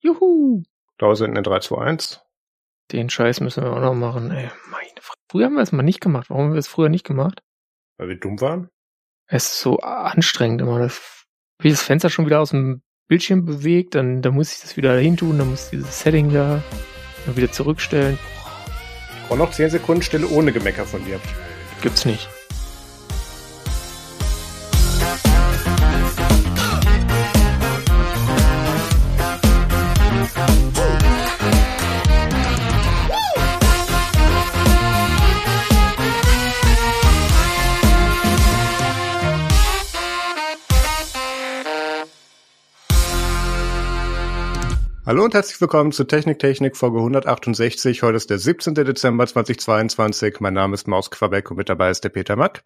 Juhu! Da sind eine 321. Den Scheiß müssen wir auch noch machen, ey. Meine Frage. Früher haben wir es mal nicht gemacht. Warum haben wir es früher nicht gemacht? Weil wir dumm waren? Es ist so anstrengend immer. Das, wie das Fenster schon wieder aus dem Bildschirm bewegt, dann, dann muss ich das wieder dahin tun, dann muss ich dieses Setting da wieder zurückstellen. Ich brauche noch 10 Sekunden Stille ohne Gemecker von dir. Gibt's nicht. Hallo und herzlich willkommen zu Technik Technik Folge 168. Heute ist der 17. Dezember 2022. Mein Name ist Maus Quabeck und mit dabei ist der Peter Mack.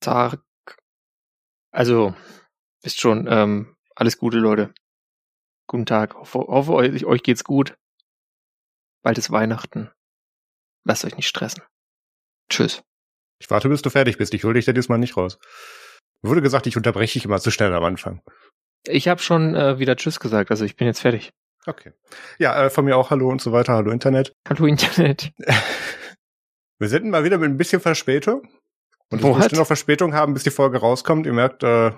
Tag. Also, ist schon, ähm, alles Gute, Leute. Guten Tag. Hoffe, hoffe euch, euch geht's gut. Bald ist Weihnachten. Lasst euch nicht stressen. Tschüss. Ich warte, bis du fertig bist. Ich hole dich da diesmal nicht raus. Wurde gesagt, ich unterbreche dich immer zu schnell am Anfang. Ich habe schon äh, wieder Tschüss gesagt, also ich bin jetzt fertig. Okay. Ja, äh, von mir auch Hallo und so weiter. Hallo Internet. Hallo Internet. Wir sind mal wieder mit ein bisschen Verspätung. Und What? es müsste noch Verspätung haben, bis die Folge rauskommt. Ihr merkt, äh,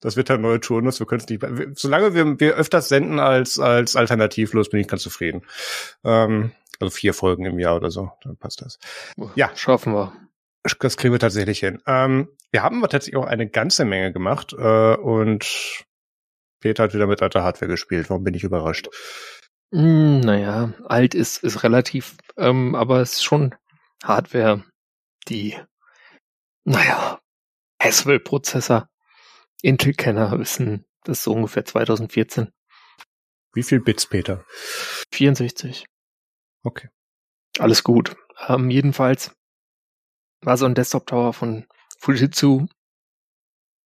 das wird ein neuer Turnus. Wir können es nicht. wir- Solange wir, wir öfters senden als als alternativlos, bin ich ganz zufrieden. Ähm, also vier Folgen im Jahr oder so, dann passt das. Ja. Schaffen wir. Das kriegen wir tatsächlich hin. Ähm, wir haben aber tatsächlich auch eine ganze Menge gemacht äh, und Peter hat wieder mit alter Hardware gespielt. Warum bin ich überrascht? Hm, naja, alt ist, ist relativ, ähm, aber es ist schon Hardware, die, naja, Haswell-Prozessor, Intel-Kenner wissen, das ist so ungefähr 2014. Wie viel Bits, Peter? 64. Okay. Alles gut. Ähm, jedenfalls war so ein Desktop-Tower von Fujitsu.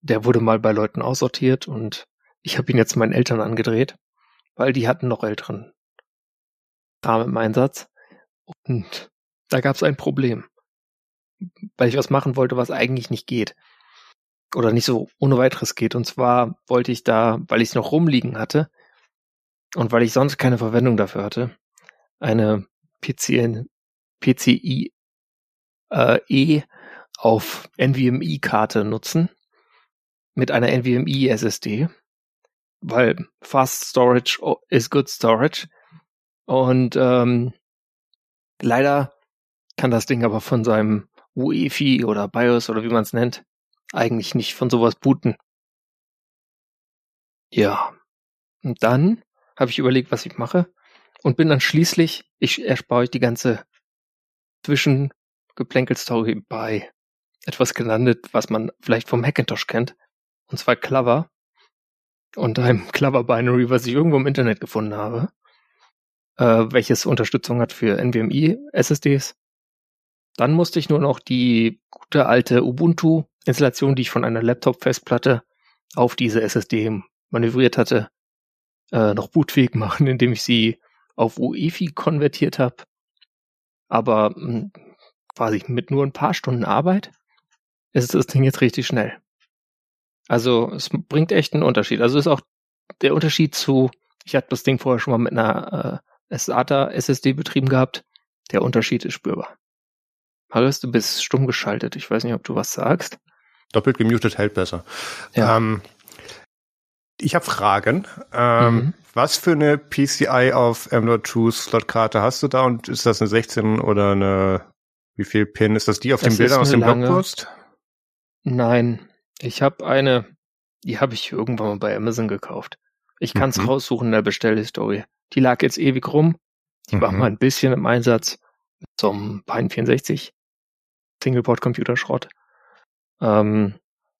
Der wurde mal bei Leuten aussortiert und ich habe ihn jetzt meinen Eltern angedreht, weil die hatten noch älteren Kram im Einsatz. Und da gab es ein Problem. Weil ich was machen wollte, was eigentlich nicht geht. Oder nicht so ohne weiteres geht. Und zwar wollte ich da, weil ich es noch rumliegen hatte und weil ich sonst keine Verwendung dafür hatte, eine PC, PCI äh, E auf NVMe-Karte nutzen mit einer NVMe SSD, weil Fast Storage o- is good storage. Und ähm, leider kann das Ding aber von seinem UEFI oder BIOS oder wie man es nennt eigentlich nicht von sowas booten. Ja, und dann habe ich überlegt, was ich mache und bin dann schließlich, ich erspare euch die ganze Zwischengeplänkel-Story bei etwas gelandet, was man vielleicht vom Hackintosh kennt, und zwar Clover und einem Clover Binary, was ich irgendwo im Internet gefunden habe, äh, welches Unterstützung hat für NVMe SSDs. Dann musste ich nur noch die gute alte Ubuntu-Installation, die ich von einer Laptop-Festplatte auf diese SSD manövriert hatte, äh, noch bootfähig machen, indem ich sie auf UEFI konvertiert habe. Aber mh, quasi mit nur ein paar Stunden Arbeit ist das Ding jetzt richtig schnell. Also es bringt echt einen Unterschied. Also ist auch der Unterschied zu, ich hatte das Ding vorher schon mal mit einer äh, SATA SSD betrieben gehabt. Der Unterschied ist spürbar. Marius, du bist stumm geschaltet. Ich weiß nicht, ob du was sagst. Doppelt gemutet hält besser. Ja. Ähm, ich habe Fragen. Ähm, Mhm. Was für eine PCI auf M.2 Slotkarte hast du da und ist das eine 16 oder eine wie viel Pin? Ist das die auf Das den Bildern aus dem lange- Blogpost? Nein, ich habe eine, die habe ich irgendwann mal bei Amazon gekauft. Ich kann es Mhm. raussuchen in der Bestellhistorie. Die lag jetzt ewig rum. Die war Mhm. mal ein bisschen im Einsatz zum Pine 64 Single-Port-Computer-Schrott. Ähm,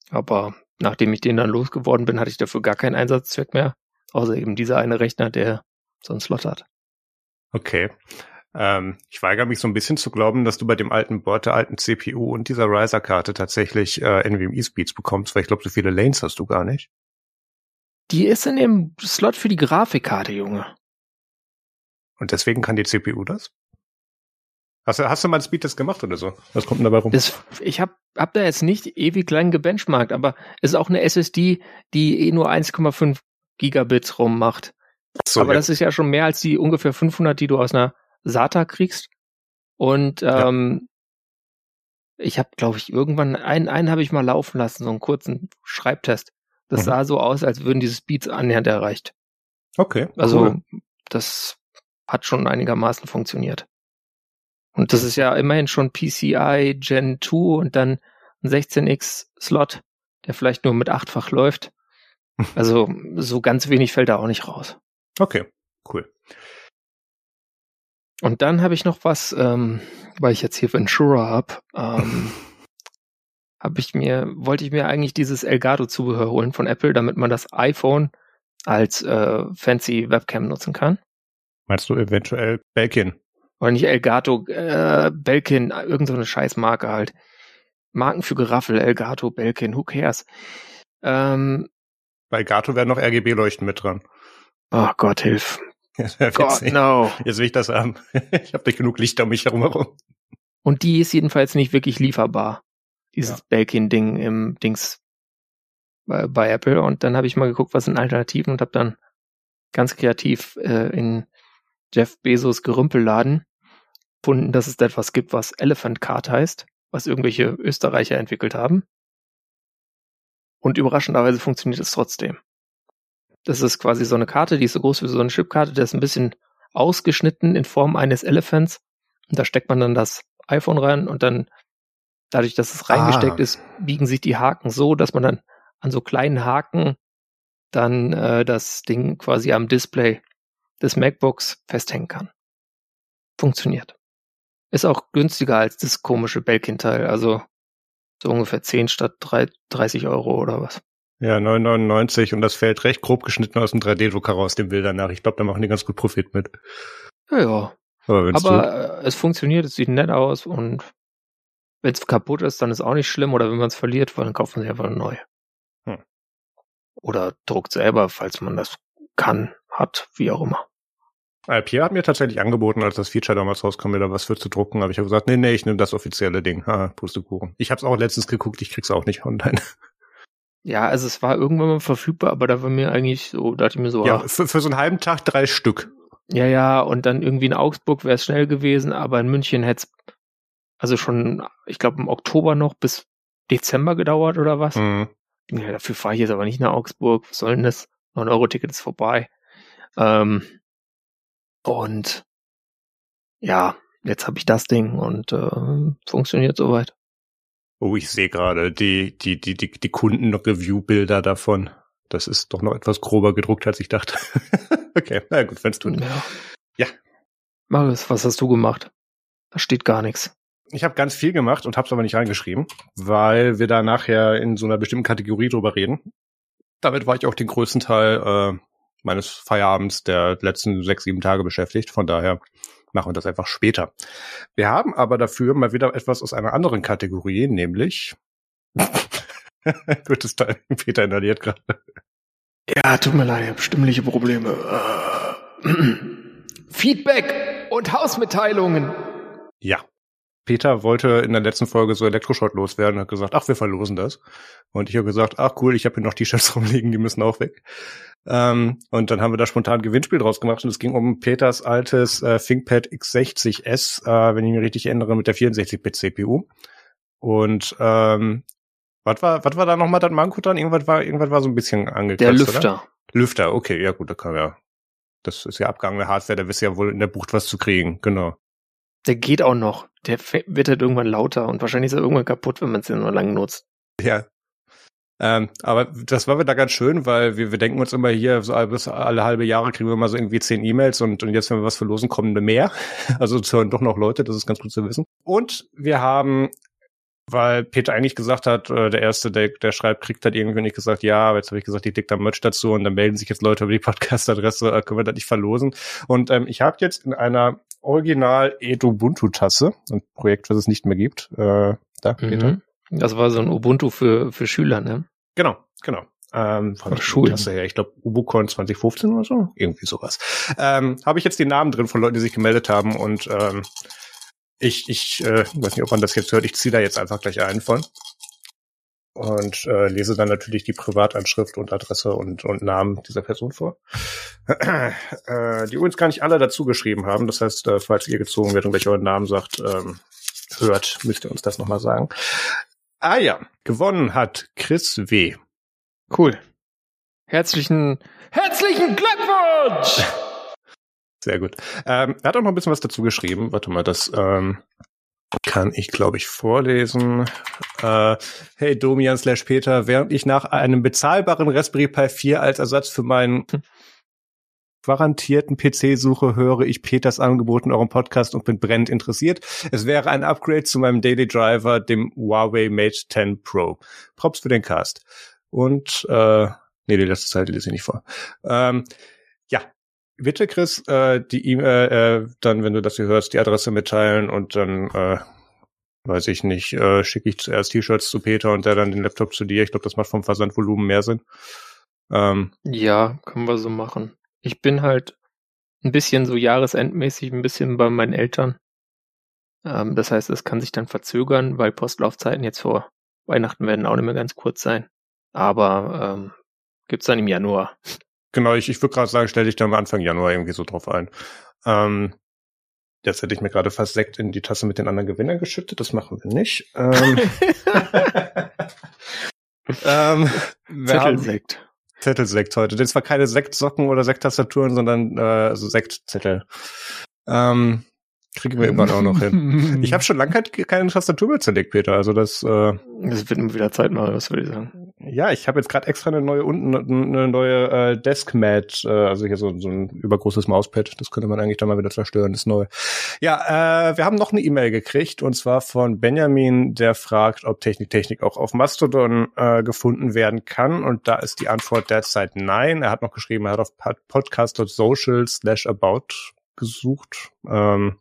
aber nachdem ich den dann losgeworden bin, hatte ich dafür gar keinen Einsatzzweck mehr. Außer eben dieser eine Rechner, der so einen Slot hat. Okay. Ähm, ich weigere mich so ein bisschen zu glauben, dass du bei dem alten Board, der alten CPU und dieser Riser-Karte tatsächlich äh, NVMe-Speeds bekommst, weil ich glaube, so viele Lanes hast du gar nicht. Die ist in dem Slot für die Grafikkarte, Junge. Und deswegen kann die CPU das? Hast du, hast du mal einen Speedtest gemacht oder so? Was kommt denn dabei rum? Das, ich habe hab da jetzt nicht ewig lang gebenchmarkt, aber es ist auch eine SSD, die eh nur 1,5 Gigabit rummacht. So, Aber ja. das ist ja schon mehr als die ungefähr 500, die du aus einer SATA kriegst. Und ähm, ja. ich habe, glaube ich, irgendwann einen, einen habe ich mal laufen lassen, so einen kurzen Schreibtest. Das mhm. sah so aus, als würden diese Speeds annähernd erreicht. Okay. Also cool. das hat schon einigermaßen funktioniert. Und das ist ja immerhin schon PCI Gen 2 und dann ein 16x Slot, der vielleicht nur mit achtfach läuft. Also so ganz wenig fällt da auch nicht raus. Okay, cool. Und dann habe ich noch was, ähm, weil ich jetzt hier Ventura habe, ähm, habe ich mir, wollte ich mir eigentlich dieses Elgato-Zubehör holen von Apple, damit man das iPhone als äh, fancy Webcam nutzen kann. Meinst du eventuell Belkin? Oder nicht Elgato, äh, Belkin, irgendeine so Scheißmarke halt. Marken für Geraffel, Elgato, Belkin, who cares? Ähm, Bei Elgato werden noch RGB-Leuchten mit dran. Oh Gott, hilf. Gott, no. Jetzt will ich das haben. ich habe nicht genug Licht um mich herum. Und die ist jedenfalls nicht wirklich lieferbar. Dieses ja. Belkin-Ding im Dings bei, bei Apple. Und dann habe ich mal geguckt, was sind Alternativen und habe dann ganz kreativ äh, in Jeff Bezos Gerümpelladen gefunden, dass es etwas gibt, was Elephant Card heißt, was irgendwelche Österreicher entwickelt haben. Und überraschenderweise funktioniert es trotzdem. Das ist quasi so eine Karte, die ist so groß wie so eine Chipkarte, der ist ein bisschen ausgeschnitten in Form eines Elephants. Und da steckt man dann das iPhone rein und dann, dadurch, dass es reingesteckt ah. ist, biegen sich die Haken so, dass man dann an so kleinen Haken dann äh, das Ding quasi am Display des MacBooks festhängen kann. Funktioniert. Ist auch günstiger als das komische Belkin-Teil, also so ungefähr 10 statt 3, 30 Euro oder was. Ja, 9,99 und das fällt recht grob geschnitten aus dem 3D-Drucker raus, dem Bildern nach. Ich glaube, da machen die ganz gut Profit mit. Ja, ja. Aber, Aber äh, es funktioniert, es sieht nett aus und wenn es kaputt ist, dann ist auch nicht schlimm. Oder wenn man es verliert, dann kauft man sich einfach neu. Hm. Oder druckt selber, falls man das kann, hat, wie auch immer. Pierre hat mir tatsächlich angeboten, als das Feature damals rauskam, wieder was für zu drucken. Aber ich habe gesagt, nee, nee, ich nehme das offizielle Ding. Ha, Pustekuchen. Ich habe es auch letztens geguckt, ich krieg's auch nicht online. Ja, also es war irgendwann mal verfügbar, aber da war mir eigentlich so, dachte ich mir so, ja, für, für so einen halben Tag drei Stück. Ja, ja, und dann irgendwie in Augsburg wäre es schnell gewesen, aber in München hätte es also schon, ich glaube im Oktober noch bis Dezember gedauert oder was. Mhm. Ja, dafür fahre ich jetzt aber nicht nach Augsburg. Was soll denn das? 9-Euro-Ticket ist vorbei. Ähm, und ja, jetzt habe ich das Ding und äh, funktioniert soweit. Oh, ich sehe gerade die, die, die, die, die Kunden-Review-Bilder davon. Das ist doch noch etwas grober gedruckt, als ich dachte. okay, na gut, wenn's tut. Ja. ja. Marius, was hast du gemacht? Da steht gar nichts. Ich habe ganz viel gemacht und hab's aber nicht reingeschrieben, weil wir da nachher in so einer bestimmten Kategorie drüber reden. Damit war ich auch den größten Teil äh, meines Feierabends der letzten sechs, sieben Tage beschäftigt. Von daher machen wir das einfach später. Wir haben aber dafür mal wieder etwas aus einer anderen Kategorie, nämlich gutes Teil. Peter inhaliert gerade. Ja, tut mir leid, ich habe stimmliche Probleme. Feedback und Hausmitteilungen. Ja. Peter wollte in der letzten Folge so Elektroschrott loswerden und hat gesagt, ach, wir verlosen das. Und ich habe gesagt, ach cool, ich habe hier noch T-Shirts rumliegen, die müssen auch weg. Ähm, und dann haben wir da spontan ein Gewinnspiel draus gemacht und es ging um Peters altes äh, ThinkPad X60S, äh, wenn ich mich richtig erinnere, mit der 64-Bit CPU. Und ähm, was war, was war da nochmal das Manko dann? Irgendwas war, irgendwas war so ein bisschen angekratzt, Der Lüfter. Oder? Lüfter, okay, ja gut, da kann ja. Das ist ja abgegangene Hardware, da wirst du ja wohl in der Bucht was zu kriegen, genau. Der geht auch noch. Der wird halt irgendwann lauter und wahrscheinlich ist er irgendwann kaputt, wenn man es nur lang nutzt. Ja, ähm, aber das war wieder ganz schön, weil wir, wir denken uns immer hier, so bis alle halbe Jahre kriegen wir mal so irgendwie zehn E-Mails und, und jetzt, wenn wir was verlosen, kommen mehr. Also es hören doch noch Leute, das ist ganz gut zu wissen. Und wir haben, weil Peter eigentlich gesagt hat, äh, der Erste, der, der schreibt, kriegt hat irgendwie nicht gesagt, ja, aber jetzt habe ich gesagt, ich leg da Merch dazu und dann melden sich jetzt Leute über die Podcast-Adresse, äh, können wir das nicht verlosen. Und ähm, ich habe jetzt in einer Original Edubuntu-Tasse, ein Projekt, was es nicht mehr gibt, äh, da, mhm. Peter, das war so ein Ubuntu für, für Schüler, ne? Genau, genau. Ähm, von der Schulklasse her. Ich glaube, UbuCon 2015 oder so. Irgendwie sowas. Ähm, Habe ich jetzt die Namen drin von Leuten, die sich gemeldet haben und ähm, ich, ich äh, weiß nicht, ob man das jetzt hört, ich ziehe da jetzt einfach gleich einen von. und äh, lese dann natürlich die Privatanschrift und Adresse und, und Namen dieser Person vor, äh, die übrigens gar nicht alle dazu geschrieben haben. Das heißt, äh, falls ihr gezogen werdet und welcher euren Namen sagt, ähm, hört, müsst ihr uns das nochmal sagen. Ah ja, gewonnen hat Chris W. Cool. Herzlichen, herzlichen Glückwunsch! Sehr gut. Ähm, er hat auch noch ein bisschen was dazu geschrieben. Warte mal, das ähm, kann ich, glaube ich, vorlesen. Äh, hey Domian slash Peter, während ich nach einem bezahlbaren Raspberry Pi 4 als Ersatz für meinen garantierten PC suche, höre ich Peters Angebot in eurem Podcast und bin brennend interessiert. Es wäre ein Upgrade zu meinem Daily Driver, dem Huawei Mate 10 Pro. Props für den Cast. Und äh, nee, die letzte Zeit lese ich nicht vor. Ähm, bitte Chris, äh, die E-Mail, äh, dann, wenn du das hier hörst, die Adresse mitteilen und dann äh, weiß ich nicht, äh, schicke ich zuerst T-Shirts zu Peter und der dann den Laptop zu dir. Ich glaube, das macht vom Versandvolumen mehr Sinn. Ähm, ja, können wir so machen. Ich bin halt ein bisschen so jahresendmäßig ein bisschen bei meinen Eltern. Ähm, das heißt, es kann sich dann verzögern, weil Postlaufzeiten jetzt vor Weihnachten werden auch nicht mehr ganz kurz sein. Aber ähm, gibt's dann im Januar. Genau, ich, ich würde gerade sagen, stell dich dann am Anfang Januar irgendwie so drauf ein. Ähm, jetzt hätte ich mir gerade fast Sekt in die Tasse mit den anderen Gewinnern geschüttet. Das machen wir nicht. Ähm, ähm, Zettelsekt. Zettelsekt heute. Das war keine Sektsocken oder Sekttastaturen, sondern äh, also Sektzettel. Ähm, kriegen wir irgendwann auch noch hin. Ich habe schon lange keine Tastatur mehr zerlegt, Peter. Also das. Äh, das wird wieder Zeit mal, was würde ich sagen. Ja, ich habe jetzt gerade extra eine neue unten eine neue äh, Deskmat, äh, also hier so, so ein übergroßes Mauspad. Das könnte man eigentlich dann mal wieder zerstören, das neue. Ja, äh, wir haben noch eine E-Mail gekriegt und zwar von Benjamin, der fragt, ob Technik Technik auch auf Mastodon äh, gefunden werden kann. Und da ist die Antwort derzeit nein. Er hat noch geschrieben, er hat auf podcast.social slash about gesucht. Ähm,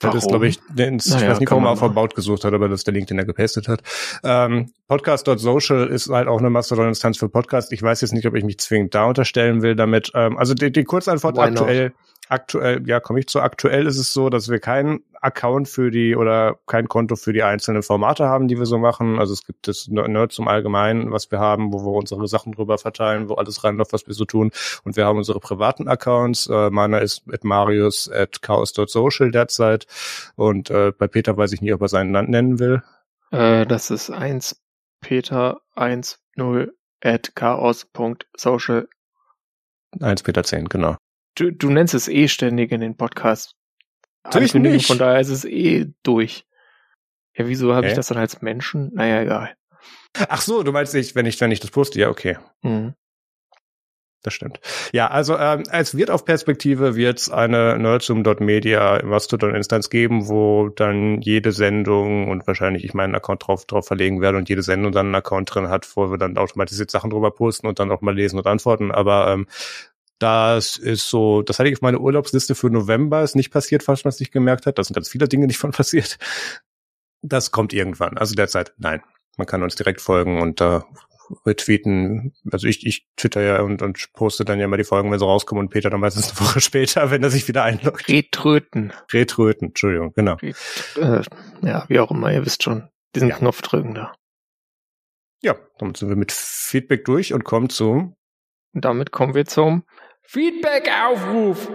das ist, glaube ich, den, ich naja, weiß nicht, warum er auf About gesucht hat, aber das ist der Link, den er gepastet hat. Ähm, Podcast.social ist halt auch eine Mastodon-Instanz für Podcast. Ich weiß jetzt nicht, ob ich mich zwingend da unterstellen will damit. Ähm, also die, die Kurzantwort Why aktuell. Not? Aktuell, ja, komme ich zu aktuell ist es so, dass wir keinen Account für die oder kein Konto für die einzelnen Formate haben, die wir so machen. Also es gibt das Nerd zum Allgemeinen, was wir haben, wo wir unsere Sachen drüber verteilen, wo alles reinläuft, was wir so tun. Und wir haben unsere privaten Accounts. Äh, meiner ist at marius at chaos.social derzeit. Und äh, bei Peter weiß ich nicht, ob er seinen Land nennen will. Äh, das ist eins Peter 10 at chaos.social. 1 Peter 10, genau. Du, du nennst es eh ständig in den Podcast. Natürlich nicht. Von daher ist es eh durch. Ja, wieso habe ich das dann als Menschen? Naja, egal. Ach so, du meinst nicht, wenn ich, wenn ich das poste? Ja, okay. Mhm. Das stimmt. Ja, also ähm, es wird auf Perspektive wird eine Nerdsum.media Mastodon-Instanz geben, wo dann jede Sendung und wahrscheinlich ich meinen Account drauf, drauf verlegen werde und jede Sendung dann einen Account drin hat, wo wir dann automatisiert Sachen drüber posten und dann auch mal lesen und antworten. Aber ähm, das ist so, das hatte ich auf meine Urlaubsliste für November, ist nicht passiert, falls man es nicht gemerkt hat. Da sind ganz viele Dinge nicht von passiert. Das kommt irgendwann. Also derzeit, nein. Man kann uns direkt folgen und da äh, retweeten. Also ich, ich twitter ja und, und poste dann ja immer die Folgen, wenn sie rauskommen und Peter dann meistens eine Woche später, wenn er sich wieder einloggt. Retröten. Retröten, Entschuldigung, genau. Ret äh, ja, wie auch immer, ihr wisst schon, diesen ja. Knopf drücken da. Ja, damit sind wir mit Feedback durch und kommen zum. Und damit kommen wir zum Feedback-Aufruf.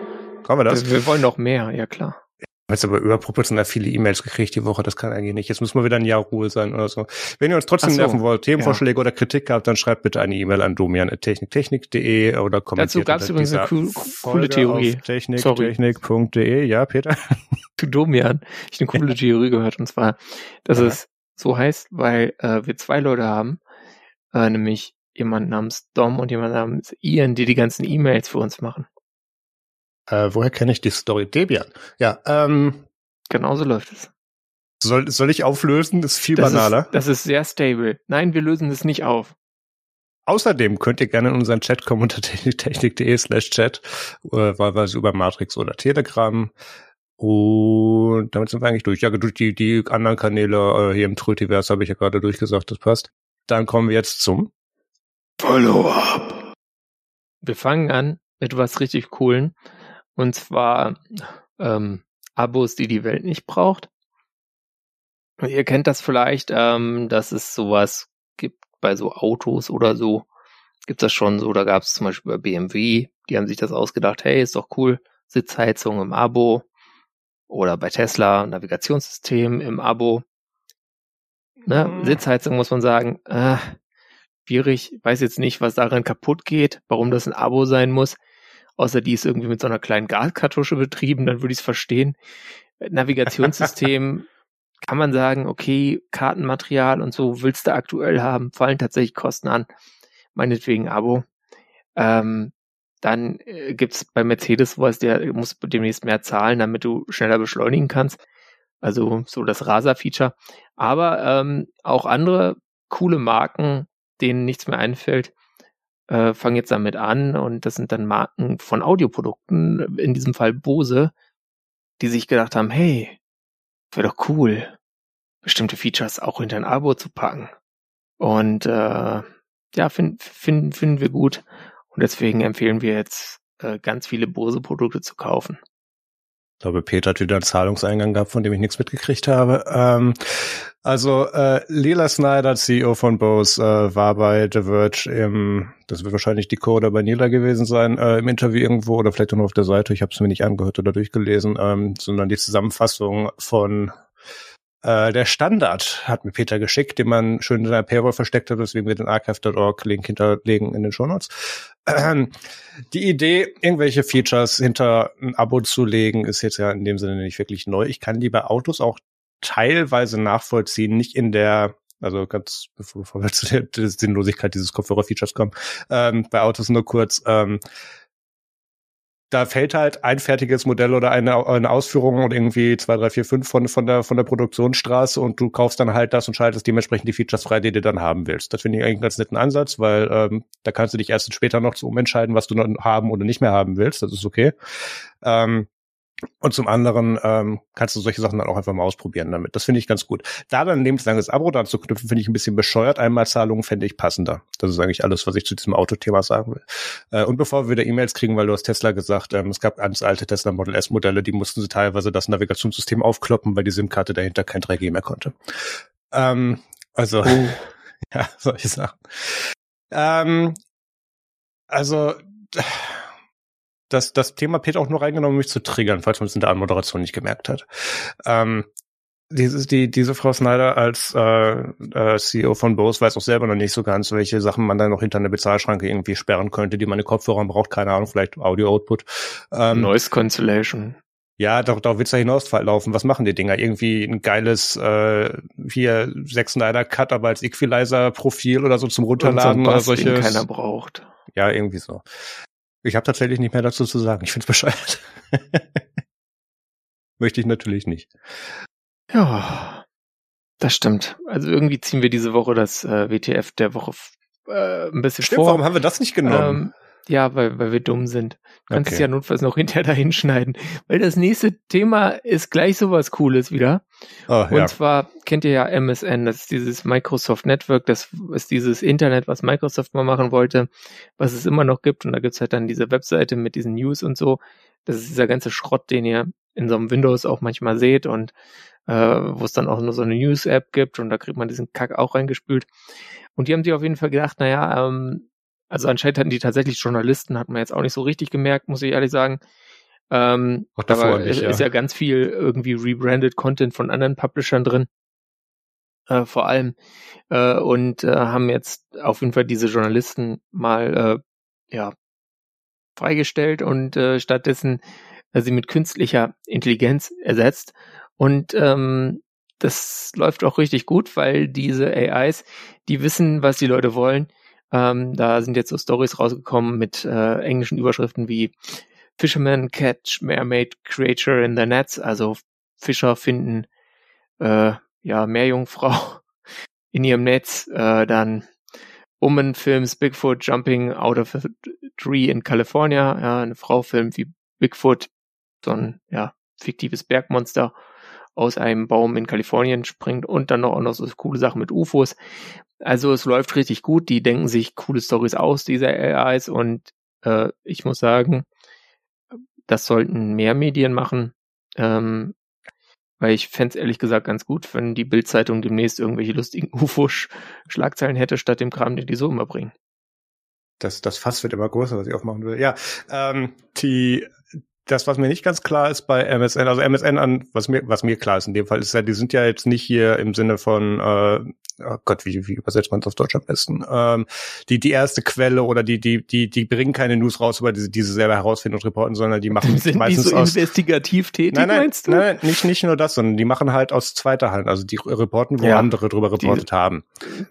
Kommen wir das? Wir, wir wollen noch mehr, ja klar. Jetzt aber überproportional viele E-Mails gekriegt die Woche, das kann eigentlich nicht. Jetzt muss mal wieder ein Jahr Ruhe sein oder so. Wenn ihr uns trotzdem so, nerven wollt, Themenvorschläge ja. oder Kritik habt, dann schreibt bitte eine E-Mail an domian.techniktechnik.de oder kommentiert Dazu gab es übrigens eine coole, coole Theorie. Techniktechnik.de, ja, Peter? Zu Domian. Ich eine coole Theorie gehört und zwar, dass ja. es so heißt, weil äh, wir zwei Leute haben, äh, nämlich jemand namens Dom und jemand namens Ian, die die ganzen E-Mails für uns machen. Äh, woher kenne ich die Story? Debian. Ja, ähm. Genauso läuft es. Soll, soll ich auflösen? Das ist viel das banaler. Ist, das ist sehr stable. Nein, wir lösen es nicht auf. Außerdem könnt ihr gerne in unseren Chat kommen unter technik.de slash chat, äh, wahlweise über Matrix oder Telegram. Und damit sind wir eigentlich durch. Ja, durch die, die anderen Kanäle äh, hier im Trötiverse habe ich ja gerade durchgesagt, das passt. Dann kommen wir jetzt zum Follow-up. Wir fangen an mit was richtig coolen. Und zwar ähm, Abos, die die Welt nicht braucht. Und ihr kennt das vielleicht, ähm, dass es sowas gibt bei so Autos oder so gibt's das schon so. Da gab es zum Beispiel bei BMW, die haben sich das ausgedacht, hey, ist doch cool, Sitzheizung im Abo. Oder bei Tesla Navigationssystem im Abo. Ne? Mhm. Sitzheizung muss man sagen, äh, schwierig. Weiß jetzt nicht, was daran kaputt geht, warum das ein Abo sein muss. Außer die ist irgendwie mit so einer kleinen Gaskartusche betrieben, dann würde ich es verstehen. Navigationssystem kann man sagen, okay, Kartenmaterial und so willst du aktuell haben, fallen tatsächlich Kosten an. Meinetwegen Abo. Ähm, dann äh, gibt's bei Mercedes was, der muss demnächst mehr zahlen, damit du schneller beschleunigen kannst. Also so das Rasa-Feature. Aber ähm, auch andere coole Marken, denen nichts mehr einfällt, äh, fangen jetzt damit an und das sind dann Marken von Audioprodukten, in diesem Fall Bose, die sich gedacht haben, hey, wäre doch cool, bestimmte Features auch hinter ein Abo zu packen. Und äh, ja, finden find, finden wir gut und deswegen empfehlen wir jetzt äh, ganz viele Bose-Produkte zu kaufen. Ich glaube, Peter hat wieder einen Zahlungseingang gehabt, von dem ich nichts mitgekriegt habe. Ähm, also äh, Lila Snyder, CEO von Bose, äh, war bei The Verge im, das wird wahrscheinlich die Coder bei Nila gewesen sein, äh, im Interview irgendwo oder vielleicht auch nur auf der Seite. Ich habe es mir nicht angehört oder durchgelesen, ähm, sondern die Zusammenfassung von äh, der Standard hat mir Peter geschickt, den man schön in seiner Paywall versteckt hat, deswegen wir den archive.org-Link hinterlegen in den Shownotes. Ähm, die Idee, irgendwelche Features hinter ein Abo zu legen, ist jetzt ja in dem Sinne nicht wirklich neu. Ich kann die bei Autos auch teilweise nachvollziehen, nicht in der also ganz bevor, bevor wir zu der, der Sinnlosigkeit dieses Kopfhörer-Features kommen, ähm, bei Autos nur kurz, ähm, da fällt halt ein fertiges Modell oder eine, eine Ausführung und irgendwie zwei, drei, vier, fünf von, von der, von der Produktionsstraße und du kaufst dann halt das und schaltest dementsprechend die Features frei, die du dann haben willst. Das finde ich eigentlich einen ganz netten Ansatz, weil ähm, da kannst du dich erst später noch zu umentscheiden, was du noch haben oder nicht mehr haben willst. Das ist okay. Ähm, und zum anderen ähm, kannst du solche Sachen dann auch einfach mal ausprobieren damit. Das finde ich ganz gut. Da dann ein lebenslanges Abo dran zu knüpfen, finde ich ein bisschen bescheuert. Einmalzahlungen fände ich passender. Das ist eigentlich alles, was ich zu diesem Autothema sagen will. Äh, und bevor wir wieder E-Mails kriegen, weil du hast Tesla gesagt, ähm, es gab ganz alte Tesla Model S Modelle, die mussten sie teilweise das Navigationssystem aufkloppen, weil die SIM-Karte dahinter kein 3G mehr konnte. Ähm, also, oh. ja, solche Sachen. Ähm, also, das, das Thema Peter auch nur reingenommen, um mich zu triggern, falls man es in der Anmoderation nicht gemerkt hat. Ähm, dieses, die, diese Frau Snyder als äh, äh, CEO von Bose weiß auch selber noch nicht so ganz, welche Sachen man dann noch hinter eine Bezahlschranke irgendwie sperren könnte, die meine Kopfhörer braucht, keine Ahnung, vielleicht Audio-Output. Ähm, Noise Cancellation. Ja, doch, doch wird's ja hinauslaufen. Was machen die Dinger? Irgendwie ein geiles äh, hier Zack Snyder Cut, aber als Equalizer-Profil oder so zum Runterladen so oder solche. keiner braucht. Ja, irgendwie so. Ich habe tatsächlich nicht mehr dazu zu sagen. Ich find's bescheuert. Möchte ich natürlich nicht. Ja, das stimmt. Also irgendwie ziehen wir diese Woche das äh, WTF der Woche äh, ein bisschen stimmt, vor. Warum haben wir das nicht genommen? Ähm, ja, weil, weil wir dumm sind. Du kannst okay. es ja notfalls noch hinterher dahin schneiden. Weil das nächste Thema ist gleich sowas Cooles wieder. Oh, Und ja. zwar kennt ihr ja MSN, das ist dieses Microsoft Network, das ist dieses Internet, was Microsoft mal machen wollte, was es immer noch gibt. Und da gibt's halt dann diese Webseite mit diesen News und so. Das ist dieser ganze Schrott, den ihr in so einem Windows auch manchmal seht und äh, wo es dann auch nur so eine News-App gibt und da kriegt man diesen Kack auch reingespült. Und die haben sich auf jeden Fall gedacht, naja, ähm, also anscheinend hatten die tatsächlich Journalisten, hat man jetzt auch nicht so richtig gemerkt, muss ich ehrlich sagen. Ähm, Auch davor nicht, ja. ist ja ganz viel irgendwie rebranded Content von anderen Publishern drin. Äh, vor allem. Äh, und äh, haben jetzt auf jeden Fall diese Journalisten mal äh, ja freigestellt und äh, stattdessen äh, sie mit künstlicher Intelligenz ersetzt. Und ähm, das läuft auch richtig gut, weil diese AIs, die wissen, was die Leute wollen ähm, da sind jetzt so Stories rausgekommen mit äh, englischen Überschriften wie Fisherman catch mermaid creature in the nets, also Fischer finden äh, ja Meerjungfrau in ihrem Netz, äh, dann Woman films Bigfoot jumping out of a tree in California, ja, eine Frau filmt wie Bigfoot, so ein ja fiktives Bergmonster aus einem Baum in Kalifornien springt und dann noch, auch noch so coole Sachen mit UFOs. Also es läuft richtig gut, die denken sich coole Stories aus, diese AIs und äh, ich muss sagen, das sollten mehr Medien machen. Ähm, Weil ich fände ehrlich gesagt ganz gut, wenn die Bildzeitung demnächst irgendwelche lustigen UFO-Schlagzeilen hätte, statt dem Kram, den die so immer bringen. Das, das Fass wird immer größer, was ich aufmachen will. Ja, ähm, die das, was mir nicht ganz klar ist bei MSN, also MSN an, was mir, was mir klar ist in dem Fall, ist ja, die sind ja jetzt nicht hier im Sinne von, äh, oh Gott, wie, wie übersetzt man es auf Deutsch am besten? Ähm, die, die erste Quelle oder die, die, die, die bringen keine News raus über diese, diese selber herausfinden und reporten, sondern die machen sind meistens die so aus, investigativ tätig, nein, nein, meinst du? Nein, nicht, nicht nur das, sondern die machen halt aus zweiter Hand, also die reporten, wo ja, andere drüber reportet die, haben.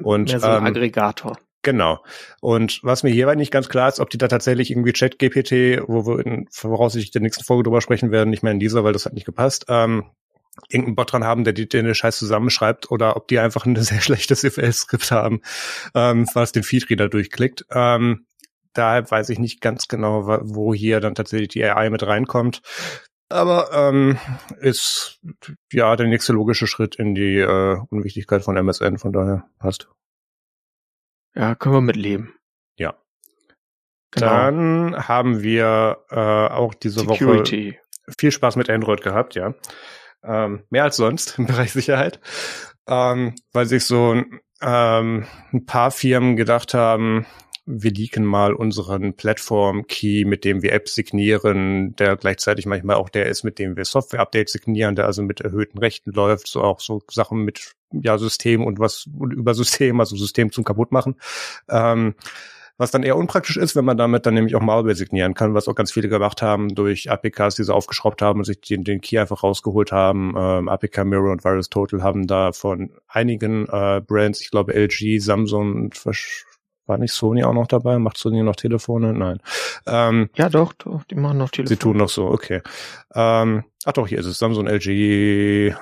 Und, mehr so ein ähm, Aggregator. Genau. Und was mir hierbei nicht ganz klar ist, ob die da tatsächlich irgendwie Chat-GPT, wo wir in voraussichtlich der nächsten Folge drüber sprechen werden, nicht mehr in dieser, weil das hat nicht gepasst, ähm, irgendeinen Bot dran haben, der die, den Scheiß zusammenschreibt, oder ob die einfach ein sehr schlechtes CFL-Skript haben, ähm, was den Feedreader durchklickt. Ähm, daher weiß ich nicht ganz genau, wo hier dann tatsächlich die AI mit reinkommt. Aber ähm, ist ja der nächste logische Schritt in die äh, Unwichtigkeit von MSN, von daher passt. Ja, können wir mit leben. Ja. Genau. Dann haben wir äh, auch diese Security. Woche viel Spaß mit Android gehabt, ja. Ähm, mehr als sonst im Bereich Sicherheit. Ähm, weil sich so ähm, ein paar Firmen gedacht haben, wir leaken mal unseren Plattform-Key, mit dem wir Apps signieren, der gleichzeitig manchmal auch der ist, mit dem wir Software-Updates signieren, der also mit erhöhten Rechten läuft, so auch so Sachen mit ja System und was und über System, also System zum kaputt machen. Ähm, was dann eher unpraktisch ist, wenn man damit dann nämlich auch Malware signieren kann, was auch ganz viele gemacht haben durch APKs, die sie aufgeschraubt haben und sich den, den Key einfach rausgeholt haben. Ähm, APK Mirror und Virus Total haben da von einigen äh, Brands, ich glaube LG, Samsung und war nicht Sony auch noch dabei? Macht Sony noch Telefone? Nein. Ähm, ja, doch, doch, die machen noch Telefone. Sie tun noch so, okay. Ähm, ach doch, hier ist es. Samsung, LG,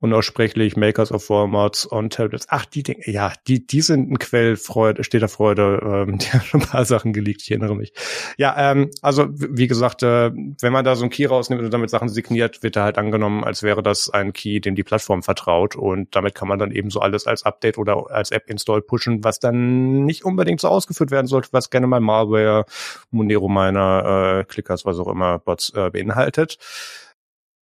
unaussprechlich, Makers of Formats on Tablets. Ach, die Dinge, ja, die, die sind ein Quell Freude, steht der Freude, ähm, die haben schon ein paar Sachen geleakt, ich erinnere mich. Ja, ähm, also wie gesagt, äh, wenn man da so einen Key rausnimmt und damit Sachen signiert, wird er halt angenommen, als wäre das ein Key, dem die Plattform vertraut und damit kann man dann eben so alles als Update oder als App-Install pushen, was dann nicht unbedingt so ausgeführt werden sollte, was gerne mal Malware, Monero Miner, äh, Clickers, was auch immer, Bots äh, beinhaltet.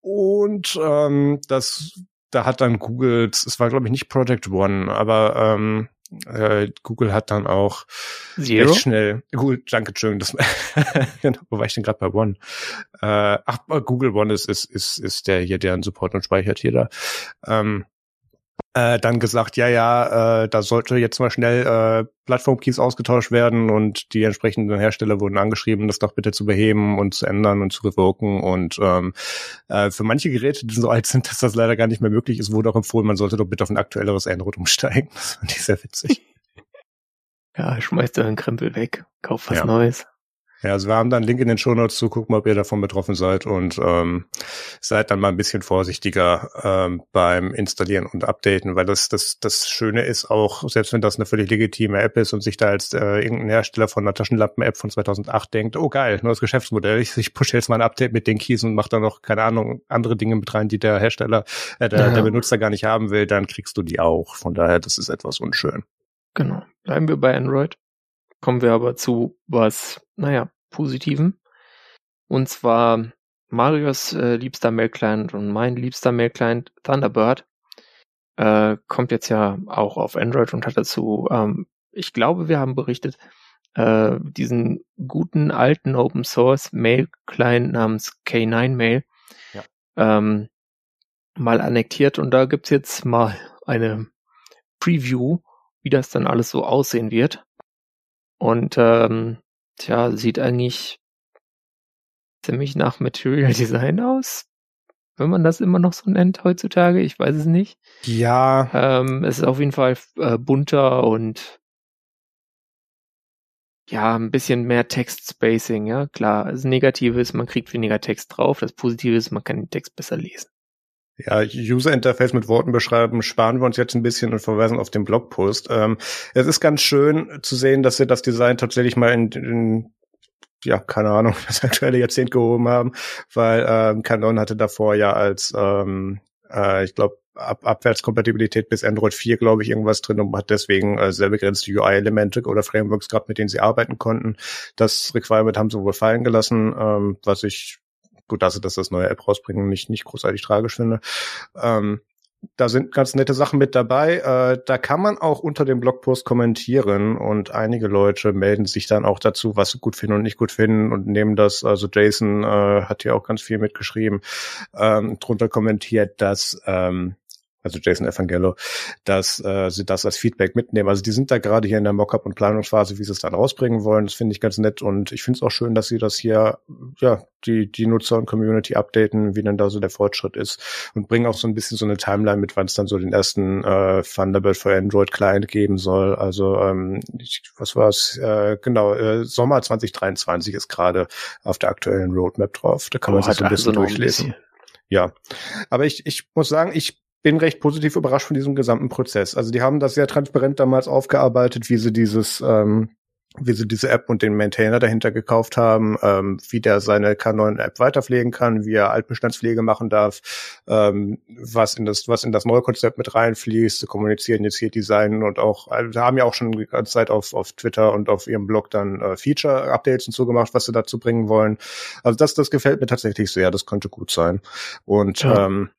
Und ähm, das da hat dann Google, es war glaube ich nicht Project One, aber ähm, äh, Google hat dann auch Zero? recht schnell, Google, danke, Entschuldigung, das, genau, wo war ich denn gerade bei One? Äh, ach, Google One ist, ist, ist, ist der hier, der einen Support und speichert hier da. Ähm, äh, dann gesagt, ja, ja, äh, da sollte jetzt mal schnell äh, Plattform-Keys ausgetauscht werden und die entsprechenden Hersteller wurden angeschrieben, das doch bitte zu beheben und zu ändern und zu revoken. Und ähm, äh, für manche Geräte, die so alt sind, dass das leider gar nicht mehr möglich ist, wurde auch empfohlen, man sollte doch bitte auf ein aktuelleres Android umsteigen. Das fand ich sehr witzig. ja, schmeißt deinen Krempel weg, kauf was ja. Neues. Ja, also wir haben da einen Link in den Shownotes zu, gucken, ob ihr davon betroffen seid und ähm, seid dann mal ein bisschen vorsichtiger ähm, beim Installieren und Updaten, weil das, das, das Schöne ist auch, selbst wenn das eine völlig legitime App ist und sich da als äh, irgendein Hersteller von einer Taschenlampen-App von 2008 denkt, oh geil, neues Geschäftsmodell, ich, ich pushe jetzt mal ein Update mit den Keys und mache da noch, keine Ahnung, andere Dinge mit rein, die der Hersteller, äh, der, ja. der Benutzer gar nicht haben will, dann kriegst du die auch. Von daher, das ist etwas unschön. Genau. Bleiben wir bei Android. Kommen wir aber zu was, naja, Positiven. Und zwar Marios äh, liebster Mail-Client und mein liebster Mail-Client Thunderbird äh, kommt jetzt ja auch auf Android und hat dazu, ähm, ich glaube, wir haben berichtet, äh, diesen guten alten Open Source Mail-Client namens K9 Mail ja. ähm, mal annektiert und da gibt's jetzt mal eine Preview, wie das dann alles so aussehen wird. Und ähm, Tja, sieht eigentlich ziemlich nach Material Design aus. Wenn man das immer noch so nennt heutzutage, ich weiß es nicht. Ja. Ähm, es ist auf jeden Fall äh, bunter und ja, ein bisschen mehr Text-Spacing, ja, klar. Das Negative ist, man kriegt weniger Text drauf. Das Positive ist, man kann den Text besser lesen. Ja, User Interface mit Worten beschreiben, sparen wir uns jetzt ein bisschen und verweisen auf den Blogpost. Ähm, es ist ganz schön zu sehen, dass sie das Design tatsächlich mal in, in ja, keine Ahnung, das aktuelle Jahrzehnt gehoben haben, weil ähm, Canon hatte davor ja als, ähm, äh, ich glaube, Ab Abwärtskompatibilität bis Android 4, glaube ich, irgendwas drin und hat deswegen äh, sehr begrenzte UI-Elemente oder Frameworks gehabt, mit denen sie arbeiten konnten. Das Requirement haben sie wohl fallen gelassen, ähm, was ich gut, dass sie das, das neue App rausbringen, nicht, nicht großartig tragisch finde. Ähm, da sind ganz nette Sachen mit dabei. Äh, da kann man auch unter dem Blogpost kommentieren und einige Leute melden sich dann auch dazu, was sie gut finden und nicht gut finden und nehmen das. Also Jason äh, hat hier auch ganz viel mitgeschrieben, ähm, drunter kommentiert, dass ähm, also Jason Evangello, dass äh, sie das als Feedback mitnehmen. Also die sind da gerade hier in der Mockup- und Planungsphase, wie sie es dann rausbringen wollen. Das finde ich ganz nett und ich finde es auch schön, dass sie das hier, ja, die, die Nutzer und Community updaten, wie denn da so der Fortschritt ist und bringen auch so ein bisschen so eine Timeline mit, wann es dann so den ersten äh, Thunderbird für Android Client geben soll. Also ähm, ich, was war es? Äh, genau, äh, Sommer 2023 ist gerade auf der aktuellen Roadmap drauf. Da kann oh, man sich so ein bisschen durchlesen. Ein bisschen. Ja, aber ich, ich muss sagen, ich bin recht positiv überrascht von diesem gesamten Prozess. Also die haben das sehr transparent damals aufgearbeitet, wie sie dieses, ähm, wie sie diese App und den Maintainer dahinter gekauft haben, ähm, wie der seine K9-App weiterpflegen kann, wie er Altbestandspflege machen darf, ähm, was in das, was in das neue Konzept mit reinfließt, zu kommunizieren, jetzt hier Design und auch, also haben ja auch schon die ganze Zeit auf, auf Twitter und auf ihrem Blog dann äh, Feature-Updates und so gemacht, was sie dazu bringen wollen. Also das, das gefällt mir tatsächlich sehr, das könnte gut sein. Und ja. ähm,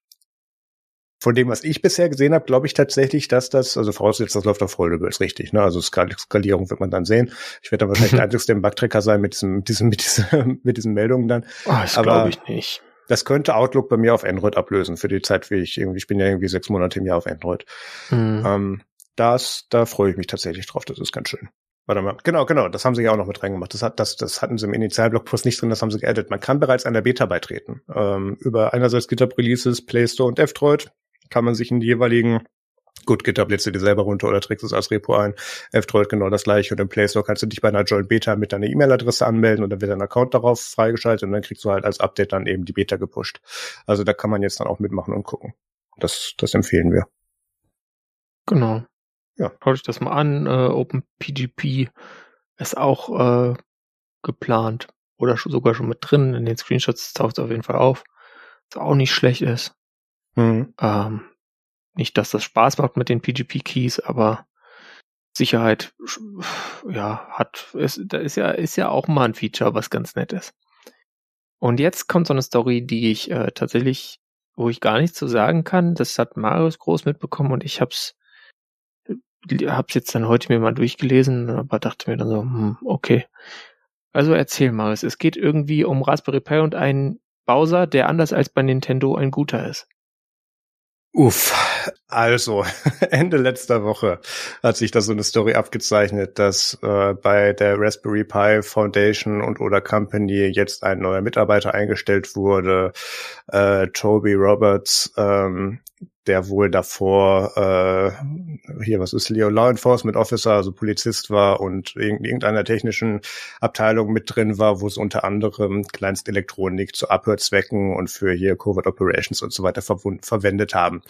von dem, was ich bisher gesehen habe, glaube ich tatsächlich, dass das, also vorausgesetzt, das läuft auf Foldables, richtig, ne? Also Skal Skalierung wird man dann sehen. Ich werde dann wahrscheinlich der einzigste im Bugtracker sein mit diesem, mit diesem, mit diesen, mit diesen Meldungen dann. Oh, das glaube ich nicht. Das könnte Outlook bei mir auf Android ablösen für die Zeit, wie ich irgendwie, ich bin ja irgendwie sechs Monate im Jahr auf Android. Mhm. Ähm, das, da freue ich mich tatsächlich drauf, das ist ganz schön. Warte mal, genau, genau, das haben sie ja auch noch mit reingemacht. Das, hat, das, das hatten sie im Initialblogpost nicht drin, das haben sie geaddet. Man kann bereits einer Beta beitreten. Ähm, über einerseits GitHub Releases, Play Store und F-Droid kann man sich in die jeweiligen Gut, GitHub lädst du dir selber runter oder trägst es als Repo ein. F-Droid genau das gleiche. Und im Play Store kannst du dich bei einer Joint Beta mit deiner E-Mail-Adresse anmelden und dann wird dein Account darauf freigeschaltet und dann kriegst du halt als Update dann eben die Beta gepusht. Also da kann man jetzt dann auch mitmachen und gucken. Das, das empfehlen wir. Genau. Ja. Schaut euch das mal an. Äh, OpenPGP ist auch äh, geplant oder sogar schon mit drin. In den Screenshots taucht es auf jeden Fall auf. Was auch nicht schlecht ist. Mhm. Ähm, nicht, dass das Spaß macht mit den PGP-Keys, aber Sicherheit, ja, hat, ist, da ist ja, ist ja auch mal ein Feature, was ganz nett ist. Und jetzt kommt so eine Story, die ich äh, tatsächlich, wo ich gar nichts zu sagen kann. Das hat Marius groß mitbekommen und ich hab's, hab's jetzt dann heute mir mal durchgelesen, aber dachte mir dann so, hm, okay. Also erzähl Marius, es geht irgendwie um Raspberry Pi und einen Bowser, der anders als bei Nintendo ein guter ist. Uff, also Ende letzter Woche hat sich da so eine Story abgezeichnet, dass äh, bei der Raspberry Pi Foundation und oder Company jetzt ein neuer Mitarbeiter eingestellt wurde, äh, Toby Roberts, ähm, der wohl davor äh, hier, was ist Leo Law Enforcement Officer, also Polizist war und in irgendeiner technischen Abteilung mit drin war, wo es unter anderem Kleinstelektronik zu Abhörzwecken und für hier Covert Operations und so weiter verwendet haben.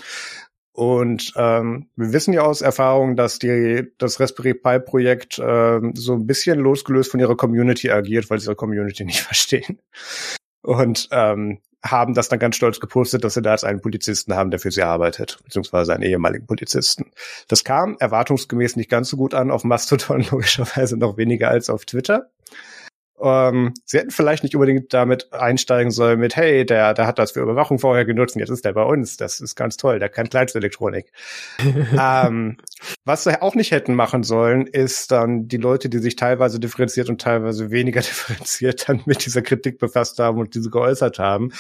Und ähm, wir wissen ja aus Erfahrung, dass die das Raspberry Pi Projekt ähm, so ein bisschen losgelöst von ihrer Community agiert, weil sie ihre Community nicht verstehen. Und ähm, haben das dann ganz stolz gepostet, dass sie da jetzt einen Polizisten haben, der für sie arbeitet, beziehungsweise einen ehemaligen Polizisten. Das kam erwartungsgemäß nicht ganz so gut an auf Mastodon, logischerweise noch weniger als auf Twitter. Ähm, sie hätten vielleicht nicht unbedingt damit einsteigen sollen mit, hey, der, der hat das für Überwachung vorher genutzt und jetzt ist der bei uns. Das ist ganz toll, der kann Kleinstelektronik. ähm, was sie auch nicht hätten machen sollen, ist dann die Leute, die sich teilweise differenziert und teilweise weniger differenziert dann mit dieser Kritik befasst haben und diese geäußert haben,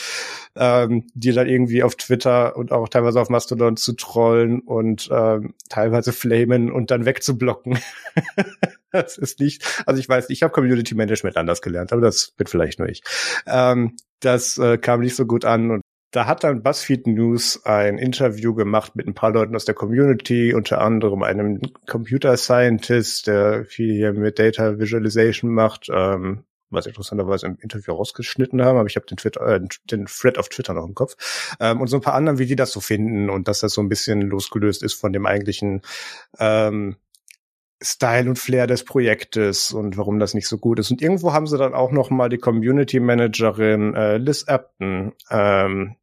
ähm, die dann irgendwie auf Twitter und auch teilweise auf Mastodon zu trollen und ähm, teilweise flamen und dann wegzublocken. das ist nicht, also ich weiß, ich habe Community Management anders gelernt, aber das wird vielleicht nur ich. Ähm, das äh, kam nicht so gut an und da hat dann BuzzFeed News ein Interview gemacht mit ein paar Leuten aus der Community, unter anderem einem Computer Scientist, der viel hier mit Data Visualization macht, ähm, was interessanterweise im Interview rausgeschnitten haben, aber ich habe den Twitter, äh, den Thread auf Twitter noch im Kopf. Ähm, und so ein paar anderen, wie die das so finden und dass das so ein bisschen losgelöst ist von dem eigentlichen ähm, Style und Flair des Projektes und warum das nicht so gut ist. Und irgendwo haben sie dann auch noch mal die Community Managerin äh, Liz Apton, ähm,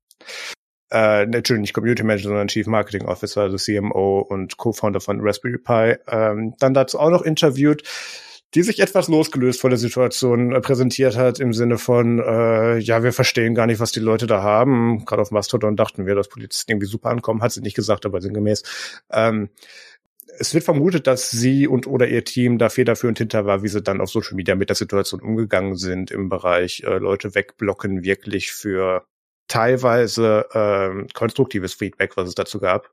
äh, natürlich nicht Community Manager, sondern Chief Marketing Officer, also CMO und Co-Founder von Raspberry Pi, ähm, dann dazu auch noch interviewt. die sich etwas losgelöst von der Situation äh, präsentiert hat, im Sinne von, äh, ja, wir verstehen gar nicht, was die Leute da haben. Gerade auf Mastodon dachten wir, dass Polizisten irgendwie super ankommen, hat sie nicht gesagt, aber sinngemäß. Ähm, es wird vermutet, dass sie und oder ihr Team da federführend hinter war, wie sie dann auf Social Media mit der Situation umgegangen sind im Bereich äh, Leute wegblocken, wirklich für teilweise äh, konstruktives Feedback, was es dazu gab.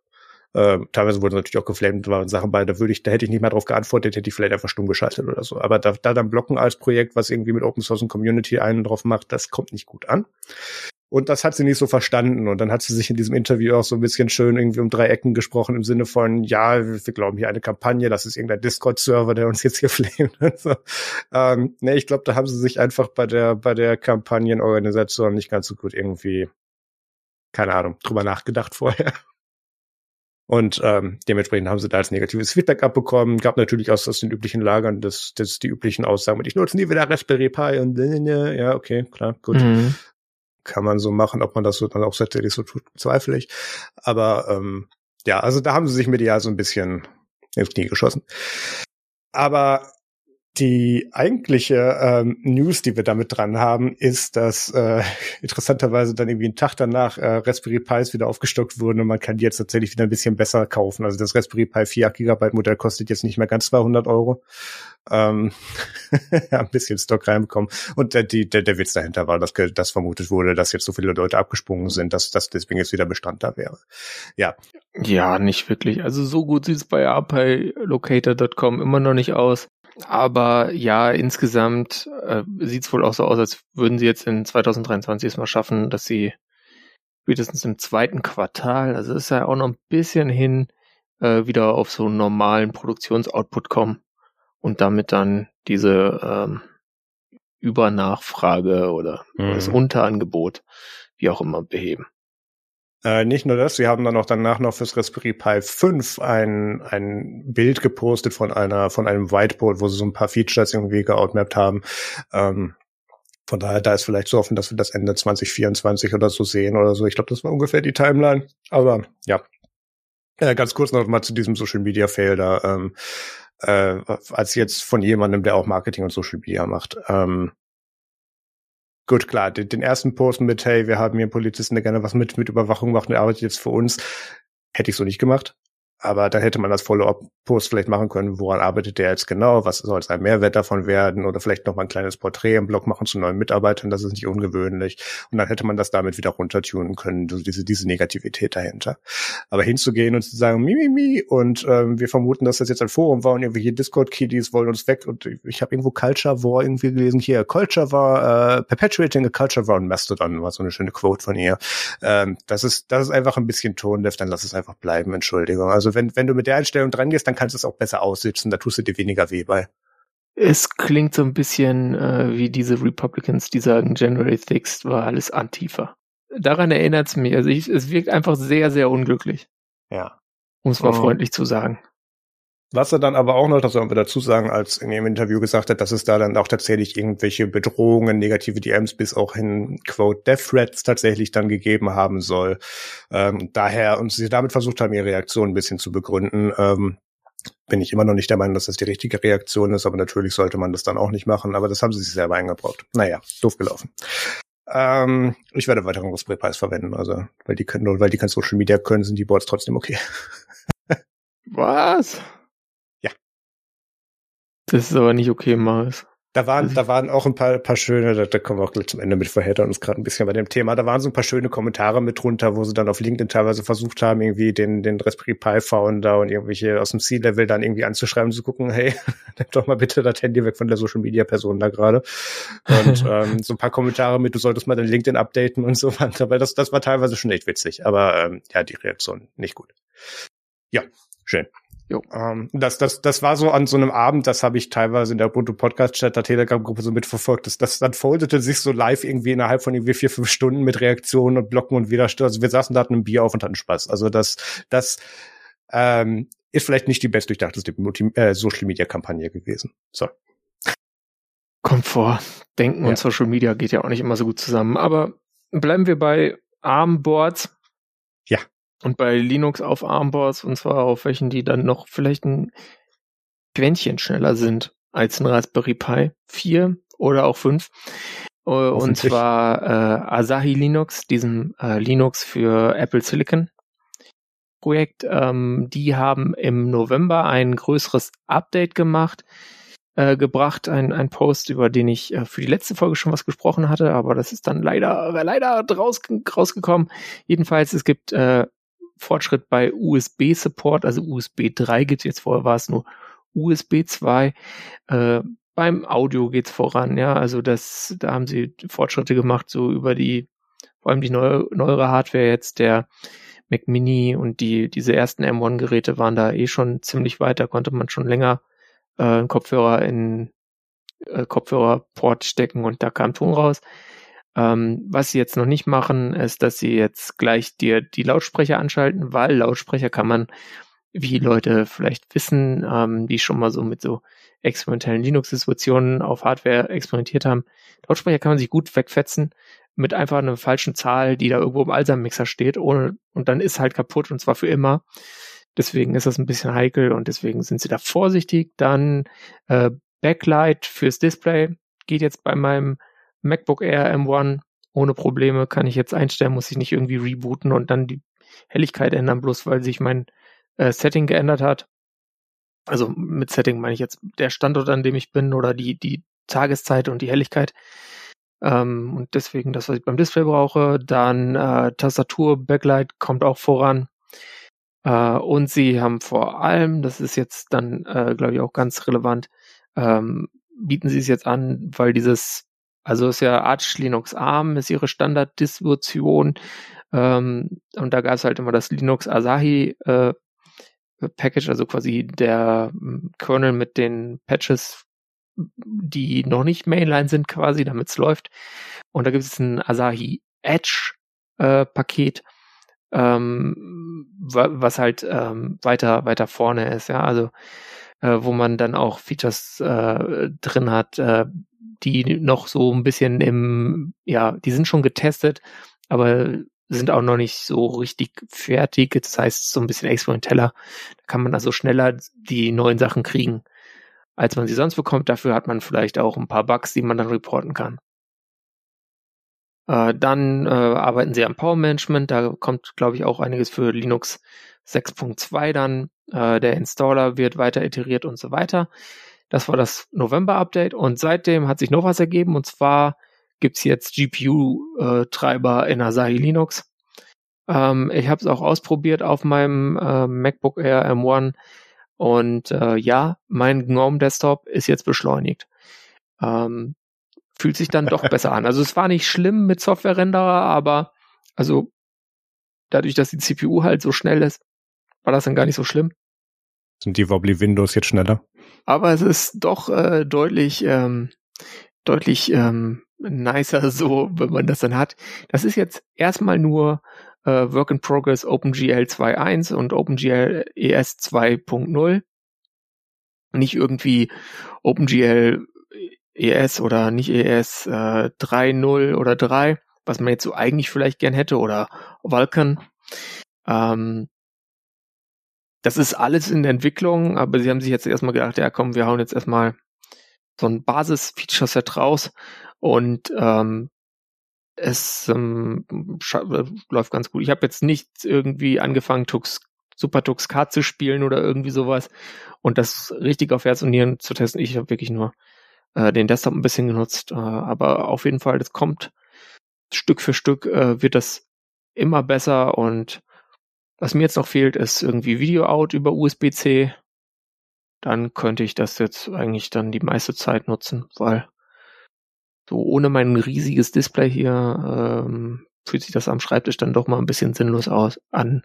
Äh, teilweise wurden natürlich auch geflamed, waren Sachen bei, da würde ich, da hätte ich nicht mal drauf geantwortet, hätte ich vielleicht einfach stumm geschaltet oder so. Aber da, da dann blocken als Projekt, was irgendwie mit Open Source und Community einen drauf macht, das kommt nicht gut an. Und das hat sie nicht so verstanden. Und dann hat sie sich in diesem Interview auch so ein bisschen schön irgendwie um drei Ecken gesprochen im Sinne von, ja, wir glauben hier eine Kampagne, das ist irgendein Discord-Server, der uns jetzt hier flamet. so. ähm, nee, ich glaube, da haben sie sich einfach bei der, bei der Kampagnenorganisation nicht ganz so gut irgendwie, keine Ahnung, drüber nachgedacht vorher. Und ähm, dementsprechend haben sie da als negatives Feedback abbekommen. Gab natürlich aus, aus den üblichen Lagern das, das die üblichen Aussagen mit, ich nutze nie wieder Raspberry Pi und ja, okay, klar, gut. Mhm kann man so machen. Ob man das so dann auch tatsächlich so tut, bezweifle ich. Aber ähm, ja, also da haben sie sich medial so ein bisschen ins Knie geschossen. Aber die eigentliche ähm, News, die wir damit dran haben, ist, dass äh, interessanterweise dann irgendwie einen Tag danach äh, Raspberry Pis wieder aufgestockt wurden und man kann die jetzt tatsächlich wieder ein bisschen besser kaufen. Also das Raspberry Pi 4 Gigabyte Modell kostet jetzt nicht mehr ganz 200 Euro. Ähm, ein bisschen Stock reinbekommen. Und der, die, der, der Witz dahinter war, dass, dass vermutet wurde, dass jetzt so viele Leute abgesprungen sind, dass das deswegen jetzt wieder Bestand da wäre. Ja. Ja, nicht wirklich. Also so gut sieht es bei APILocator.com immer noch nicht aus. Aber ja, insgesamt äh, sieht es wohl auch so aus, als würden sie jetzt in 2023 es mal schaffen, dass sie spätestens im zweiten Quartal, also ist ja auch noch ein bisschen hin, äh, wieder auf so einen normalen Produktionsoutput kommen und damit dann diese ähm, Übernachfrage oder, mhm. das. Unterangebot, wie auch immer, beheben. Äh, nicht nur das, sie haben dann auch danach noch fürs Raspberry Pi 5 ein, ein Bild gepostet von einer, von einem Whiteboard, wo sie so ein paar Features irgendwie geoutmapped haben. Ähm, von daher, da ist vielleicht so offen, dass wir das Ende 2024 oder so sehen oder so. Ich glaube, das war ungefähr die Timeline. Aber ja. Äh, ganz kurz noch mal zu diesem Social Media Fail da. Ähm, äh, als jetzt von jemandem, der auch Marketing und Social Media macht. Ähm, gut, klar, den, den ersten Post mit, hey, wir haben hier einen Polizisten, der gerne was mit, mit Überwachung macht und arbeitet jetzt für uns, hätte ich so nicht gemacht. Aber dann hätte man das Follow-up-Post vielleicht machen können, woran arbeitet der jetzt genau, was soll sein Mehrwert davon werden oder vielleicht noch mal ein kleines Porträt im Blog machen zu neuen Mitarbeitern, das ist nicht ungewöhnlich. Und dann hätte man das damit wieder runtertunen können, diese, diese Negativität dahinter. Aber hinzugehen und zu sagen, mi, mi, mi, und ähm, wir vermuten, dass das jetzt ein Forum war und irgendwelche Discord-Kiddies wollen uns weg und ich habe irgendwo Culture War irgendwie gelesen, hier, Culture War, äh, Perpetuating a Culture War und Mastodon war so eine schöne Quote von ihr. Ähm, das ist, das ist einfach ein bisschen Tonlift, dann lass es einfach bleiben, Entschuldigung. Also also wenn, wenn du mit der Einstellung dran gehst, dann kannst du es auch besser aussitzen, da tust du dir weniger weh bei. Es klingt so ein bisschen äh, wie diese Republicans, die sagen, January 6 war alles Antifa. Daran erinnert es mich. Also ich, es wirkt einfach sehr, sehr unglücklich. Ja. Um es mal oh. freundlich zu sagen. Was er dann aber auch noch, das sollen wir dazu sagen, als in dem Interview gesagt hat, dass es da dann auch tatsächlich irgendwelche Bedrohungen, negative DMs bis auch hin, quote, Death Threats tatsächlich dann gegeben haben soll. Ähm, daher, und sie damit versucht haben, ihre Reaktion ein bisschen zu begründen, ähm, bin ich immer noch nicht der Meinung, dass das die richtige Reaktion ist, aber natürlich sollte man das dann auch nicht machen, aber das haben sie sich selber eingebraucht. Naja, doof gelaufen. Ähm, ich werde weiteren Raspberry verwenden, also, weil die können, weil die kein Social Media können, sind die Boards trotzdem okay. Was? Das ist aber nicht okay, Marius. Da waren, da waren auch ein paar, paar schöne, da, da kommen wir auch gleich zum Ende mit verheddern uns gerade ein bisschen bei dem Thema. Da waren so ein paar schöne Kommentare mit drunter, wo sie dann auf LinkedIn teilweise versucht haben, irgendwie den, den Raspberry Pi Founder und irgendwelche aus dem C-Level dann irgendwie anzuschreiben, zu gucken, hey, nimm doch mal bitte das Handy weg von der Social Media Person da gerade. Und ähm, so ein paar Kommentare mit, du solltest mal dein LinkedIn updaten und so weiter, weil das, das war teilweise schon echt witzig. Aber ähm, ja, die Reaktion nicht gut. Ja, schön. Jo. Ähm, das, das, das war so an so einem Abend, das habe ich teilweise in der Ubuntu Podcast Chat der Telegram-Gruppe so mitverfolgt. Das, das dann foldete sich so live irgendwie innerhalb von irgendwie vier, fünf Stunden mit Reaktionen und Blocken und Widerstand. Also wir saßen da hatten ein Bier auf und hatten Spaß. Also das, das ähm, ist vielleicht nicht die bestdurchdachteste äh, Social Media Kampagne gewesen. So. Kommt vor. Denken ja. und Social Media geht ja auch nicht immer so gut zusammen. Aber bleiben wir bei Armboards. Und bei Linux auf ARM-Boards und zwar auf welchen, die dann noch vielleicht ein Quäntchen schneller sind als ein Raspberry Pi 4 oder auch 5. Äh, und zwar äh, Asahi Linux, diesem äh, Linux für Apple Silicon Projekt. Ähm, die haben im November ein größeres Update gemacht, äh, gebracht, ein, ein Post, über den ich äh, für die letzte Folge schon was gesprochen hatte, aber das ist dann leider, leider raus, rausgekommen. Jedenfalls, es gibt äh, Fortschritt bei USB-Support, also USB 3 gibt jetzt vorher war es nur USB 2. Äh, beim Audio geht's voran, ja, also das, da haben sie Fortschritte gemacht, so über die, vor allem die neue, neuere Hardware jetzt, der Mac Mini und die, diese ersten M1-Geräte waren da eh schon ziemlich weit, da konnte man schon länger äh, Kopfhörer in äh, Kopfhörerport stecken und da kam Ton raus. Ähm, was sie jetzt noch nicht machen, ist, dass sie jetzt gleich dir die Lautsprecher anschalten, weil Lautsprecher kann man, wie Leute vielleicht wissen, ähm, die schon mal so mit so experimentellen Linux-Situationen auf Hardware experimentiert haben. Lautsprecher kann man sich gut wegfetzen mit einfach einer falschen Zahl, die da irgendwo im Alsa-Mixer steht, ohne, und dann ist halt kaputt und zwar für immer. Deswegen ist das ein bisschen heikel und deswegen sind sie da vorsichtig. Dann äh, Backlight fürs Display geht jetzt bei meinem MacBook Air M1 ohne Probleme, kann ich jetzt einstellen, muss ich nicht irgendwie rebooten und dann die Helligkeit ändern, bloß weil sich mein äh, Setting geändert hat. Also mit Setting meine ich jetzt der Standort, an dem ich bin oder die, die Tageszeit und die Helligkeit. Ähm, und deswegen das, was ich beim Display brauche. Dann äh, Tastatur, Backlight kommt auch voran. Äh, und sie haben vor allem, das ist jetzt dann, äh, glaube ich, auch ganz relevant, ähm, bieten sie es jetzt an, weil dieses, also ist ja Arch Linux ARM, ist ihre Standarddistribution. Ähm, und da gab es halt immer das Linux Asahi äh, Package, also quasi der hm, Kernel mit den Patches, die noch nicht Mainline sind quasi, damit es läuft. Und da gibt es ein Asahi Edge äh, Paket, ähm, was halt ähm, weiter weiter vorne ist, ja, also äh, wo man dann auch Features äh, drin hat, äh, die noch so ein bisschen im, ja, die sind schon getestet, aber sind auch noch nicht so richtig fertig. Das heißt, so ein bisschen experimenteller. Da kann man also schneller die neuen Sachen kriegen, als man sie sonst bekommt. Dafür hat man vielleicht auch ein paar Bugs, die man dann reporten kann. Äh, dann äh, arbeiten sie am Power Management. Da kommt, glaube ich, auch einiges für Linux 6.2 dann. Äh, der Installer wird weiter iteriert und so weiter. Das war das November-Update und seitdem hat sich noch was ergeben und zwar gibt's jetzt GPU-Treiber äh, in Asahi Linux. Ähm, ich habe es auch ausprobiert auf meinem äh, MacBook Air M1 und äh, ja, mein GNOME Desktop ist jetzt beschleunigt. Ähm, fühlt sich dann doch besser an. Also es war nicht schlimm mit Software-Renderer, aber also dadurch, dass die CPU halt so schnell ist, war das dann gar nicht so schlimm. Sind die Wobbly Windows jetzt schneller? Aber es ist doch äh, deutlich, ähm, deutlich ähm, nicer so, wenn man das dann hat. Das ist jetzt erstmal nur äh, Work in Progress OpenGL 2.1 und OpenGL ES 2.0. Nicht irgendwie OpenGL ES oder nicht ES äh, 3.0 oder 3, was man jetzt so eigentlich vielleicht gern hätte, oder Vulkan. Ähm, das ist alles in der Entwicklung, aber sie haben sich jetzt erstmal gedacht, ja komm, wir hauen jetzt erstmal so ein Basis-Feature-Set raus und ähm, es ähm, läuft ganz gut. Ich habe jetzt nicht irgendwie angefangen, Tux, Super Tux Card zu spielen oder irgendwie sowas und das richtig auf Herz und Nieren zu testen. Ich habe wirklich nur äh, den Desktop ein bisschen genutzt, äh, aber auf jeden Fall, das kommt Stück für Stück, äh, wird das immer besser und was mir jetzt noch fehlt, ist irgendwie Video-Out über USB-C. Dann könnte ich das jetzt eigentlich dann die meiste Zeit nutzen, weil so ohne mein riesiges Display hier ähm, fühlt sich das am Schreibtisch dann doch mal ein bisschen sinnlos aus an,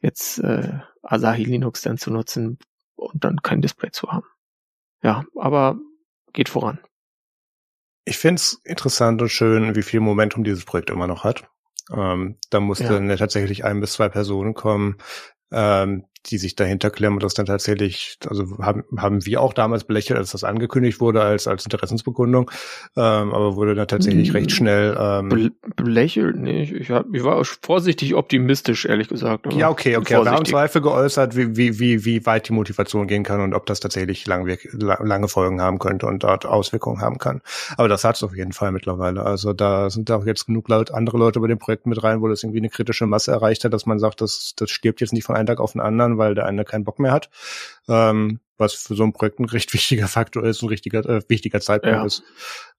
jetzt äh, Asahi Linux dann zu nutzen und dann kein Display zu haben. Ja, aber geht voran. Ich finde es interessant und schön, wie viel Momentum dieses Projekt immer noch hat. Ähm, da mussten ja. tatsächlich ein bis zwei Personen kommen, ähm, die sich dahinter klemmen und das dann tatsächlich, also haben, haben wir auch damals belächelt, als das angekündigt wurde als, als Interessensbekundung, ähm, aber wurde dann tatsächlich recht hm. schnell ähm, Be belächelt nicht. Ich, hab, ich war vorsichtig optimistisch, ehrlich gesagt. Ja, okay, okay. Wir haben Zweifel geäußert, wie, wie, wie, wie weit die Motivation gehen kann und ob das tatsächlich lange, lange Folgen haben könnte und dort Auswirkungen haben kann. Aber das hat es auf jeden Fall mittlerweile. Also da sind auch jetzt genug Leute, andere Leute bei dem Projekt mit rein, wo das irgendwie eine kritische Masse erreicht hat, dass man sagt, das, das stirbt jetzt nicht von einem Tag auf den anderen, weil der eine keinen Bock mehr hat. Ähm, was für so ein Projekt ein recht wichtiger Faktor ist, ein richtiger, äh, wichtiger Zeitpunkt ja. ist.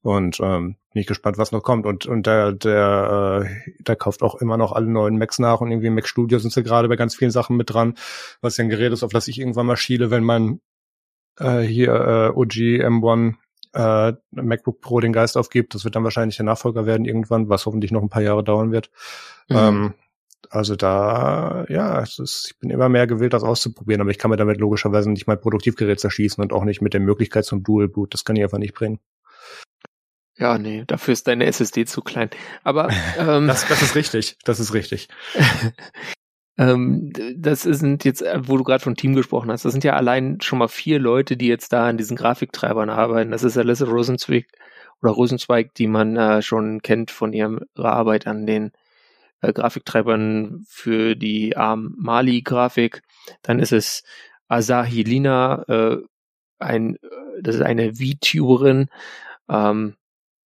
Und ähm, bin ich gespannt, was noch kommt. Und, und der, der, äh, der kauft auch immer noch alle neuen Macs nach und irgendwie Mac Studio sind sie gerade bei ganz vielen Sachen mit dran, was ja ein Gerät ist, auf das ich irgendwann mal schiele, wenn man äh, hier äh, OG M1 äh, MacBook Pro den Geist aufgibt. Das wird dann wahrscheinlich der Nachfolger werden irgendwann, was hoffentlich noch ein paar Jahre dauern wird. Mhm. Ähm, also da, ja, ist, ich bin immer mehr gewillt, das auszuprobieren, aber ich kann mir damit logischerweise nicht mein Produktivgerät zerschießen und auch nicht mit der Möglichkeit zum Dual Boot. Das kann ich einfach nicht bringen. Ja, nee, dafür ist deine SSD zu klein. Aber ähm, das, das ist richtig, das ist richtig. ähm, das sind jetzt, wo du gerade von Team gesprochen hast, das sind ja allein schon mal vier Leute, die jetzt da an diesen Grafiktreibern arbeiten. Das ist Alyssa Rosenzweig oder Rosenzweig, die man äh, schon kennt von ihrer Arbeit an den äh, Grafiktreibern für die ARM Mali Grafik. Dann ist es Asahi Lina, äh, ein, äh, das ist eine VTuberin. Ähm,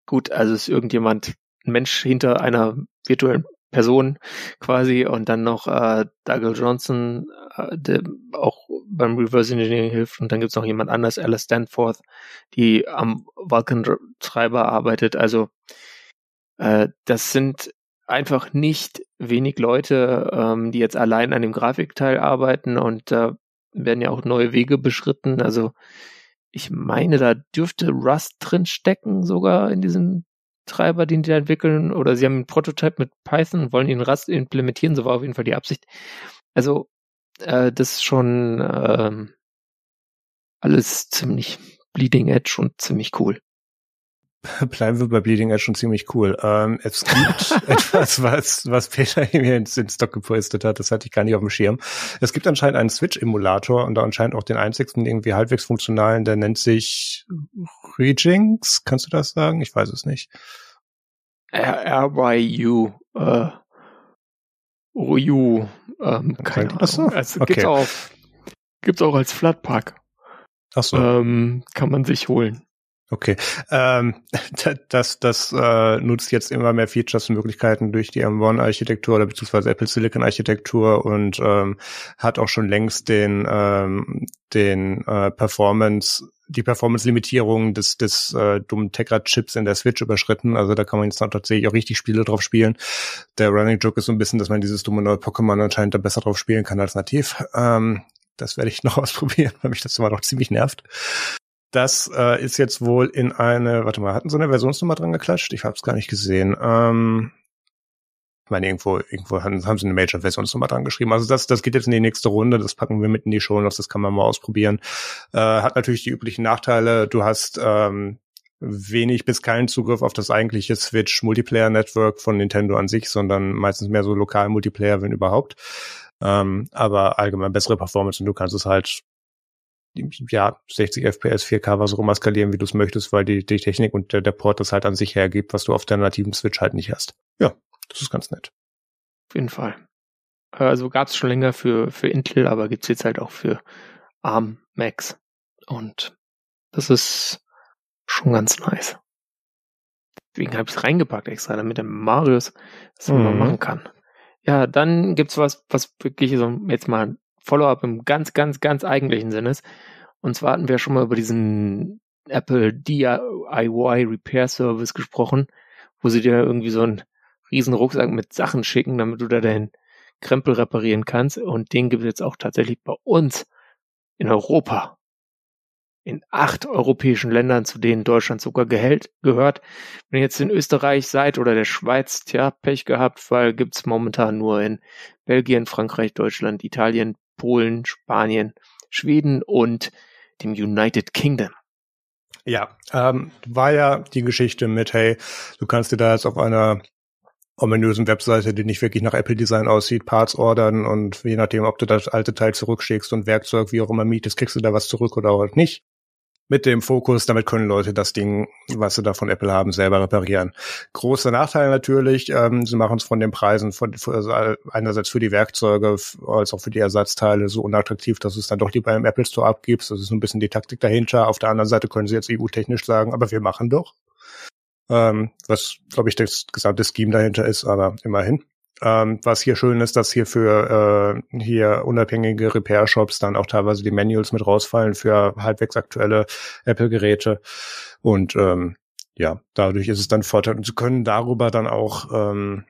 gut, also ist irgendjemand, ein Mensch hinter einer virtuellen Person quasi und dann noch äh, Douglas Johnson, äh, der auch beim Reverse Engineering hilft und dann gibt's noch jemand anders, Alice Stanforth, die am Vulkan-Treiber arbeitet. Also äh, das sind einfach nicht wenig Leute, ähm, die jetzt allein an dem Grafikteil arbeiten und da äh, werden ja auch neue Wege beschritten. Also ich meine, da dürfte Rust drin stecken, sogar in diesem Treiber, den die entwickeln. Oder sie haben einen Prototype mit Python und wollen ihn Rust implementieren, so war auf jeden Fall die Absicht. Also, äh, das ist schon ähm, alles ziemlich bleeding edge und ziemlich cool. bleiben wir bei Bleeding Edge schon ziemlich cool. Ähm, es gibt etwas, was, was Peter mir ins, ins Stock gepostet hat, das hatte ich gar nicht auf dem Schirm. Es gibt anscheinend einen Switch-Emulator und da anscheinend auch den einzigsten irgendwie halbwegs funktionalen, der nennt sich Rejinx. Kannst du das sagen? Ich weiß es nicht. R-Y-U. Äh, Ryu. Ähm, keine Ahnung. So? Also, okay. gibt's, auch, gibt's auch als Flatpak. Ach so. Ähm, kann man sich holen. Okay, ähm, das, das äh, nutzt jetzt immer mehr Features und Möglichkeiten durch die M1-Architektur oder beziehungsweise Apple Silicon-Architektur und ähm, hat auch schon längst den, ähm, den äh, Performance, die Performance-Limitierung des, des äh, dummen Tegra-Chips in der Switch überschritten. Also da kann man jetzt tatsächlich auch richtig Spiele drauf spielen. Der Running Joke ist so ein bisschen, dass man dieses dumme neue Pokémon anscheinend da besser drauf spielen kann als nativ. Ähm, das werde ich noch ausprobieren, weil mich das immer noch ziemlich nervt. Das äh, ist jetzt wohl in eine, warte mal, hatten sie eine Versionsnummer dran geklatscht? Ich habe es gar nicht gesehen. Ähm, ich meine, irgendwo, irgendwo haben, haben sie eine Major-Versionsnummer dran geschrieben. Also das, das geht jetzt in die nächste Runde, das packen wir mit in die Show das kann man mal ausprobieren. Äh, hat natürlich die üblichen Nachteile. Du hast ähm, wenig bis keinen Zugriff auf das eigentliche Switch Multiplayer Network von Nintendo an sich, sondern meistens mehr so lokal Multiplayer, wenn überhaupt. Ähm, aber allgemein bessere Performance und du kannst es halt ja, 60 FPS, 4K, was auch immer skalieren, wie du es möchtest, weil die, die Technik und der, der Port das halt an sich hergibt, was du auf der nativen Switch halt nicht hast. Ja, das ist ganz nett. Auf jeden Fall. Also gab es schon länger für, für Intel, aber gibt's jetzt halt auch für ARM Max. Und das ist schon ganz nice. Deswegen habe ich es reingepackt extra, damit der Marius das mhm. immer machen kann. Ja, dann gibt's was, was wirklich so jetzt mal Follow-up im ganz, ganz, ganz eigentlichen Sinne ist. Und zwar hatten wir schon mal über diesen Apple DIY Repair Service gesprochen, wo sie dir irgendwie so einen riesen Rucksack mit Sachen schicken, damit du da deinen Krempel reparieren kannst. Und den gibt es jetzt auch tatsächlich bei uns in Europa. In acht europäischen Ländern, zu denen Deutschland sogar gehält, gehört. Wenn ihr jetzt in Österreich seid oder der Schweiz, tja, Pech gehabt, weil gibt's momentan nur in Belgien, Frankreich, Deutschland, Italien, Polen, Spanien, Schweden und dem United Kingdom. Ja, ähm, war ja die Geschichte mit, hey, du kannst dir da jetzt auf einer ominösen Webseite, die nicht wirklich nach Apple-Design aussieht, Parts ordern und je nachdem, ob du das alte Teil zurückschickst und Werkzeug, wie auch immer mietest, kriegst du da was zurück oder auch nicht mit dem Fokus, damit können Leute das Ding, was sie da von Apple haben, selber reparieren. Großer Nachteil natürlich, ähm, sie machen es von den Preisen, von, also einerseits für die Werkzeuge als auch für die Ersatzteile so unattraktiv, dass es dann doch lieber im Apple Store abgibst. Das ist ein bisschen die Taktik dahinter. Auf der anderen Seite können sie jetzt EU-technisch sagen, aber wir machen doch. Ähm, was, glaube ich, das gesamte Scheme dahinter ist, aber immerhin. Ähm, was hier schön ist, dass hier für äh, hier unabhängige Repair-Shops dann auch teilweise die Manuals mit rausfallen für halbwegs aktuelle Apple-Geräte. Und ähm, ja, dadurch ist es dann Vorteil. Und sie können darüber dann auch ähm,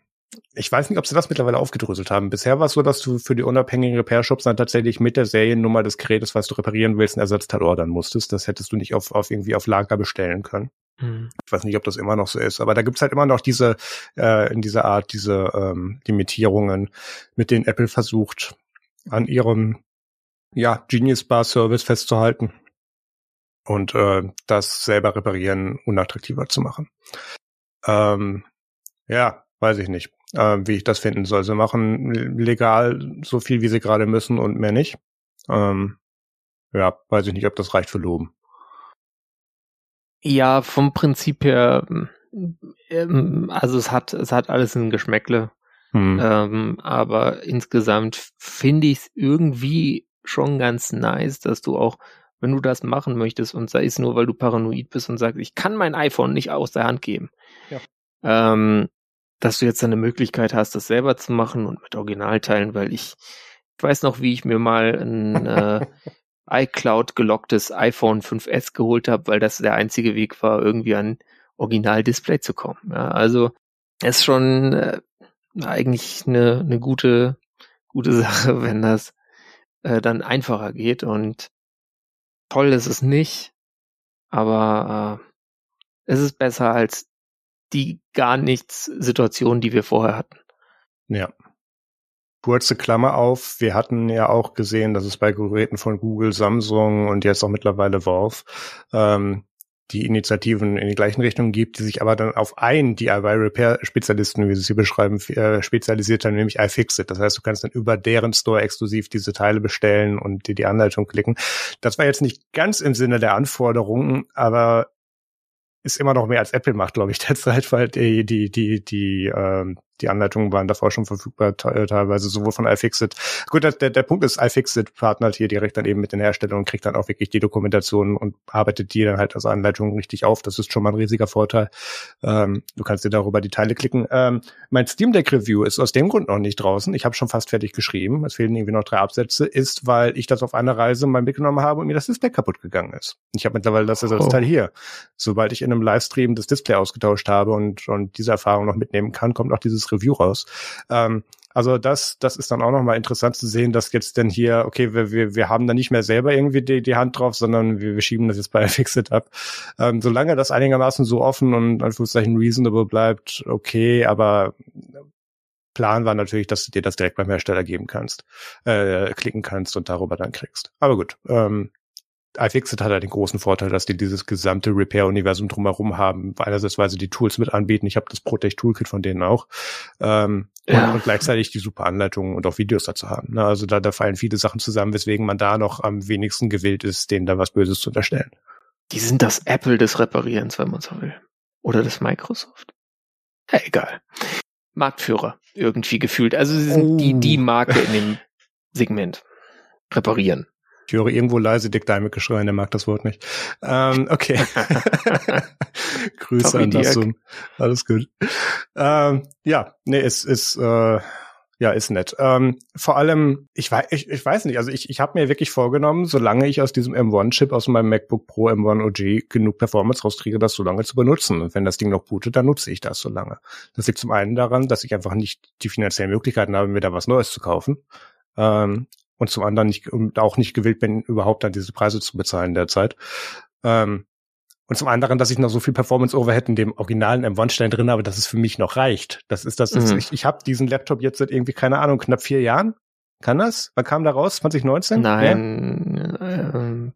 ich weiß nicht, ob sie das mittlerweile aufgedröselt haben. Bisher war es so, dass du für die unabhängigen Repair-Shops dann tatsächlich mit der Seriennummer des Gerätes, was du reparieren willst, ein Ersatzteil ordern musstest. Das hättest du nicht auf, auf irgendwie auf Lager bestellen können. Mhm. Ich weiß nicht, ob das immer noch so ist, aber da gibt's halt immer noch diese, äh, in dieser Art, diese ähm, Limitierungen, mit denen Apple versucht, an ihrem ja, Genius Bar Service festzuhalten und äh, das selber reparieren unattraktiver zu machen. Ähm, ja, weiß ich nicht, äh, wie ich das finden soll. Sie machen legal so viel, wie sie gerade müssen und mehr nicht. Ähm, ja, weiß ich nicht, ob das reicht für Loben. Ja, vom Prinzip her, ähm, also es hat, es hat alles ein Geschmäckle. Hm. Ähm, aber insgesamt finde ich es irgendwie schon ganz nice, dass du auch, wenn du das machen möchtest und sei es nur, weil du paranoid bist und sagst, ich kann mein iPhone nicht aus der Hand geben, ja. ähm, dass du jetzt eine Möglichkeit hast, das selber zu machen und mit Originalteilen, weil ich, ich weiß noch, wie ich mir mal ein äh, iCloud gelocktes iPhone 5S geholt habe, weil das der einzige Weg war, irgendwie an Original-Display zu kommen. Ja, also ist schon äh, eigentlich eine, eine gute, gute Sache, wenn das äh, dann einfacher geht. Und toll ist es nicht, aber äh, es ist besser als die gar nichts Situation, die wir vorher hatten. Ja, kurze Klammer auf. Wir hatten ja auch gesehen, dass es bei Geräten von Google, Samsung und jetzt auch mittlerweile Valve ähm, die Initiativen in die gleichen Richtungen gibt, die sich aber dann auf einen DIY-Repair-Spezialisten, wie sie es hier beschreiben, äh, spezialisiert haben, nämlich iFixit. Das heißt, du kannst dann über deren Store exklusiv diese Teile bestellen und dir die Anleitung klicken. Das war jetzt nicht ganz im Sinne der Anforderungen, aber ist immer noch mehr als Apple macht, glaube ich, derzeit, weil die, die, die, die ähm, die Anleitungen waren davor schon verfügbar, äh, teilweise sowohl von iFixit. Gut, der, der Punkt ist, iFixit partnert hier direkt dann eben mit den Herstellern und kriegt dann auch wirklich die Dokumentation und arbeitet die dann halt als Anleitung richtig auf. Das ist schon mal ein riesiger Vorteil. Ähm, du kannst dir darüber die Teile klicken. Ähm, mein Steam Deck Review ist aus dem Grund noch nicht draußen. Ich habe schon fast fertig geschrieben. Es fehlen irgendwie noch drei Absätze. Ist, weil ich das auf einer Reise mal mitgenommen habe und mir das Display kaputt gegangen ist. Ich habe mittlerweile das Ersatzteil oh. hier. Sobald ich in einem Livestream das Display ausgetauscht habe und, und diese Erfahrung noch mitnehmen kann, kommt auch dieses Review raus. Ähm, also das, das ist dann auch nochmal interessant zu sehen, dass jetzt denn hier, okay, wir, wir, wir haben da nicht mehr selber irgendwie die, die Hand drauf, sondern wir, wir schieben das jetzt bei Fixit ab. Ähm, solange das einigermaßen so offen und Anführungszeichen reasonable bleibt, okay, aber Plan war natürlich, dass du dir das direkt beim Hersteller geben kannst, äh, klicken kannst und darüber dann kriegst. Aber gut, ähm, iFixit hat halt den großen Vorteil, dass die dieses gesamte Repair-Universum drumherum haben. Einerseits, weil sie die Tools mit anbieten. Ich habe das Protect Toolkit von denen auch. Ähm, ja. und, gleichzeitig die super Anleitungen und auch Videos dazu haben. Ne? Also da, da fallen viele Sachen zusammen, weswegen man da noch am wenigsten gewillt ist, denen da was Böses zu unterstellen. Die sind das Apple des Reparierens, wenn man so will. Oder das Microsoft. Ja, egal. Marktführer, irgendwie gefühlt. Also sie sind oh. die, die Marke in dem Segment. Reparieren. Ich höre irgendwo leise Dick Diamond geschreien, der mag das Wort nicht. Ähm, okay. Grüße Sorry, an das Zoom. Alles gut. Ähm, ja, nee, es ist, äh, ja, ist nett. Ähm, vor allem, ich weiß, ich, ich weiß nicht, also ich, ich habe mir wirklich vorgenommen, solange ich aus diesem M1-Chip aus meinem MacBook Pro M1 OG genug Performance rauskriege, das so lange zu benutzen. Und wenn das Ding noch bootet, dann nutze ich das so lange. Das liegt zum einen daran, dass ich einfach nicht die finanziellen Möglichkeiten habe, mir da was Neues zu kaufen. Ähm, und zum anderen nicht, auch nicht gewillt bin, überhaupt dann diese Preise zu bezahlen derzeit. Ähm, und zum anderen, dass ich noch so viel Performance Overhead in dem originalen M1-Stein drin habe, dass es für mich noch reicht. Das ist das, mhm. ich, ich habe diesen Laptop jetzt seit irgendwie, keine Ahnung, knapp vier Jahren. Kann das? Wann kam da raus? 2019? Nein. Ähm,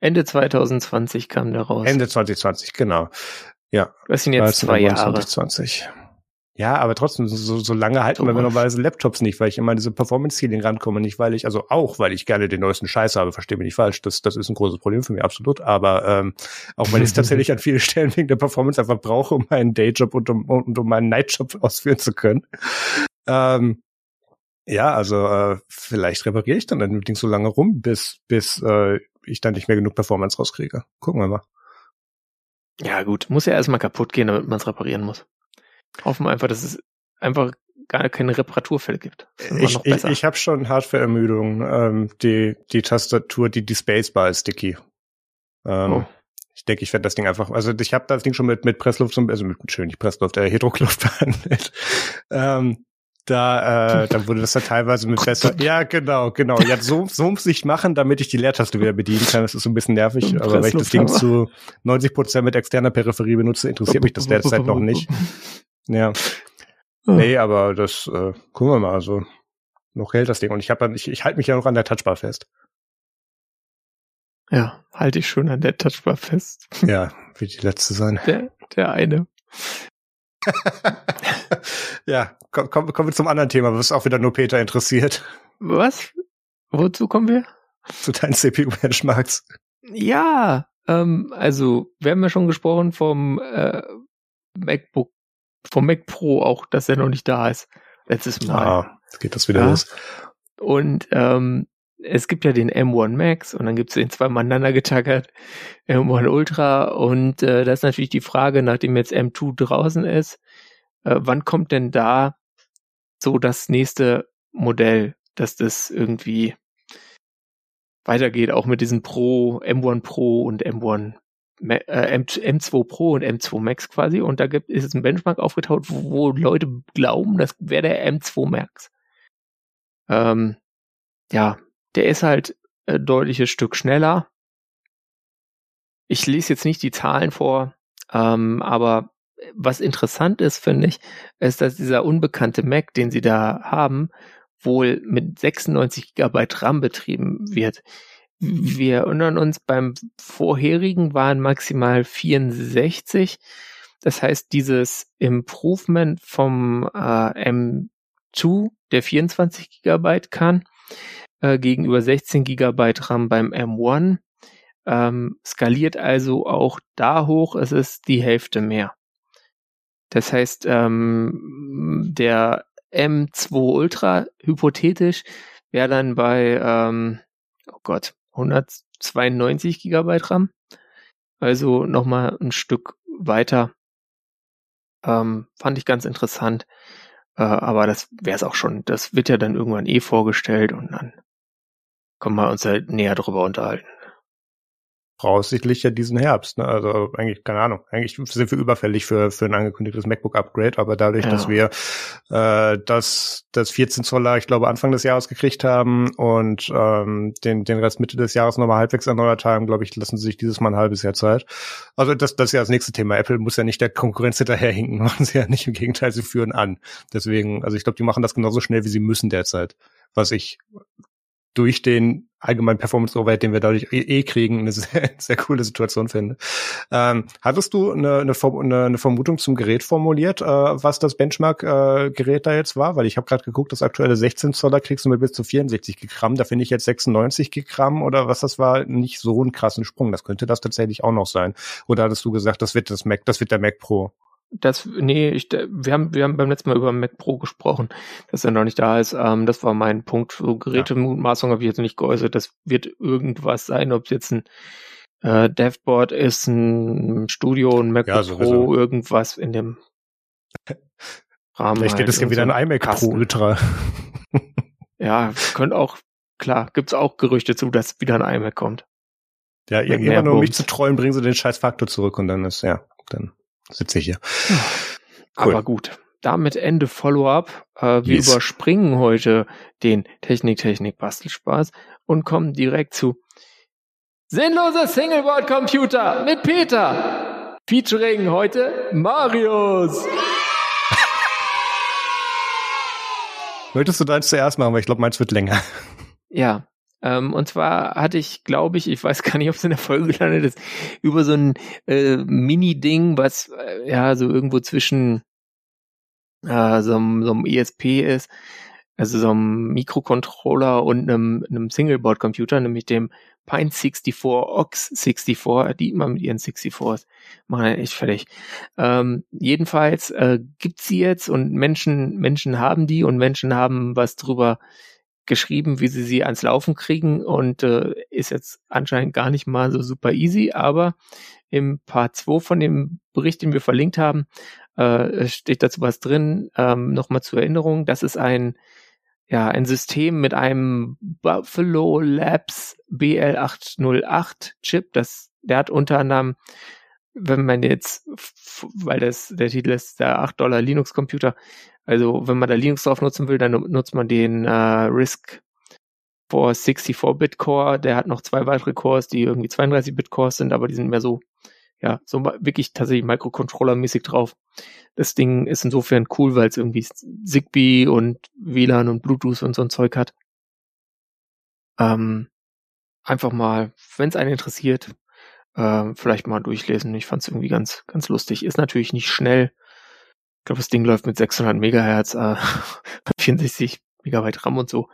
Ende 2020 kam der raus. Ende 2020, genau. Ja. Das sind jetzt zwei Jahre. 2020. Ja, aber trotzdem, so, so lange halten wir normalerweise Laptops nicht, weil ich immer diese Performance-Ceiling rankomme. Nicht, weil ich, also auch, weil ich gerne den neuesten Scheiß habe, verstehe mich nicht falsch. Das, das ist ein großes Problem für mich, absolut. Aber ähm, auch weil ich es tatsächlich an vielen Stellen wegen der Performance einfach brauche, um meinen Dayjob und um, und um meinen Nightjob ausführen zu können. Ähm, ja, also äh, vielleicht repariere ich dann ein Ding so lange rum, bis, bis äh, ich dann nicht mehr genug Performance rauskriege. Gucken wir mal. Ja, gut. Muss ja erstmal kaputt gehen, damit man es reparieren muss. Hoffen wir einfach, dass es einfach gar keine Reparaturfälle gibt. Ich, ich, ich habe schon Hardware-Ermüdung. Ähm, die, die Tastatur, die, die Spacebar ist sticky. Ähm, oh. Ich denke, ich werde das Ding einfach, also ich habe das Ding schon mit, mit Pressluft, also mit, schön, nicht Pressluft, äh, Hydrokluft behandelt. ähm, da, äh, da wurde das ja teilweise mit besser. Ja, genau, genau. Ja, so, so muss ich machen, damit ich die Leertaste wieder bedienen kann. Das ist so ein bisschen nervig, aber wenn ich das Ding zu 90 Prozent mit externer Peripherie benutze, interessiert mich das derzeit noch nicht. Ja. Nee, aber das äh, gucken wir mal. Also noch hält das Ding und ich habe, ich, ich halte mich ja noch an der Touchbar fest. Ja, halte ich schon an der Touchbar fest. Ja, wird die letzte sein. Der, der eine. ja, komm, komm, kommen wir zum anderen Thema, was auch wieder nur Peter interessiert. Was? Wozu kommen wir? Zu deinen CPU-Benchmarks. Ja, ähm, also wir haben ja schon gesprochen vom äh, MacBook, vom Mac Pro auch, dass er noch nicht da ist. Letztes Mal. Ah, jetzt geht das wieder ja. los. Und ähm, es gibt ja den M1 Max und dann gibt es den zweimal aneinander getackert, M1 Ultra und äh, das ist natürlich die Frage, nachdem jetzt M2 draußen ist, äh, wann kommt denn da so das nächste Modell, dass das irgendwie weitergeht, auch mit diesen Pro, M1 Pro und M1 äh, M, M2 Pro und M2 Max quasi und da gibt ist ein Benchmark aufgetaucht, wo, wo Leute glauben, das wäre der M2 Max. Ähm, ja, der ist halt ein deutliches Stück schneller. Ich lese jetzt nicht die Zahlen vor, ähm, aber was interessant ist, finde ich, ist, dass dieser unbekannte Mac, den sie da haben, wohl mit 96 Gigabyte RAM betrieben wird. Wir erinnern uns, beim vorherigen waren maximal 64. Das heißt, dieses Improvement vom äh, M2, der 24 Gigabyte kann, äh, gegenüber 16 GB RAM beim M1. Ähm, skaliert also auch da hoch, es ist die Hälfte mehr. Das heißt, ähm, der M2 Ultra hypothetisch wäre dann bei, ähm, oh Gott, 192 GB RAM. Also nochmal ein Stück weiter. Ähm, fand ich ganz interessant. Äh, aber das wäre es auch schon. Das wird ja dann irgendwann eh vorgestellt und dann können wir uns halt näher drüber unterhalten. Voraussichtlich ja diesen Herbst, ne? Also eigentlich, keine Ahnung, eigentlich sind wir überfällig für, für ein angekündigtes MacBook-Upgrade, aber dadurch, ja. dass wir äh, das, das 14 Zoller, ich glaube, Anfang des Jahres gekriegt haben und ähm, den, den Rest Mitte des Jahres nochmal halbwegs erneuert haben, glaube ich, lassen sie sich dieses Mal ein halbes Jahr Zeit. Also das, das ist ja das nächste Thema. Apple muss ja nicht der Konkurrenz hinterherhinken, machen sie ja nicht. Im Gegenteil, sie führen an. Deswegen, also ich glaube, die machen das genauso schnell, wie sie müssen derzeit. Was ich durch den allgemeinen Performance Overhead, den wir dadurch eh, eh kriegen, eine sehr, sehr coole Situation finde. Ähm, hattest du eine, eine, eine, Vermutung zum Gerät formuliert, äh, was das Benchmark-Gerät äh, da jetzt war? Weil ich habe gerade geguckt, das aktuelle 16 Zoller kriegst du mit bis zu 64 Gramm. Da finde ich jetzt 96 Gramm oder was das war, nicht so einen krassen Sprung. Das könnte das tatsächlich auch noch sein. Oder hattest du gesagt, das wird das Mac, das wird der Mac Pro? Das, nee, ich, wir haben, wir haben beim letzten Mal über Mac Pro gesprochen, dass er noch nicht da ist. Ähm, das war mein Punkt. So Gerätemutmaßung ja. habe ich jetzt nicht geäußert. Das wird irgendwas sein, ob es jetzt ein äh, Devboard ist, ein Studio, ein Mac ja, Pro, irgendwas in dem Rahmen. Vielleicht steht halt es ja wieder so ein iMac Kasten. Pro Ultra. ja, könnte auch, klar, gibt's auch Gerüchte zu, dass wieder ein iMac kommt. Ja, irgendwann nur um mich zu trollen, bringen sie den scheiß Faktor zurück und dann ist, ja, dann sitze ich hier. Cool. Aber gut, damit Ende Follow-up. Äh, wir yes. überspringen heute den Technik, Technik, Bastelspaß und kommen direkt zu Sinnloser Singleboard-Computer mit Peter. Featuring heute Marius. Möchtest du deins zuerst machen, weil ich glaube, meins wird länger. Ja, ähm, und zwar hatte ich, glaube ich, ich weiß gar nicht, ob es in der Folge gelandet ist, über so ein äh, Mini-Ding, was äh, ja so irgendwo zwischen äh, so, so einem ESP ist, also so einem Mikrocontroller und einem, einem Singleboard-Computer, nämlich dem Pine 64 Ox 64, die immer mit ihren 64s machen echt fertig. Ähm, jedenfalls äh, gibt sie jetzt und Menschen, Menschen haben die und Menschen haben was drüber geschrieben, wie sie sie ans Laufen kriegen und äh, ist jetzt anscheinend gar nicht mal so super easy, aber im Part 2 von dem Bericht, den wir verlinkt haben, äh, steht dazu was drin. Ähm, Nochmal zur Erinnerung, das ist ein ja, ein System mit einem Buffalo Labs BL808 Chip, das, der hat unter anderem, wenn man jetzt, weil das, der Titel ist der 8 Dollar Linux Computer, also wenn man da Linux drauf nutzen will, dann nutzt man den äh, RISC for 64-Bit Core, der hat noch zwei weitere Cores, die irgendwie 32-Bit Cores sind, aber die sind mehr so ja, so wirklich tatsächlich Microcontroller-mäßig drauf. Das Ding ist insofern cool, weil es irgendwie Zigbee und WLAN und Bluetooth und so ein Zeug hat. Ähm, einfach mal, wenn es einen interessiert, äh, vielleicht mal durchlesen. Ich fand es irgendwie ganz, ganz lustig. Ist natürlich nicht schnell. Ich glaube, das Ding läuft mit 600 Megahertz, äh, 64 Megabyte RAM und so.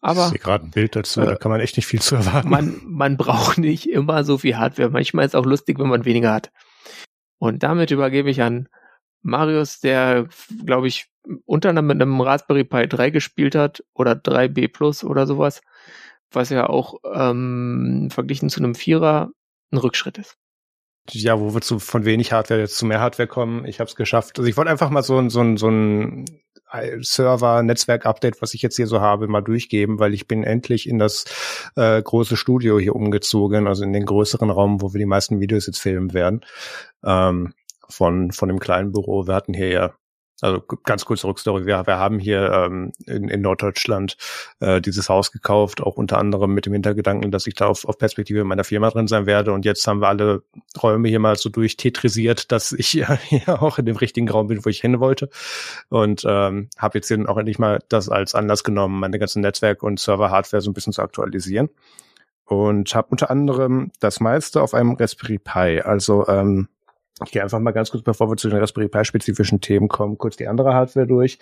Aber ich sehe gerade ein Bild dazu, äh, da kann man echt nicht viel zu erwarten. Man, man braucht nicht immer so viel Hardware. Manchmal ist es auch lustig, wenn man weniger hat. Und damit übergebe ich an Marius, der, glaube ich, unter anderem mit einem Raspberry Pi 3 gespielt hat oder 3B Plus oder sowas, was ja auch ähm, verglichen zu einem Vierer ein Rückschritt ist. Ja, wo wir zu, von wenig Hardware jetzt zu mehr Hardware kommen. Ich habe es geschafft. Also ich wollte einfach mal so, ein so, ein so ein Server, Netzwerk-Update, was ich jetzt hier so habe, mal durchgeben, weil ich bin endlich in das äh, große Studio hier umgezogen, also in den größeren Raum, wo wir die meisten Videos jetzt filmen werden. Ähm, von, von dem kleinen Büro. Wir hatten hier ja also ganz kurze Rückstory. Wir, wir haben hier ähm, in, in Norddeutschland äh, dieses Haus gekauft, auch unter anderem mit dem Hintergedanken, dass ich da auf, auf Perspektive meiner Firma drin sein werde. Und jetzt haben wir alle Räume hier mal so durchtetrisiert, dass ich ja hier auch in dem richtigen Raum bin, wo ich hin wollte. Und ähm, habe jetzt hier auch endlich mal das als Anlass genommen, meine ganzen Netzwerk- und Server-Hardware so ein bisschen zu aktualisieren. Und habe unter anderem das meiste auf einem Raspberry Pi. Also ähm, ich gehe einfach mal ganz kurz, bevor wir zu den Raspberry Pi spezifischen Themen kommen, kurz die andere Hardware durch.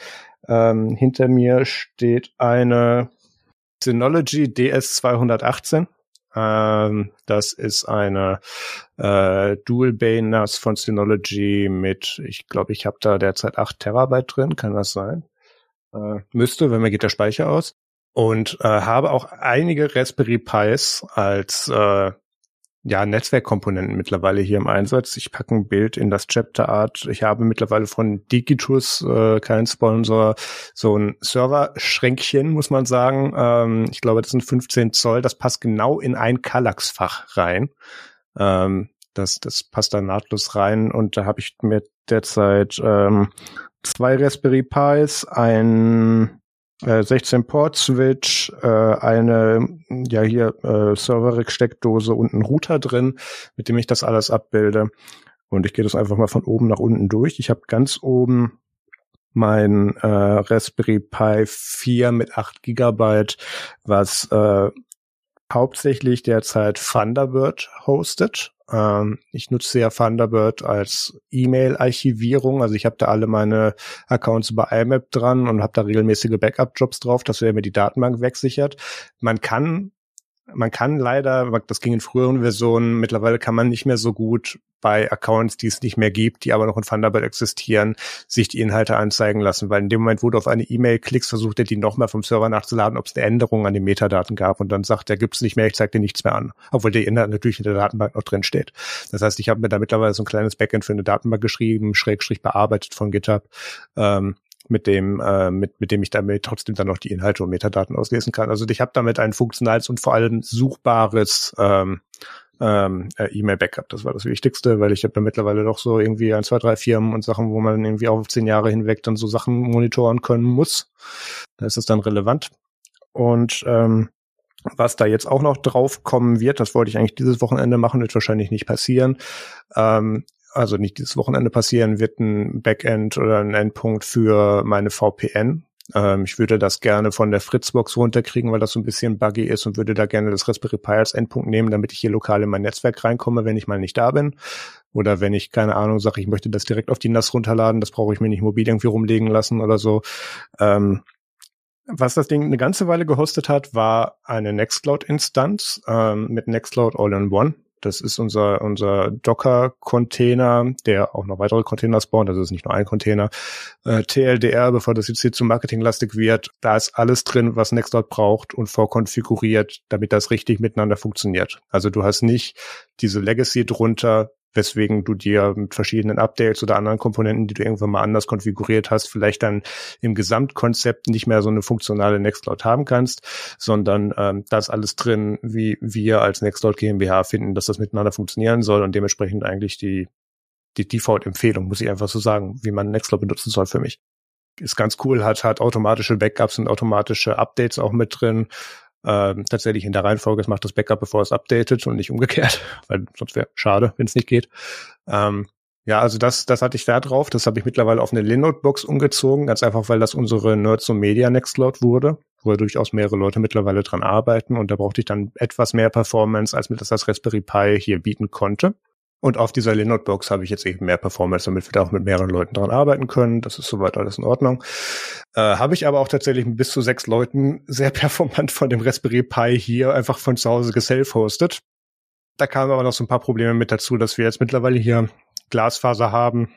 Ähm, hinter mir steht eine Synology DS218. Ähm, das ist eine äh, Dual Bay NAS von Synology mit, ich glaube, ich habe da derzeit 8 Terabyte drin, kann das sein? Äh, müsste, wenn mir geht der Speicher aus. Und äh, habe auch einige Raspberry Pis als äh, ja, Netzwerkkomponenten mittlerweile hier im Einsatz. Ich packe ein Bild in das Chapter Art. Ich habe mittlerweile von Digitus, äh, kein Sponsor, so ein Server-Schränkchen, muss man sagen. Ähm, ich glaube, das sind 15 Zoll. Das passt genau in ein Kallax-Fach rein. Ähm, das, das passt da nahtlos rein. Und da habe ich mir derzeit ähm, zwei Raspberry Pis, ein 16 äh, Port Switch, äh, eine ja hier äh, Server Steckdose und ein Router drin, mit dem ich das alles abbilde. Und ich gehe das einfach mal von oben nach unten durch. Ich habe ganz oben mein äh, Raspberry Pi 4 mit 8 Gigabyte, was äh, hauptsächlich derzeit Thunderbird hostet. Ähm, ich nutze ja Thunderbird als E-Mail-Archivierung. Also ich habe da alle meine Accounts über IMAP dran und habe da regelmäßige Backup-Jobs drauf, dass er mir die Datenbank wegsichert. Man kann man kann leider, das ging in früheren Versionen, mittlerweile kann man nicht mehr so gut bei Accounts, die es nicht mehr gibt, die aber noch in Thunderbird existieren, sich die Inhalte anzeigen lassen, weil in dem Moment, wo du auf eine E-Mail klickst, versucht er die nochmal vom Server nachzuladen, ob es eine Änderung an den Metadaten gab und dann sagt er, gibt es nicht mehr, ich zeige dir nichts mehr an, obwohl der Inhalt natürlich in der Datenbank noch drin steht. Das heißt, ich habe mir da mittlerweile so ein kleines Backend für eine Datenbank geschrieben, schrägstrich bearbeitet von GitHub, ähm, mit dem, äh, mit, mit dem ich damit trotzdem dann noch die Inhalte und Metadaten auslesen kann. Also ich habe damit ein funktionales und vor allem suchbares ähm, ähm, äh, E-Mail-Backup. Das war das Wichtigste, weil ich habe da mittlerweile doch so irgendwie ein, zwei, drei Firmen und Sachen, wo man irgendwie auch auf zehn Jahre hinweg dann so Sachen monitoren können muss. Da ist es dann relevant. Und ähm, was da jetzt auch noch drauf kommen wird, das wollte ich eigentlich dieses Wochenende machen, wird wahrscheinlich nicht passieren, ähm, also nicht dieses Wochenende passieren, wird ein Backend oder ein Endpunkt für meine VPN. Ähm, ich würde das gerne von der Fritzbox runterkriegen, weil das so ein bisschen buggy ist und würde da gerne das Raspberry Pi als Endpunkt nehmen, damit ich hier lokal in mein Netzwerk reinkomme, wenn ich mal nicht da bin. Oder wenn ich, keine Ahnung, sage, ich möchte das direkt auf die NAS runterladen, das brauche ich mir nicht mobil irgendwie rumlegen lassen oder so. Ähm, was das Ding eine ganze Weile gehostet hat, war eine Nextcloud-Instanz ähm, mit Nextcloud All-in-One. Das ist unser, unser Docker-Container, der auch noch weitere Container spawnt. Das ist nicht nur ein Container. Äh, TLDR, bevor das jetzt hier zu marketinglastig wird, da ist alles drin, was Nextcloud braucht und vorkonfiguriert, damit das richtig miteinander funktioniert. Also du hast nicht diese Legacy drunter, weswegen du dir mit verschiedenen Updates oder anderen Komponenten, die du irgendwann mal anders konfiguriert hast, vielleicht dann im Gesamtkonzept nicht mehr so eine funktionale Nextcloud haben kannst, sondern ähm, das alles drin, wie wir als Nextcloud GmbH finden, dass das miteinander funktionieren soll und dementsprechend eigentlich die die Default-Empfehlung, muss ich einfach so sagen, wie man Nextcloud benutzen soll für mich. Ist ganz cool, hat, hat automatische Backups und automatische Updates auch mit drin ähm, tatsächlich in der Reihenfolge, es macht das Backup, bevor es updatet und nicht umgekehrt, weil sonst wäre schade, wenn es nicht geht. Ähm, ja, also das, das hatte ich da drauf. Das habe ich mittlerweile auf eine Linode-Box umgezogen, ganz einfach, weil das unsere Nerds und Media Nextcloud wurde, wo ja durchaus mehrere Leute mittlerweile dran arbeiten und da brauchte ich dann etwas mehr Performance, als mir das das Raspberry Pi hier bieten konnte. Und auf dieser Linux-Box habe ich jetzt eben mehr Performance, damit wir da auch mit mehreren Leuten dran arbeiten können. Das ist soweit alles in Ordnung. Äh, habe ich aber auch tatsächlich mit bis zu sechs Leuten sehr performant von dem Raspberry Pi hier einfach von zu Hause geself-hostet. Da kamen aber noch so ein paar Probleme mit dazu, dass wir jetzt mittlerweile hier Glasfaser haben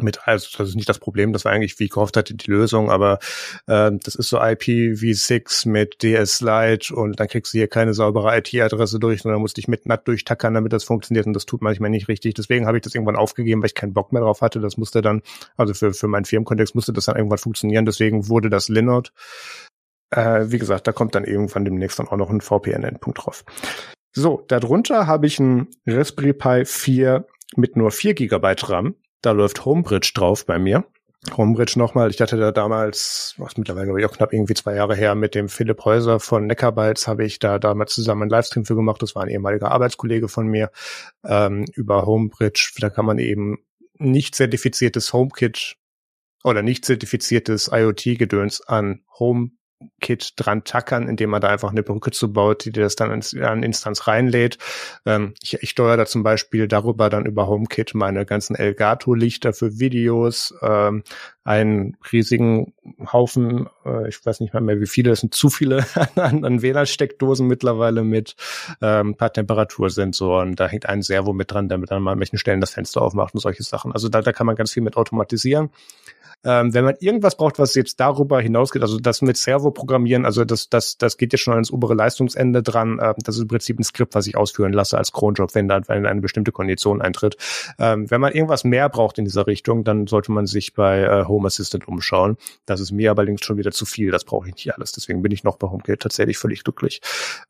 mit, also das ist nicht das Problem, das war eigentlich, wie ich gehofft hatte, die Lösung, aber äh, das ist so IPv6 mit DS Lite und dann kriegst du hier keine saubere IT-Adresse durch, sondern musst dich mit NAT durchtackern, damit das funktioniert und das tut manchmal nicht richtig. Deswegen habe ich das irgendwann aufgegeben, weil ich keinen Bock mehr drauf hatte. Das musste dann, also für, für meinen Firmenkontext musste das dann irgendwann funktionieren, deswegen wurde das Linode. Äh, wie gesagt, da kommt dann irgendwann demnächst dann auch noch ein VPN-Endpunkt drauf. So, darunter habe ich ein Raspberry Pi 4 mit nur 4 Gigabyte RAM da läuft Homebridge drauf bei mir. Homebridge nochmal, ich hatte da damals, was mittlerweile glaube ich auch knapp irgendwie zwei Jahre her, mit dem Philipp Häuser von Neckarbytes habe ich da damals zusammen einen Livestream für gemacht. Das war ein ehemaliger Arbeitskollege von mir ähm, über Homebridge. Da kann man eben nicht zertifiziertes HomeKit oder nicht zertifiziertes IoT-Gedöns an Home Kit dran tackern, indem man da einfach eine Brücke zubaut, die dir das dann ins, an Instanz reinlädt. Ähm, ich, ich steuere da zum Beispiel darüber dann über HomeKit meine ganzen Elgato-Lichter für Videos, ähm, einen riesigen Haufen, äh, ich weiß nicht mal mehr wie viele, es sind zu viele an, an WLAN-Steckdosen mittlerweile mit ähm, paar Temperatursensoren. Da hängt ein Servo mit dran, damit dann mal an welchen Stellen das Fenster aufmacht und solche Sachen. Also da, da kann man ganz viel mit automatisieren. Ähm, wenn man irgendwas braucht, was jetzt darüber hinausgeht, also das mit Servo programmieren, also das, das, das geht jetzt schon ans obere Leistungsende dran. Ähm, das ist im Prinzip ein Skript, was ich ausführen lasse als Cronjob, wenn da wenn eine bestimmte Kondition eintritt. Ähm, wenn man irgendwas mehr braucht in dieser Richtung, dann sollte man sich bei äh, Home Assistant umschauen. Das ist mir allerdings schon wieder zu viel. Das brauche ich nicht alles. Deswegen bin ich noch bei HomeKit tatsächlich völlig glücklich.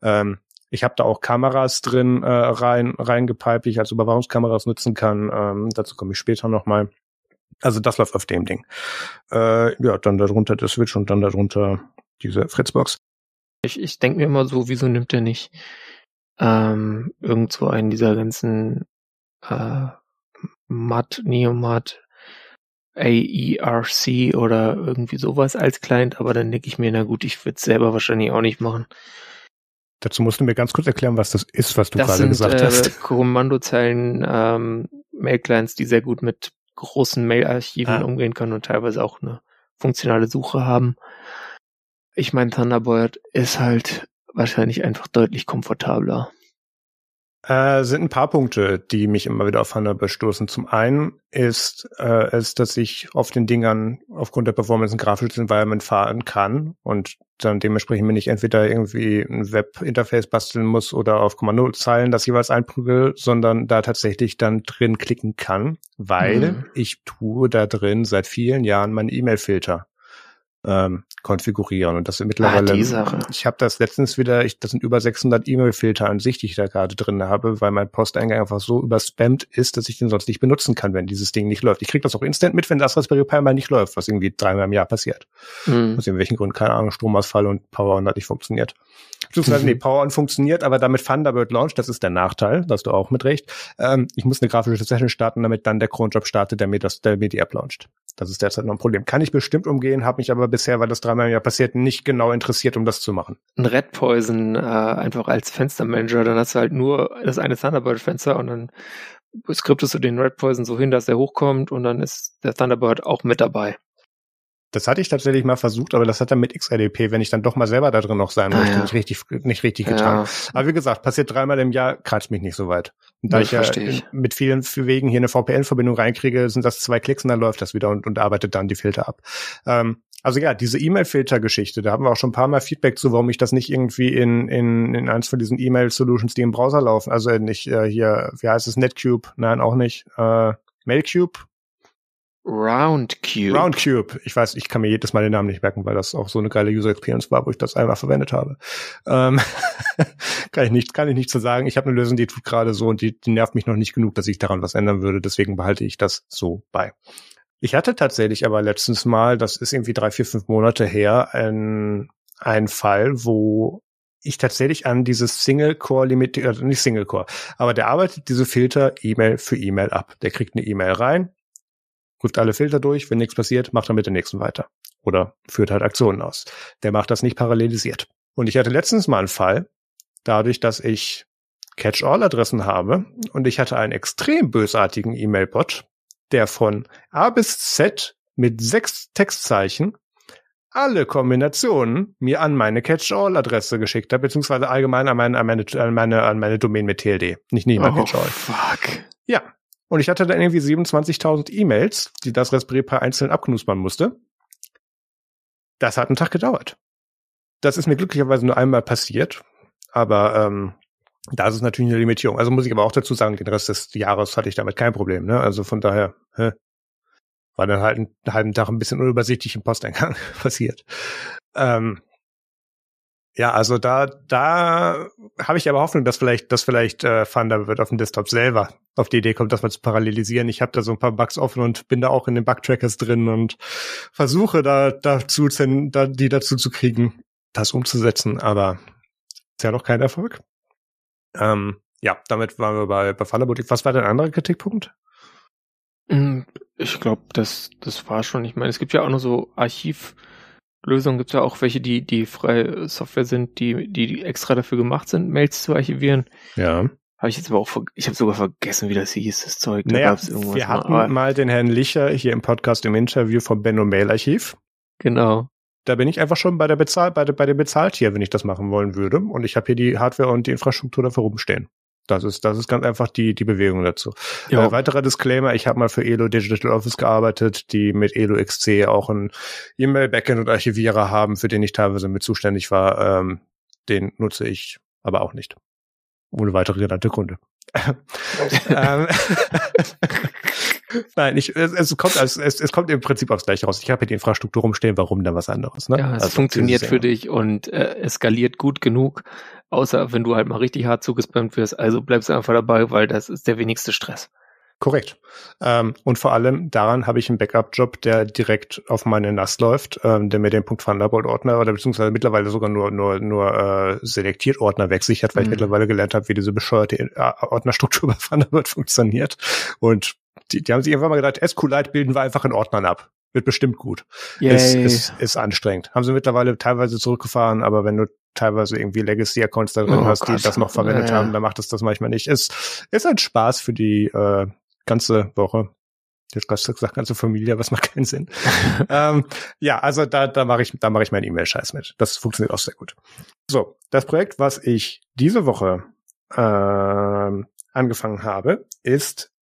Ähm, ich habe da auch Kameras drin äh, rein reingepiped, die ich als Überwachungskameras nutzen kann. Ähm, dazu komme ich später nochmal. Also das läuft auf dem Ding. Äh, ja, dann darunter der Switch und dann darunter diese Fritzbox. Ich, ich denke mir immer so, wieso nimmt er nicht ähm, irgendwo einen dieser ganzen äh, Mat, Neomat, AERC oder irgendwie sowas als Client, aber dann denke ich mir, na gut, ich würde es selber wahrscheinlich auch nicht machen. Dazu musst du mir ganz kurz erklären, was das ist, was du das gerade sind, gesagt äh, hast. Kommandozeilen ähm, Mail-Clients, die sehr gut mit großen Mail-Archiven ah. umgehen können und teilweise auch eine funktionale Suche haben. Ich meine, Thunderbird ist halt wahrscheinlich einfach deutlich komfortabler. Äh, sind ein paar Punkte, die mich immer wieder auf Thunderbird stoßen. Zum einen ist äh, es, dass ich auf den Dingern aufgrund der Performance ein grafisches Environment fahren kann und dann dementsprechend mir nicht entweder irgendwie ein Web-Interface basteln muss oder auf Kommandozeilen das jeweils einprügel, sondern da tatsächlich dann drin klicken kann, weil mhm. ich tue da drin seit vielen Jahren meinen E-Mail-Filter ähm, konfigurieren. Und das sind mittlerweile, ah, die Sache. ich habe das letztens wieder, ich, das sind über 600 E-Mail-Filter an sich, die ich da gerade drin habe, weil mein Posteingang einfach so überspammt ist, dass ich den sonst nicht benutzen kann, wenn dieses Ding nicht läuft. Ich kriege das auch instant mit, wenn das Raspberry Pi mal nicht läuft, was irgendwie dreimal im Jahr passiert. Mhm. Aus irgendwelchen Gründen, keine Ahnung, Stromausfall und Power und hat nicht funktioniert. Beziehungsweise nee, Power On funktioniert, aber damit Thunderbird launcht, das ist der Nachteil, da hast du auch mit recht. Ähm, ich muss eine grafische Session starten, damit dann der Cronjob startet, der mir das, der mir die App launcht. Das ist derzeit noch ein Problem. Kann ich bestimmt umgehen, habe mich aber bisher, weil das dreimal im Jahr passiert, nicht genau interessiert, um das zu machen. Ein Red Poison äh, einfach als Fenstermanager, dann hast du halt nur das eine Thunderbird-Fenster und dann skriptest du den Red Poison so hin, dass er hochkommt und dann ist der Thunderbird auch mit dabei. Das hatte ich tatsächlich mal versucht, aber das hat dann mit XLDP, wenn ich dann doch mal selber da drin noch sein ah, möchte, ja. nicht richtig, nicht richtig getan. Ja. Aber wie gesagt, passiert dreimal im Jahr, kratzt mich nicht so weit. Und da das ich ja ich. mit vielen Wegen hier eine VPN-Verbindung reinkriege, sind das zwei Klicks und dann läuft das wieder und, und arbeitet dann die Filter ab. Ähm, also ja, diese E-Mail-Filter-Geschichte, da haben wir auch schon ein paar Mal Feedback zu, warum ich das nicht irgendwie in, in, in eins von diesen E-Mail-Solutions, die im Browser laufen, also nicht äh, hier, wie heißt es, Netcube, nein, auch nicht, äh, Mailcube, Roundcube. Roundcube. Ich weiß, ich kann mir jedes Mal den Namen nicht merken, weil das auch so eine geile User Experience war, wo ich das einmal verwendet habe. Ähm, kann ich nicht, kann ich nicht zu sagen. Ich habe eine Lösung, die tut gerade so und die, die nervt mich noch nicht genug, dass ich daran was ändern würde. Deswegen behalte ich das so bei. Ich hatte tatsächlich aber letztens mal, das ist irgendwie drei, vier, fünf Monate her, ein, ein Fall, wo ich tatsächlich an dieses Single-Core limitiert, also nicht Single-Core, aber der arbeitet diese Filter E-Mail für E-Mail ab. Der kriegt eine E-Mail rein, prüft alle Filter durch, wenn nichts passiert, macht er mit der nächsten weiter. Oder führt halt Aktionen aus. Der macht das nicht parallelisiert. Und ich hatte letztens mal einen Fall, dadurch, dass ich Catch-all-Adressen habe und ich hatte einen extrem bösartigen E-Mail-Bot, der von A bis Z mit sechs Textzeichen alle Kombinationen mir an meine Catch-all-Adresse geschickt hat, beziehungsweise allgemein an meine, an meine, an meine, an meine Domain mit TLD. Nicht nie mal oh, Catch-all. Fuck. Ja, und ich hatte dann irgendwie 27.000 E-Mails, die das Raspberry Pi einzeln abknuspern musste. Das hat einen Tag gedauert. Das ist mir glücklicherweise nur einmal passiert. Aber ähm, da ist es natürlich eine Limitierung. Also muss ich aber auch dazu sagen, den Rest des Jahres hatte ich damit kein Problem. Ne? Also von daher hä, war dann halt einen halben Tag ein bisschen unübersichtlich im Posteingang passiert. Ähm, ja, also da, da habe ich aber Hoffnung, dass vielleicht, dass vielleicht äh, Thunderbird auf dem Desktop selber auf die Idee kommt, das mal zu parallelisieren. Ich habe da so ein paar Bugs offen und bin da auch in den Bugtrackers drin und versuche da dazu, da, die dazu zu kriegen, das umzusetzen, aber ist ja noch kein Erfolg. Ähm, ja, damit waren wir bei, bei Thunderbird. Was war dein anderer Kritikpunkt? Hm, ich glaube, das, das war schon. Ich meine, es gibt ja auch noch so Archiv- Lösungen gibt es ja auch welche, die, die freie Software sind, die, die extra dafür gemacht sind, Mails zu archivieren. Ja. Habe ich jetzt aber auch, ich habe sogar vergessen, wie das hieß, das Zeug. Da naja, wir hatten mal, mal den Herrn Licher hier im Podcast im Interview vom Benno Mail Archiv. Genau. Da bin ich einfach schon bei der Bezahl, bei, der, bei dem Bezahltier, wenn ich das machen wollen würde. Und ich habe hier die Hardware und die Infrastruktur dafür rumstehen. Das ist, das ist ganz einfach die, die Bewegung dazu. Äh, weiterer Disclaimer, ich habe mal für Elo Digital Office gearbeitet, die mit Elo XC auch ein E-Mail-Backend und Archivierer haben, für den ich teilweise mit zuständig war. Ähm, den nutze ich aber auch nicht. Ohne weitere genannte Gründe. Ähm, Nein, ich, es, es kommt es, es, es kommt im Prinzip aufs Gleiche raus. Ich habe hier die Infrastruktur rumstehen, warum dann was anderes. Ne? Ja, es also, funktioniert für dich und äh, eskaliert gut genug, außer wenn du halt mal richtig hart zugespammt wirst. Also bleibst du einfach dabei, weil das ist der wenigste Stress. Korrekt. Ähm, und vor allem daran habe ich einen Backup-Job, der direkt auf meine NAS läuft, ähm, der mir den Punkt Thunderbolt-Ordner oder beziehungsweise mittlerweile sogar nur nur nur äh, selektiert Ordner wegsichert, weil mhm. ich mittlerweile gelernt habe, wie diese bescheuerte äh, Ordnerstruktur bei Thunderbird funktioniert. Und die, die haben sich einfach mal gedacht, SQLite bilden wir einfach in Ordnern ab. Wird bestimmt gut. Ist, ist, ist anstrengend. Haben sie mittlerweile teilweise zurückgefahren, aber wenn du teilweise irgendwie Legacy-Accounts da drin oh, hast, die das noch verwendet ja, ja. haben, dann macht es das manchmal nicht. Ist, ist ein Spaß für die äh, ganze Woche. Jetzt hast du gesagt, ganze Familie, was macht keinen Sinn. ähm, ja, also da, da mache ich, da mache ich meinen E-Mail-Scheiß mit. Das funktioniert auch sehr gut. So, das Projekt, was ich diese Woche äh, angefangen habe, ist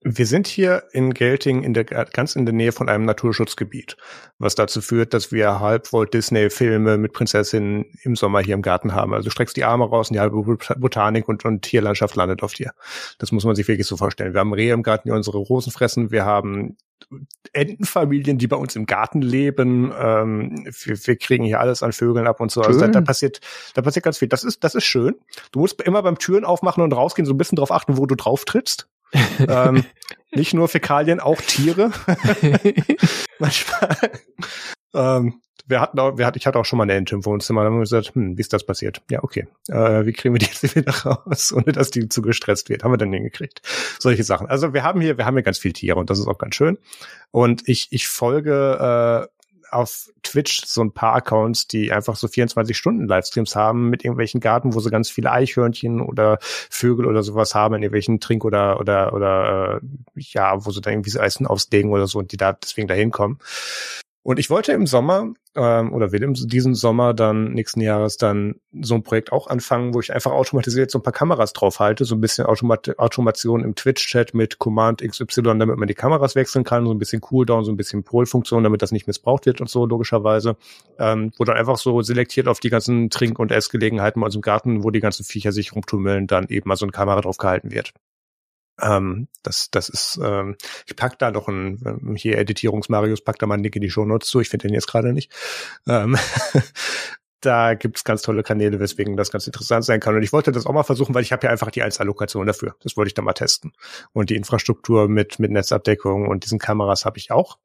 wir sind hier in Gelting in der, ganz in der Nähe von einem Naturschutzgebiet, was dazu führt, dass wir halb Walt Disney Filme mit Prinzessinnen im Sommer hier im Garten haben. Also du streckst die Arme raus und die halbe Botanik und, und Tierlandschaft landet auf dir. Das muss man sich wirklich so vorstellen. Wir haben Rehe im Garten, die unsere Rosen fressen. Wir haben Entenfamilien, die bei uns im Garten leben. Ähm, wir, wir kriegen hier alles an Vögeln ab und so. Also da, da, passiert, da passiert ganz viel. Das ist, das ist schön. Du musst immer beim Türen aufmachen und rausgehen so ein bisschen drauf achten, wo du drauf trittst ähm, nicht nur Fäkalien, auch Tiere. Manchmal. Ähm, wir hatten auch, wir hatten, ich hatte auch schon mal eine Ente im Wohnzimmer, da haben wir gesagt, hm, wie ist das passiert? Ja, okay. Äh, wie kriegen wir die jetzt wieder raus, ohne dass die zu gestresst wird? Haben wir dann hingekriegt. Solche Sachen. Also wir haben hier, wir haben hier ganz viel Tiere und das ist auch ganz schön. Und ich, ich folge äh, auf Twitch so ein paar Accounts, die einfach so 24 Stunden Livestreams haben mit irgendwelchen Garten, wo sie ganz viele Eichhörnchen oder Vögel oder sowas haben in irgendwelchen Trink oder oder oder äh, ja, wo sie dann irgendwie so Eisen auslegen oder so und die da deswegen dahin kommen. Und ich wollte im Sommer ähm, oder will in diesem Sommer dann nächsten Jahres dann so ein Projekt auch anfangen, wo ich einfach automatisiert so ein paar Kameras drauf halte, so ein bisschen Automat Automation im Twitch-Chat mit Command XY, damit man die Kameras wechseln kann, so ein bisschen Cooldown, so ein bisschen Pol-Funktion, damit das nicht missbraucht wird und so logischerweise, ähm, wo dann einfach so selektiert auf die ganzen Trink- und Essgelegenheiten aus dem Garten, wo die ganzen Viecher sich rumtummeln, dann eben mal so eine Kamera drauf gehalten wird. Ähm, das, das ist, ähm, ich pack da noch ein, ähm, hier Editierungs-Marius, pack da mal einen Link in die Show Notes zu, ich finde den jetzt gerade nicht. Ähm, da gibt's ganz tolle Kanäle, weswegen das ganz interessant sein kann. Und ich wollte das auch mal versuchen, weil ich habe ja einfach die Einzelallokation dafür. Das wollte ich da mal testen. Und die Infrastruktur mit, mit Netzabdeckung und diesen Kameras habe ich auch.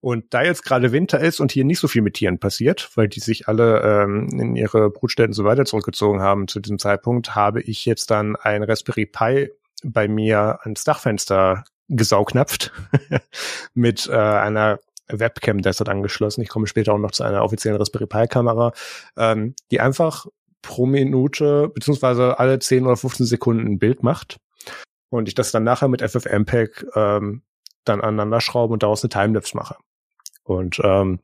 Und da jetzt gerade Winter ist und hier nicht so viel mit Tieren passiert, weil die sich alle ähm, in ihre Brutstätten so weiter zurückgezogen haben zu diesem Zeitpunkt, habe ich jetzt dann ein Raspberry Pi bei mir ans Dachfenster gesaugnapft mit äh, einer Webcam derzeit angeschlossen. Ich komme später auch noch zu einer offiziellen Raspberry Pi Kamera, ähm, die einfach pro Minute beziehungsweise alle 10 oder 15 Sekunden ein Bild macht und ich das dann nachher mit FFmpeg ähm, dann aneinander schraube und daraus eine Timelapse mache. Und ähm,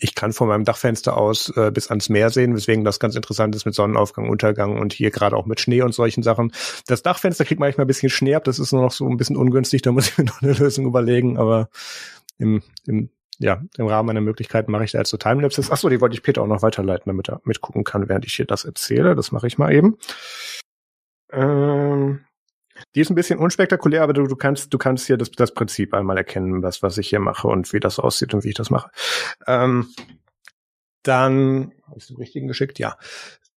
ich kann von meinem Dachfenster aus äh, bis ans Meer sehen, weswegen das ganz interessant ist mit Sonnenaufgang, Untergang und hier gerade auch mit Schnee und solchen Sachen. Das Dachfenster kriegt manchmal ein bisschen Schnee ab, das ist nur noch so ein bisschen ungünstig, da muss ich mir noch eine Lösung überlegen, aber im, im ja, im Rahmen meiner Möglichkeiten mache ich da jetzt so Timelapses. Achso, die wollte ich Peter auch noch weiterleiten, damit er mitgucken kann, während ich hier das erzähle. Das mache ich mal eben. Ähm, die ist ein bisschen unspektakulär, aber du, du kannst, du kannst hier das, das Prinzip einmal erkennen, was, was ich hier mache und wie das aussieht und wie ich das mache. Ähm, dann, habe ich den richtigen geschickt? Ja.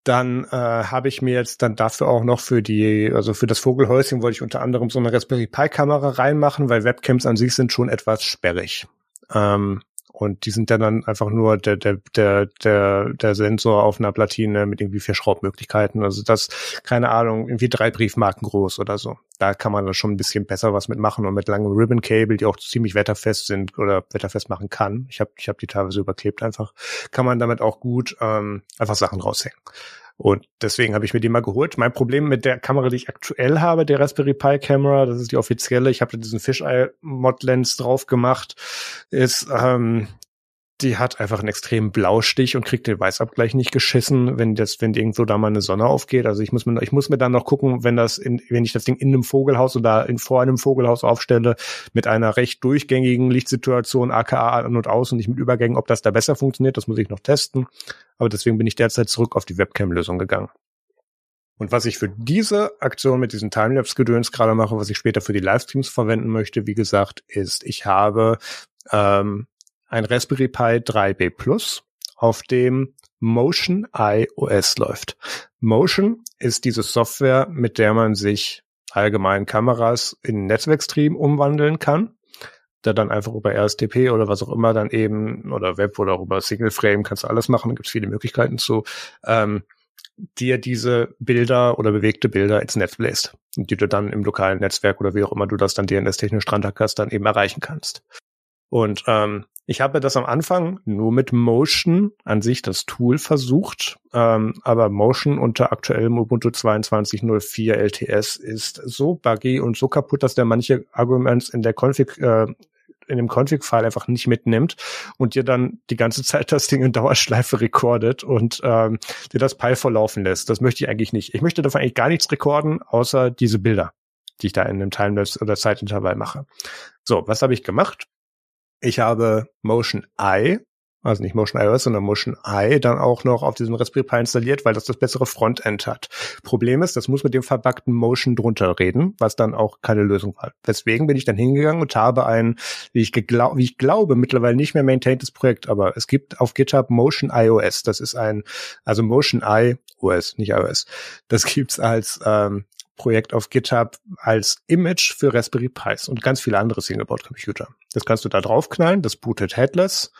Dann äh, habe ich mir jetzt dann dafür auch noch für die, also für das Vogelhäuschen wollte ich unter anderem so eine Raspberry Pi Kamera reinmachen, weil Webcams an sich sind schon etwas sperrig. Ähm, und die sind dann, einfach nur der, der, der, der, der Sensor auf einer Platine mit irgendwie vier Schraubmöglichkeiten. Also das, keine Ahnung, irgendwie drei Briefmarken groß oder so. Da kann man dann schon ein bisschen besser was mitmachen und mit langem Ribbon Cable, die auch ziemlich wetterfest sind oder wetterfest machen kann. Ich habe ich hab die teilweise überklebt einfach. Kann man damit auch gut ähm, einfach Sachen raushängen. Und deswegen habe ich mir die mal geholt. Mein Problem mit der Kamera, die ich aktuell habe, der Raspberry Pi Camera, das ist die offizielle, ich habe da diesen Fisheye Mod Lens drauf gemacht, ist, ähm, die hat einfach einen extremen Blaustich und kriegt den Weißabgleich nicht geschissen, wenn das, wenn irgendwo da mal eine Sonne aufgeht. Also ich muss mir, ich muss mir dann noch gucken, wenn das in, wenn ich das Ding in einem Vogelhaus oder in, vor einem Vogelhaus aufstelle, mit einer recht durchgängigen Lichtsituation, aka an und aus und nicht mit Übergängen, ob das da besser funktioniert, das muss ich noch testen. Aber deswegen bin ich derzeit zurück auf die Webcam-Lösung gegangen. Und was ich für diese Aktion mit diesem Timelapse-Gedöns gerade mache, was ich später für die Livestreams verwenden möchte, wie gesagt, ist, ich habe ähm, ein Raspberry Pi 3B Plus, auf dem Motion iOS läuft. Motion ist diese Software, mit der man sich allgemein Kameras in Netzwerkstream umwandeln kann, da dann einfach über RSTP oder was auch immer dann eben oder Web oder über Single Frame kannst du alles machen, gibt es viele Möglichkeiten zu, ähm, dir diese Bilder oder bewegte Bilder ins Netz bläst die du dann im lokalen Netzwerk oder wie auch immer du das dann DNS-technisch dran hast, dann eben erreichen kannst. Und ähm, ich habe das am Anfang nur mit Motion an sich das Tool versucht, ähm, aber Motion unter aktuellem Ubuntu 22.04 LTS ist so buggy und so kaputt, dass der manche Arguments in der Config äh, in dem Config-File einfach nicht mitnimmt und dir dann die ganze Zeit das Ding in Dauerschleife recordet und ähm, dir das Pi vorlaufen lässt. Das möchte ich eigentlich nicht. Ich möchte davon eigentlich gar nichts rekorden, außer diese Bilder, die ich da in einem Timelapse oder Zeitintervall mache. So, was habe ich gemacht? Ich habe Motion Eye, also nicht Motion iOS, sondern Motion Eye dann auch noch auf diesem Raspberry Pi installiert, weil das das bessere Frontend hat. Problem ist, das muss mit dem verbackten Motion drunter reden, was dann auch keine Lösung war. Deswegen bin ich dann hingegangen und habe ein, wie ich, geglau wie ich glaube, mittlerweile nicht mehr maintaintes Projekt, aber es gibt auf GitHub Motion iOS. Das ist ein, also Motion iOS, nicht iOS. Das gibt's als ähm, Projekt auf GitHub als Image für Raspberry Pis und ganz viele andere Singleboard-Computer. Das kannst du da draufknallen, das bootet headless.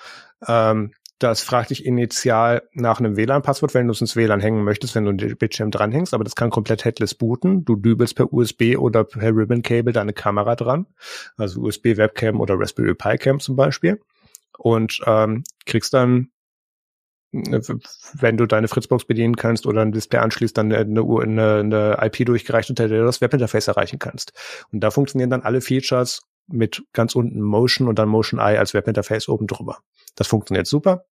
Ähm, das fragt dich initial nach einem WLAN-Passwort, wenn du es ins WLAN hängen möchtest, wenn du den Bildschirm dranhängst, aber das kann komplett headless booten. Du dübelst per USB oder per Ribbon-Cable deine Kamera dran, also USB-Webcam oder Raspberry Pi Cam zum Beispiel. Und ähm, kriegst dann, wenn du deine Fritzbox bedienen kannst oder ein Display anschließt, dann eine, eine, eine IP durchgereicht, unter der du das Webinterface erreichen kannst. Und da funktionieren dann alle Features mit ganz unten Motion und dann Motion Eye als Webinterface oben drüber. Das funktioniert super.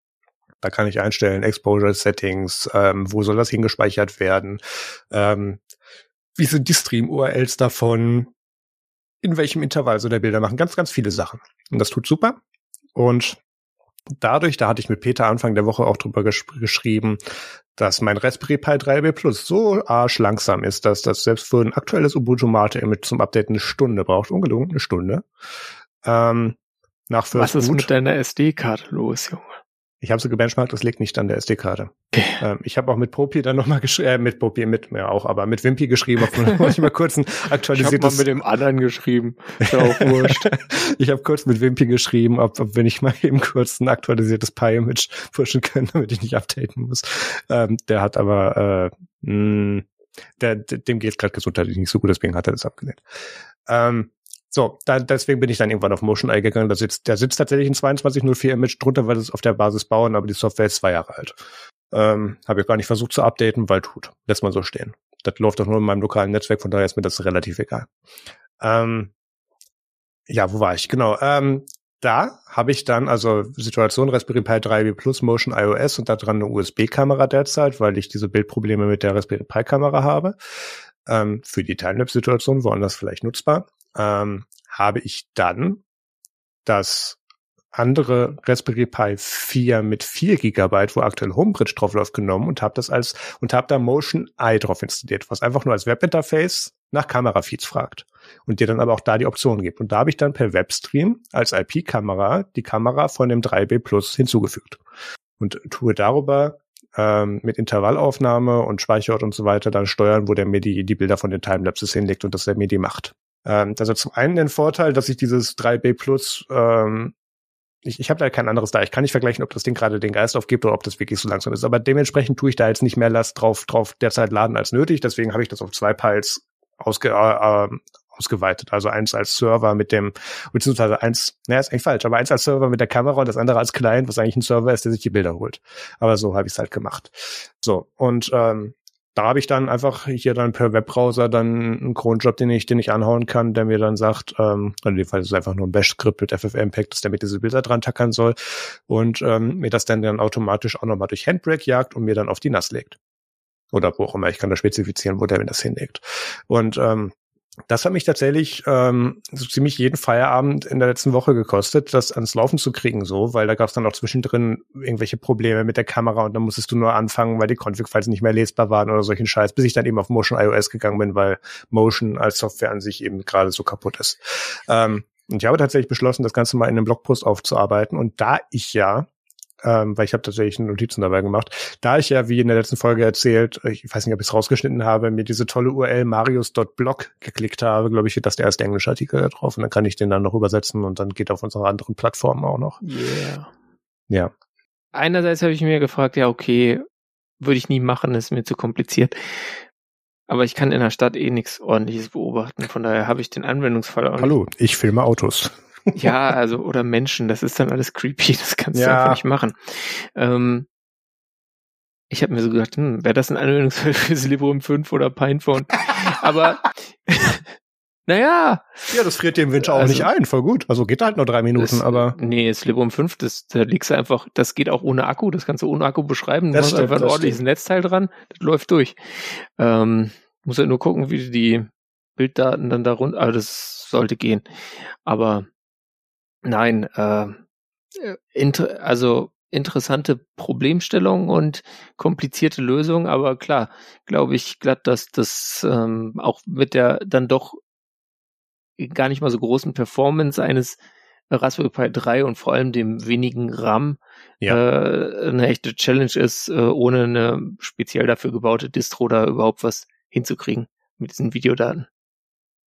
Da kann ich einstellen, Exposure Settings, ähm, wo soll das hingespeichert werden, ähm, wie sind die Stream-URLs davon, in welchem Intervall soll der Bilder machen, ganz, ganz viele Sachen. Und das tut super. Und dadurch, da hatte ich mit Peter Anfang der Woche auch drüber gesch geschrieben, dass mein Raspberry Pi 3B Plus so arschlangsam ist, dass das selbst für ein aktuelles Ubuntu Mate Image zum Update eine Stunde braucht. Ungelungen, eine Stunde. Ähm, nach First Was ist Boot. mit deiner SD-Karte los, Junge? Ich habe sie gebenchmarkt, das liegt nicht an der SD-Karte. Okay. Ähm, ich habe auch mit Popi dann nochmal geschrieben, äh, mit Popi, mit mir auch, aber mit Wimpy geschrieben, ob ich mal kurz ein aktualisiertes... Ich habe mit dem anderen geschrieben, ist ja auch wurscht. ich habe kurz mit Wimpy geschrieben, ob, ob wenn ich mal eben kurz ein aktualisiertes Pi-Image pushen können, damit ich nicht updaten muss. Ähm, der hat aber, äh, mh, der, dem geht gerade gesundheitlich nicht so gut, deswegen hat er das abgelehnt. Ähm, so, da, deswegen bin ich dann irgendwann auf Motion Eye gegangen. Da sitzt, der sitzt tatsächlich ein 2204 Image drunter, weil es auf der Basis bauen, aber die Software ist zwei Jahre alt. Ähm, Habe ich gar nicht versucht zu updaten, weil tut. Lässt mal so stehen. Das läuft doch nur in meinem lokalen Netzwerk, von daher ist mir das relativ egal. Ähm, ja, wo war ich? Genau. Ähm, da habe ich dann also Situation Raspberry Pi 3 Plus Motion iOS und da dran eine USB-Kamera derzeit, weil ich diese Bildprobleme mit der Raspberry Pi Kamera habe. Ähm, für die Timelapse-Situation woanders vielleicht nutzbar ähm, habe ich dann das andere Raspberry Pi 4 mit 4 Gigabyte, wo aktuell Homebridge drauf läuft, genommen und habe das als und habe da Motion Eye drauf installiert, was einfach nur als Webinterface nach Kamerafeeds fragt und dir dann aber auch da die Optionen gibt. Und da habe ich dann per Webstream als IP-Kamera die Kamera von dem 3B Plus hinzugefügt und tue darüber ähm, mit Intervallaufnahme und Speicherort und so weiter dann steuern, wo der mir die, die Bilder von den Timelapses hinlegt und dass er mir die macht. Ähm, also zum einen den Vorteil, dass ich dieses 3B Plus ähm, ich, ich habe da kein anderes da. Ich kann nicht vergleichen, ob das Ding gerade den Geist aufgibt oder ob das wirklich so langsam ist. Aber dementsprechend tue ich da jetzt nicht mehr Last drauf, drauf derzeit laden als nötig. Deswegen habe ich das auf zwei Piles ausge, äh, ausgeweitet. Also eins als Server mit dem, beziehungsweise eins, naja, ist eigentlich falsch, aber eins als Server mit der Kamera und das andere als Client, was eigentlich ein Server ist, der sich die Bilder holt. Aber so habe ich es halt gemacht. So, und ähm, da habe ich dann einfach hier dann per Webbrowser dann einen Cronjob, den ich, den ich anhauen kann, der mir dann sagt, ähm, in dem Fall ist es einfach nur ein Bash-Skript mit FFmpeg, dass der mit diese Bilder dran tackern soll und ähm, mir das dann dann automatisch auch nochmal durch Handbrake jagt und mir dann auf die NAS legt. Oder wo auch immer, ich kann da spezifizieren, wo der mir das hinlegt. Und ähm, das hat mich tatsächlich ähm, so ziemlich jeden Feierabend in der letzten Woche gekostet, das ans Laufen zu kriegen, so, weil da gab es dann auch zwischendrin irgendwelche Probleme mit der Kamera und dann musstest du nur anfangen, weil die Config-Files nicht mehr lesbar waren oder solchen Scheiß, bis ich dann eben auf Motion iOS gegangen bin, weil Motion als Software an sich eben gerade so kaputt ist. Ähm, und ich habe tatsächlich beschlossen, das Ganze mal in einem Blogpost aufzuarbeiten. Und da ich ja ähm, weil ich habe tatsächlich Notizen dabei gemacht. Da ich ja, wie in der letzten Folge erzählt, ich weiß nicht, ob ich es rausgeschnitten habe, mir diese tolle URL marius.blog geklickt habe, glaube ich, wird das der erste englische Artikel da drauf und dann kann ich den dann noch übersetzen und dann geht auf unsere anderen Plattformen auch noch. Yeah. Ja. Einerseits habe ich mir gefragt, ja, okay, würde ich nie machen, ist mir zu kompliziert. Aber ich kann in der Stadt eh nichts ordentliches beobachten, von daher habe ich den Anwendungsfall auch Hallo, ich filme Autos. Ja, also, oder Menschen, das ist dann alles creepy, das kannst ja. du einfach nicht machen. Ähm, ich habe mir so gedacht, hm, wäre das ein Anwendungsfall für Librem 5 oder Pinephone? Aber naja. Ja, das friert dir im Winter auch also, nicht ein, voll gut. Also geht halt nur drei Minuten, das, aber. Nee, Librem 5, das, da liegst du einfach, das geht auch ohne Akku, das kannst du ohne Akku beschreiben. Du hast einfach ein ordentliches stimmt. Netzteil dran, das läuft durch. Ähm, muss ja nur gucken, wie du die Bilddaten dann da runter, also das sollte gehen. Aber Nein, äh, inter also interessante Problemstellung und komplizierte Lösung, aber klar, glaube ich glatt, dass das ähm, auch mit der dann doch gar nicht mal so großen Performance eines Raspberry Pi 3 und vor allem dem wenigen RAM ja. äh, eine echte Challenge ist, äh, ohne eine speziell dafür gebaute Distro da überhaupt was hinzukriegen mit diesen Videodaten.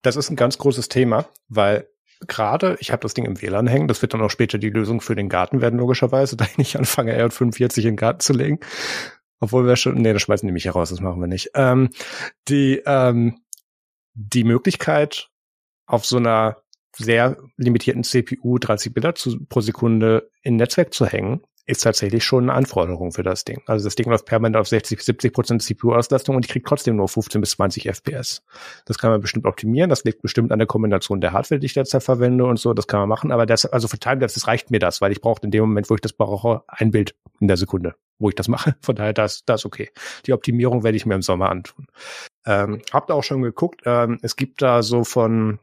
Das ist ein ganz großes Thema, weil gerade, ich habe das Ding im WLAN hängen, das wird dann auch später die Lösung für den Garten werden, logischerweise, da ich nicht anfange, R45 in den Garten zu legen. Obwohl wir schon, nee, das schmeißen die mich heraus, das machen wir nicht. Ähm, die, ähm, die Möglichkeit, auf so einer sehr limitierten CPU 30 Bilder zu, pro Sekunde in Netzwerk zu hängen, ist tatsächlich schon eine Anforderung für das Ding. Also das Ding läuft permanent auf 60, 70 Prozent CPU-Auslastung und ich kriege trotzdem nur 15 bis 20 FPS. Das kann man bestimmt optimieren. Das liegt bestimmt an der Kombination der Hardware, die ich derzeit verwende und so. Das kann man machen. Aber das, also für Timelapse, das reicht mir das, weil ich brauche in dem Moment, wo ich das brauche, ein Bild in der Sekunde, wo ich das mache. Von daher, das, das okay. Die Optimierung werde ich mir im Sommer antun. Ähm, habt auch schon geguckt. Ähm, es gibt da so von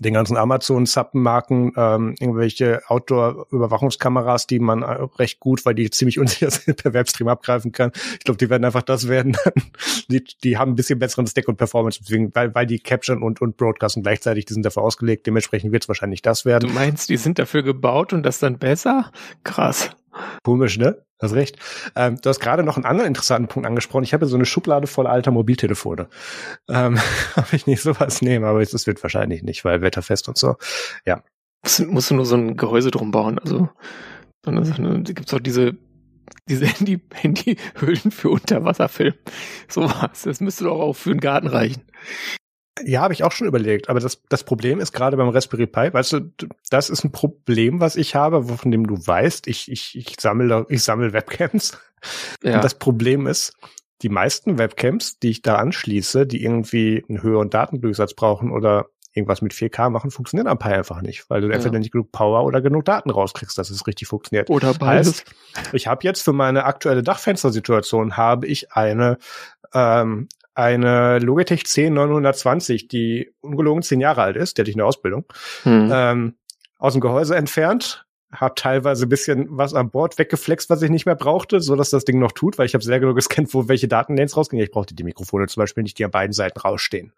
den ganzen Amazon-Zappenmarken ähm, irgendwelche Outdoor-Überwachungskameras, die man äh, recht gut, weil die ziemlich unsicher sind, per Webstream abgreifen kann. Ich glaube, die werden einfach das werden. die, die haben ein bisschen besseren Stack und Performance, deswegen, weil, weil die capturen und, und broadcasten gleichzeitig, die sind dafür ausgelegt. Dementsprechend wird es wahrscheinlich das werden. Du meinst, die sind dafür gebaut und das dann besser? Krass. Komisch, ne? Hast recht. Ähm, du hast gerade noch einen anderen interessanten Punkt angesprochen. Ich habe so eine Schublade voll alter Mobiltelefone. Ähm, Ob ich nicht sowas nehme, aber es wird wahrscheinlich nicht, weil wetterfest und so. Ja. Musst, musst du nur so ein Gehäuse drum bauen. Also dann gibt's auch diese diese Handy Handyhüllen für Unterwasserfilm. Sowas. Das müsste doch auch für den Garten reichen. Ja, habe ich auch schon überlegt. Aber das, das Problem ist gerade beim Raspberry Pi, weißt du, das ist ein Problem, was ich habe, von dem du weißt, ich, ich, ich sammle, ich sammle Webcams. Ja. Und das Problem ist, die meisten Webcams, die ich da anschließe, die irgendwie einen höheren Datendurchsatz brauchen oder irgendwas mit 4K machen, funktionieren am Pi einfach nicht, weil du ja. entweder nicht genug Power oder genug Daten rauskriegst, dass es richtig funktioniert. Oder beides. Heißt, ich habe jetzt für meine aktuelle Dachfenstersituation habe ich eine ähm, eine Logitech C920, die ungelogen zehn Jahre alt ist, der hatte ich eine Ausbildung, hm. ähm, aus dem Gehäuse entfernt, habe teilweise ein bisschen was an Bord weggeflext, was ich nicht mehr brauchte, so dass das Ding noch tut, weil ich habe sehr genau gescannt, wo welche Datenlanes rausgingen. Ich brauchte die Mikrofone zum Beispiel nicht, die an beiden Seiten rausstehen.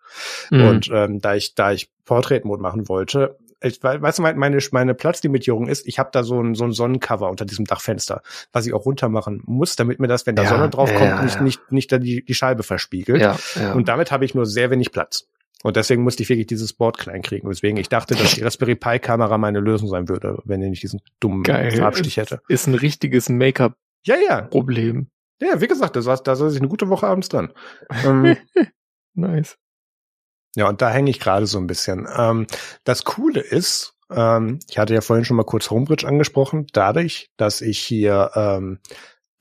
Mhm. Und ähm, da ich da ich Portrait-Mode machen wollte, ich, weißt du, meine, meine Platzlimitierung ist, ich habe da so ein, so ein Sonnencover unter diesem Dachfenster, was ich auch runter machen muss, damit mir das, wenn da ja, Sonne drauf kommt, ja, ja, nicht, nicht, nicht da die, die Scheibe verspiegelt. Ja, ja. Und damit habe ich nur sehr wenig Platz. Und deswegen musste ich wirklich dieses Board klein kriegen. Deswegen ich dachte, dass die Raspberry Pi Kamera meine Lösung sein würde, wenn ich nicht diesen dummen Geil. Farbstich hätte. Ist ein richtiges Make-up. Ja, ja. Problem. Ja, wie gesagt, das war, da saß ich eine gute Woche abends dran. ähm, nice. Ja, und da hänge ich gerade so ein bisschen. Ähm, das Coole ist, ähm, ich hatte ja vorhin schon mal kurz Homebridge angesprochen, dadurch, dass ich hier ähm,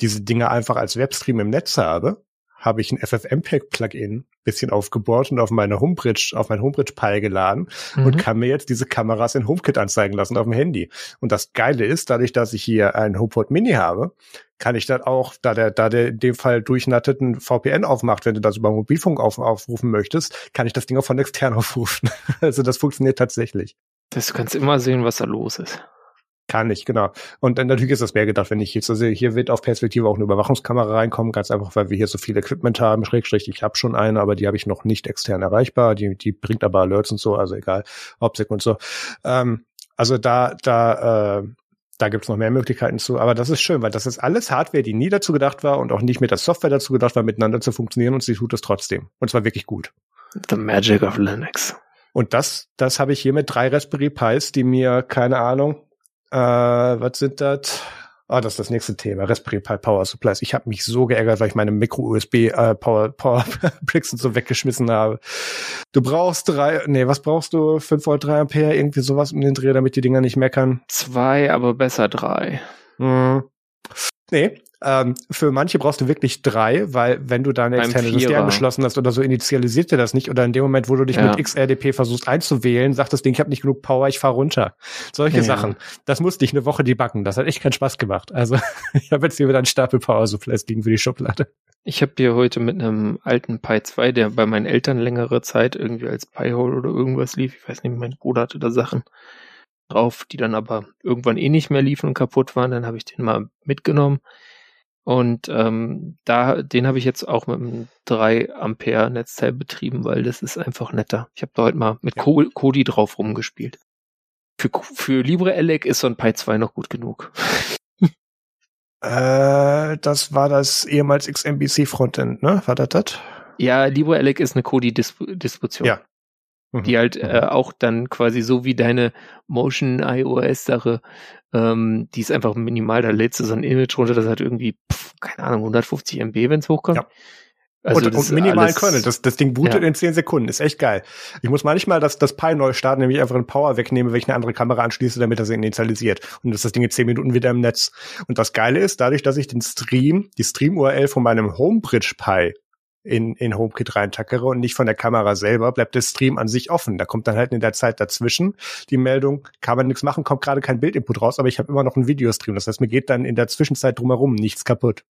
diese Dinge einfach als Webstream im Netz habe, habe ich ein FFmpeg-Plugin bisschen aufgebohrt und auf meine Homebridge, auf mein Homebridge-Pi geladen mhm. und kann mir jetzt diese Kameras in HomeKit anzeigen lassen auf dem Handy. Und das Geile ist, dadurch, dass ich hier ein HomePod Mini habe, kann ich dann auch, da der, da der in dem Fall durchnatteten VPN aufmacht, wenn du das über Mobilfunk auf, aufrufen möchtest, kann ich das Ding auch von extern aufrufen. also das funktioniert tatsächlich. Das, du kannst immer sehen, was da los ist. Kann ich, genau. Und dann natürlich ist das mehr gedacht, wenn ich jetzt, also hier wird auf Perspektive auch eine Überwachungskamera reinkommen, ganz einfach, weil wir hier so viel Equipment haben, Schrägstrich, ich habe schon eine, aber die habe ich noch nicht extern erreichbar, die, die bringt aber Alerts und so, also egal, Optik und so. Ähm, also da, da, äh, da gibt's noch mehr Möglichkeiten zu, aber das ist schön, weil das ist alles Hardware, die nie dazu gedacht war und auch nicht mit der Software dazu gedacht war, miteinander zu funktionieren und sie tut es trotzdem. Und zwar wirklich gut. The magic of Linux. Und das, das habe ich hier mit drei Raspberry Pis, die mir, keine Ahnung, äh, was sind das? Ah, das ist das nächste Thema. Raspberry Pi Power Supplies. Ich habe mich so geärgert, weil ich meine Micro-USB äh, Power, Power Bricks und so weggeschmissen habe. Du brauchst drei, nee, was brauchst du? 5 Volt, 3 Ampere, irgendwie sowas um den Dreh, damit die Dinger nicht meckern? Zwei, aber besser drei. Hm. Nee, ähm, für manche brauchst du wirklich drei, weil wenn du deine externe System angeschlossen hast oder so, initialisiert dir das nicht. Oder in dem Moment, wo du dich ja. mit XRDP versuchst einzuwählen, sagt das Ding, ich habe nicht genug Power, ich fahr runter. Solche ja. Sachen. Das musste ich eine Woche debacken. Das hat echt keinen Spaß gemacht. Also ich habe jetzt hier wieder einen Stapel Power Supplies liegen für die Schublade. Ich habe dir heute mit einem alten Pi 2, der bei meinen Eltern längere Zeit irgendwie als Pi-Hole oder irgendwas lief, ich weiß nicht, mein Bruder hatte da Sachen drauf, die dann aber irgendwann eh nicht mehr liefen und kaputt waren, dann habe ich den mal mitgenommen. Und ähm, da, den habe ich jetzt auch mit einem 3 Ampere Netzteil betrieben, weil das ist einfach netter. Ich habe da heute mal mit ja. Kodi drauf rumgespielt. Für, für LibreELEC ist so ein Pi 2 noch gut genug. äh, das war das ehemals XMBC Frontend, ne? War das das? Ja, LibreELEC ist eine Kodi-Distribution. Ja. Die halt äh, auch dann quasi so wie deine Motion iOS Sache, ähm, die ist einfach minimal, da lädst du so ein Image runter, das hat irgendwie, pf, keine Ahnung, 150 MB, wenn es hochkommt. Ja. Also und, und minimalen Kernel. Das, das Ding bootet ja. in 10 Sekunden. Ist echt geil. Ich muss manchmal das, das Pi neu starten, nämlich einfach einen Power wegnehme, wenn ich eine andere Kamera anschließe, damit er sie initialisiert. Und das ist das Ding in 10 Minuten wieder im Netz. Und das Geile ist, dadurch, dass ich den Stream, die Stream-URL von meinem Homebridge Pi in, in HomeKit reintackere und nicht von der Kamera selber, bleibt der Stream an sich offen. Da kommt dann halt in der Zeit dazwischen die Meldung, kann man nichts machen, kommt gerade kein Bildinput raus, aber ich habe immer noch einen Videostream. Das heißt, mir geht dann in der Zwischenzeit drumherum nichts kaputt.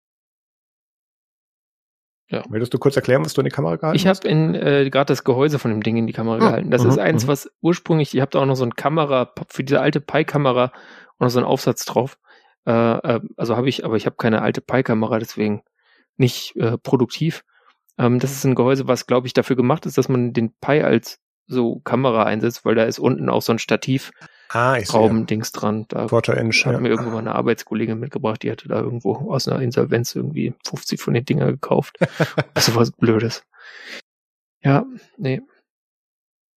Ja. Möchtest du kurz erklären, was du in die Kamera gehalten ich hast? Ich habe äh, gerade das Gehäuse von dem Ding in die Kamera ah, gehalten. Das uh ist eins, uh was ursprünglich, ihr habt da auch noch so ein Kamera, für diese alte Pi-Kamera und noch so einen Aufsatz drauf. Äh, äh, also habe ich, aber ich habe keine alte Pi-Kamera, deswegen nicht äh, produktiv. Ähm, das ist ein Gehäuse, was, glaube ich, dafür gemacht ist, dass man den Pi als so Kamera einsetzt, weil da ist unten auch so ein Stativ ah, Schrauben-Dings dran. Da Quarter Inch, hat ja. mir irgendwo mal eine Arbeitskollegin mitgebracht, die hatte da irgendwo aus einer Insolvenz irgendwie 50 von den Dinger gekauft. so was Blödes. Ja, nee.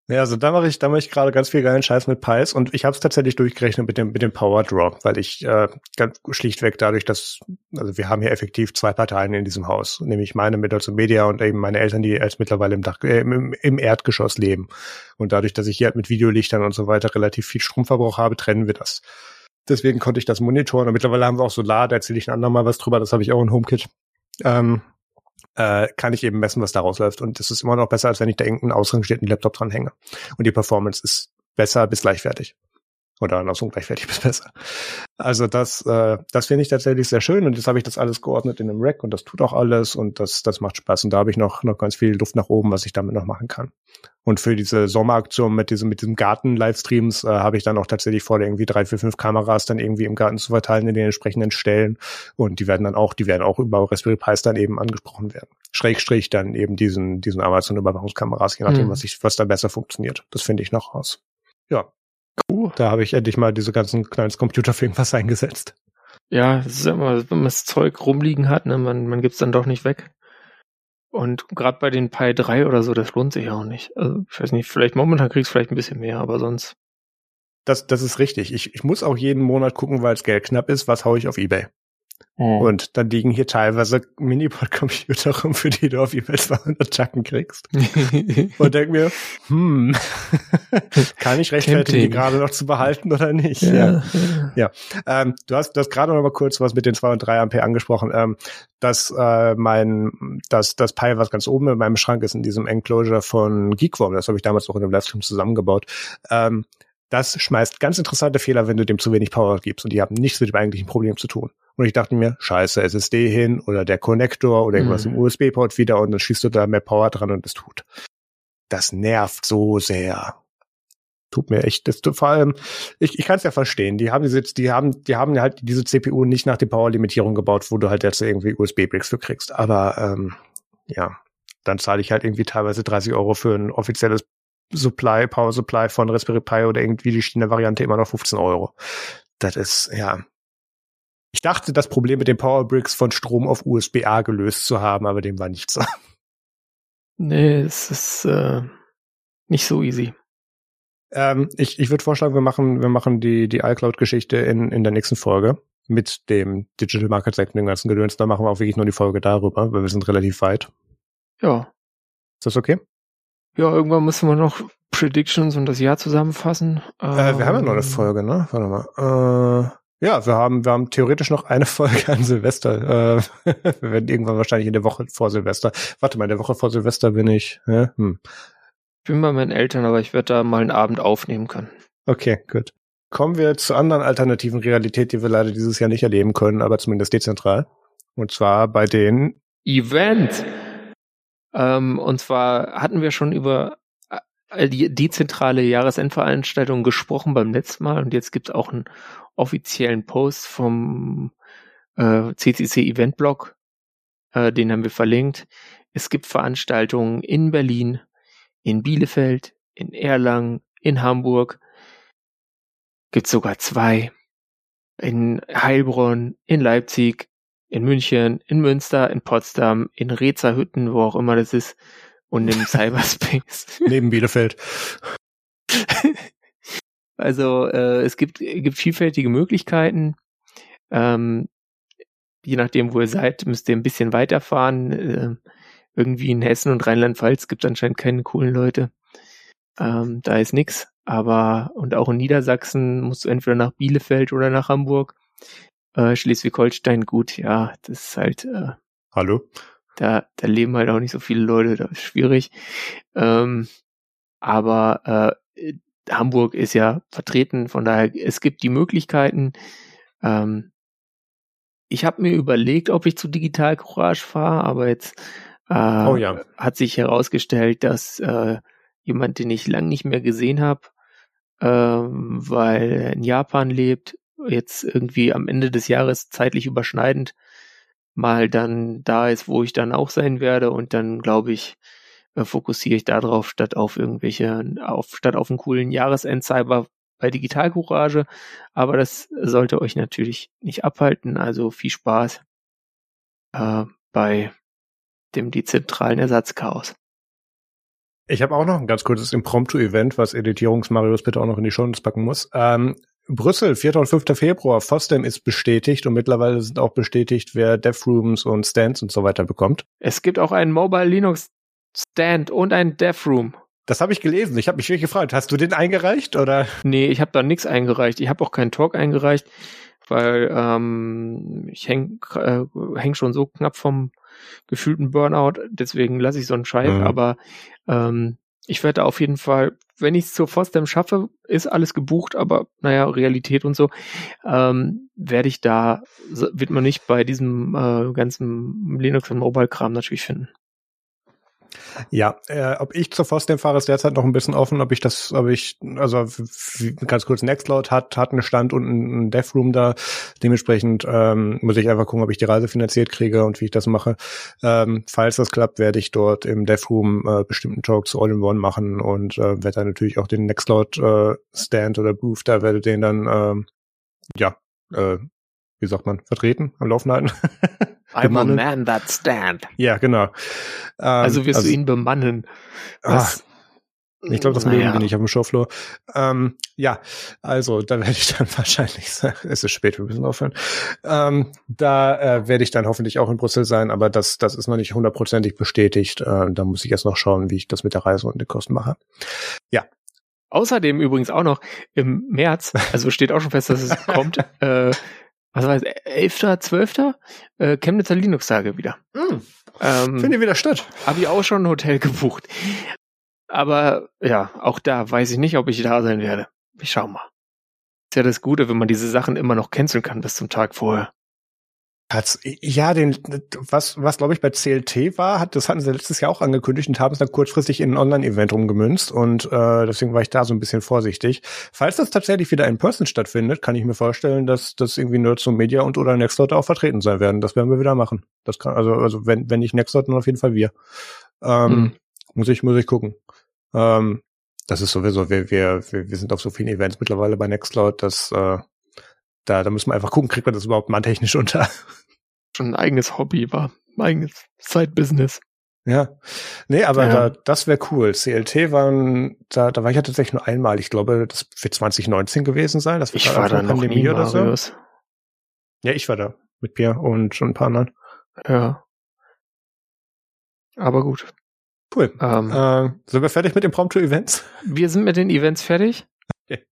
Ja, also da mache ich, da mache ich gerade ganz viel geilen Scheiß mit Pies und ich habe es tatsächlich durchgerechnet mit dem mit dem Power Draw, weil ich äh, ganz schlichtweg dadurch, dass also wir haben hier effektiv zwei Parteien in diesem Haus, nämlich meine mit also Media und eben meine Eltern, die als mittlerweile im Dach äh, im, im Erdgeschoss leben und dadurch, dass ich hier halt mit Videolichtern und so weiter relativ viel Stromverbrauch habe, trennen wir das. Deswegen konnte ich das monitoren und mittlerweile haben wir auch Solar, da erzähle ich ein andermal was drüber, das habe ich auch in HomeKit. Ähm, äh, kann ich eben messen, was daraus läuft. Und das ist immer noch besser, als wenn ich da irgendeinen ausrangierten Laptop dran hänge. Und die Performance ist besser bis gleichwertig. Oder andersrum gleichwertig bis besser. Also das, äh, das finde ich tatsächlich sehr schön und jetzt habe ich das alles geordnet in einem Rack und das tut auch alles und das, das macht Spaß und da habe ich noch, noch ganz viel Luft nach oben, was ich damit noch machen kann. Und für diese Sommeraktion mit diesem, mit diesem Garten-Livestreams äh, habe ich dann auch tatsächlich vor, irgendwie drei, vier, fünf Kameras dann irgendwie im Garten zu verteilen in den entsprechenden Stellen und die werden dann auch, die werden auch über Raspberry Pis dann eben angesprochen werden. Schrägstrich dann eben diesen, diesen Amazon-Überwachungskameras, je nachdem, mhm. was ich, was da besser funktioniert. Das finde ich noch raus. Ja, Cool. Da habe ich endlich mal diese ganzen kleinen Computer für irgendwas eingesetzt. Ja, das ist immer, wenn man das Zeug rumliegen hat, ne, man, man gibt's dann doch nicht weg. Und gerade bei den Pi 3 oder so, das lohnt sich auch nicht. Also, ich weiß nicht, vielleicht momentan kriegst du vielleicht ein bisschen mehr, aber sonst. Das, das ist richtig. Ich, ich muss auch jeden Monat gucken, weil es Geld knapp ist, was haue ich auf Ebay. Mhm. Und dann liegen hier teilweise Minipod-Computer rum, für die du auf eBay 200 Chacken kriegst. und denk mir, hm, kann ich rechtfertigen, die gerade noch zu behalten oder nicht? Ja. Ja. ja. Ähm, du hast, du hast gerade noch mal kurz was mit den 2 und 3 Ampere angesprochen. Ähm, dass äh, mein, das, das Pi, was ganz oben in meinem Schrank ist, in diesem Enclosure von Geekworm, das habe ich damals auch in dem Livestream zusammengebaut, ähm, das schmeißt ganz interessante Fehler, wenn du dem zu wenig Power gibst und die haben nichts mit dem eigentlichen Problem zu tun. Und ich dachte mir, scheiße, SSD hin oder der Connector oder irgendwas mhm. im USB-Port wieder und dann schießt du da mehr Power dran und es tut. Das nervt so sehr. Tut mir echt, das vor allem, ich, ich kann es ja verstehen. Die haben diese, die haben, die haben halt diese CPU nicht nach der Power-Limitierung gebaut, wo du halt jetzt irgendwie USB-Bricks für kriegst. Aber ähm, ja, dann zahle ich halt irgendwie teilweise 30 Euro für ein offizielles Supply, Power Supply von Raspberry Pi oder irgendwie die China-Variante immer noch 15 Euro. Das ist, ja, ich dachte, das Problem mit den Powerbricks von Strom auf USB-A gelöst zu haben, aber dem war nicht so. Nee, es ist äh, nicht so easy. Ähm, ich ich würde vorschlagen, wir machen, wir machen die, die iCloud-Geschichte in, in der nächsten Folge mit dem Digital Market Sect und dem ganzen Gedöns. Da machen wir auch wirklich nur die Folge darüber, weil wir sind relativ weit. Ja. Ist das okay? Ja, irgendwann müssen wir noch Predictions und das Jahr zusammenfassen. Äh, wir haben ja noch eine ähm, Folge, ne? Warte mal. Äh, ja, wir haben, wir haben theoretisch noch eine Folge an Silvester. Äh, wir werden irgendwann wahrscheinlich in der Woche vor Silvester. Warte mal, in der Woche vor Silvester bin ich. Ja? Hm. Ich bin bei meinen Eltern, aber ich werde da mal einen Abend aufnehmen können. Okay, gut. Kommen wir zu anderen alternativen Realität, die wir leider dieses Jahr nicht erleben können, aber zumindest dezentral. Und zwar bei den Events. Ähm, und zwar hatten wir schon über die dezentrale Jahresendveranstaltung gesprochen beim letzten Mal und jetzt gibt es auch einen offiziellen Post vom äh, CCC Event Blog, äh, den haben wir verlinkt. Es gibt Veranstaltungen in Berlin, in Bielefeld, in Erlangen, in Hamburg. Gibt sogar zwei. In Heilbronn, in Leipzig, in München, in Münster, in Potsdam, in Rezerhütten, wo auch immer das ist. Und im Cyberspace. Neben Bielefeld. also äh, es gibt, gibt vielfältige Möglichkeiten. Ähm, je nachdem, wo ihr seid, müsst ihr ein bisschen weiterfahren. Äh, irgendwie in Hessen und Rheinland-Pfalz gibt es anscheinend keine coolen Leute. Ähm, da ist nix. Aber, und auch in Niedersachsen musst du entweder nach Bielefeld oder nach Hamburg. Äh, Schleswig-Holstein, gut, ja, das ist halt. Äh, Hallo? Da, da leben halt auch nicht so viele Leute, das ist schwierig. Ähm, aber äh, Hamburg ist ja vertreten, von daher, es gibt die Möglichkeiten. Ähm, ich habe mir überlegt, ob ich zu Digital Courage fahre, aber jetzt äh, oh ja. hat sich herausgestellt, dass äh, jemand, den ich lang nicht mehr gesehen habe, äh, weil er in Japan lebt, jetzt irgendwie am Ende des Jahres zeitlich überschneidend mal dann da ist, wo ich dann auch sein werde und dann glaube ich, äh, fokussiere ich darauf, statt auf irgendwelche, auf, statt auf einen coolen Jahresendcyber bei Digital Courage. Aber das sollte euch natürlich nicht abhalten. Also viel Spaß äh, bei dem dezentralen Ersatzchaos. Ich habe auch noch ein ganz kurzes Impromptu-Event, was Editierungsmarius bitte auch noch in die Show packen muss. Ähm, Brüssel, 4. und 5. Februar. FOSDEM ist bestätigt und mittlerweile sind auch bestätigt, wer DevRooms und Stands und so weiter bekommt. Es gibt auch einen Mobile Linux Stand und einen DevRoom. Das habe ich gelesen. Ich habe mich wirklich gefragt, hast du den eingereicht oder? Nee, ich habe da nichts eingereicht. Ich habe auch keinen Talk eingereicht, weil ähm, ich häng, äh, häng schon so knapp vom gefühlten Burnout. Deswegen lasse ich so einen Scheiß. Mhm. Aber ähm, ich werde auf jeden Fall, wenn ich es zur FOSDEM schaffe, ist alles gebucht, aber naja, Realität und so, ähm, werde ich da, wird man nicht bei diesem äh, ganzen Linux und Mobile-Kram natürlich finden. Ja, äh, ob ich zur FOSDEM fahre, ist derzeit noch ein bisschen offen, ob ich das, ob ich, also ganz kurz, Nextcloud hat, hat einen Stand und einen Devroom da. Dementsprechend ähm, muss ich einfach gucken, ob ich die Reise finanziert kriege und wie ich das mache. Ähm, falls das klappt, werde ich dort im Devroom äh, bestimmten Talk zu All-in-One machen und äh, werde dann natürlich auch den Nextcloud äh, Stand oder Booth, da werde den dann, ähm, ja, äh, wie sagt man, vertreten, am Laufen halten. I will man that stand. Ja, genau. Ähm, also wirst also, du ihn bemannen. Was, ach, ich glaube, das naja. mögen die nicht auf dem Showfloor. Ähm, ja, also da werde ich dann wahrscheinlich, es ist spät, wir müssen aufhören. Ähm, da äh, werde ich dann hoffentlich auch in Brüssel sein, aber das, das ist noch nicht hundertprozentig bestätigt. Äh, da muss ich erst noch schauen, wie ich das mit der Reise und den Kosten mache. Ja. Außerdem übrigens auch noch im März, also steht auch schon fest, dass es kommt, äh, was war es, 11., 12. Äh, Chemnitzer Linux-Tage wieder. Mm. Ähm, Findet wieder statt. Habe ich auch schon ein Hotel gebucht. Aber ja, auch da weiß ich nicht, ob ich da sein werde. Ich schau mal. Ist ja das Gute, wenn man diese Sachen immer noch canceln kann bis zum Tag vorher. Hat's, ja, den, was, was glaube ich bei CLT war, hat, das hatten sie letztes Jahr auch angekündigt und haben es dann kurzfristig in ein Online-Event umgemünzt und äh, deswegen war ich da so ein bisschen vorsichtig. Falls das tatsächlich wieder in Person stattfindet, kann ich mir vorstellen, dass das irgendwie Nerds und Media und oder Nextdot auch vertreten sein werden. Das werden wir wieder machen. Das kann, also, also wenn, wenn nicht Nextdot, dann auf jeden Fall wir. Ähm, mhm. Muss ich, muss ich gucken. Ähm, das ist sowieso, wir, wir, wir sind auf so vielen Events mittlerweile bei Nextcloud, dass äh, da, da muss man einfach gucken, kriegt man das überhaupt mal technisch unter. Schon ein eigenes Hobby war, ein eigenes Side-Business. Ja, nee, aber ja. Da, das wäre cool. CLT waren, da, da war ich ja tatsächlich nur einmal. Ich glaube, das wird 2019 gewesen sein. Das wird ich war da noch nie, oder so. Ja, ich war da mit Pierre und schon ein paar anderen. Ja. Aber gut. Cool. Ähm, äh, sind wir fertig mit den Prompto-Events? Wir sind mit den Events fertig. Okay.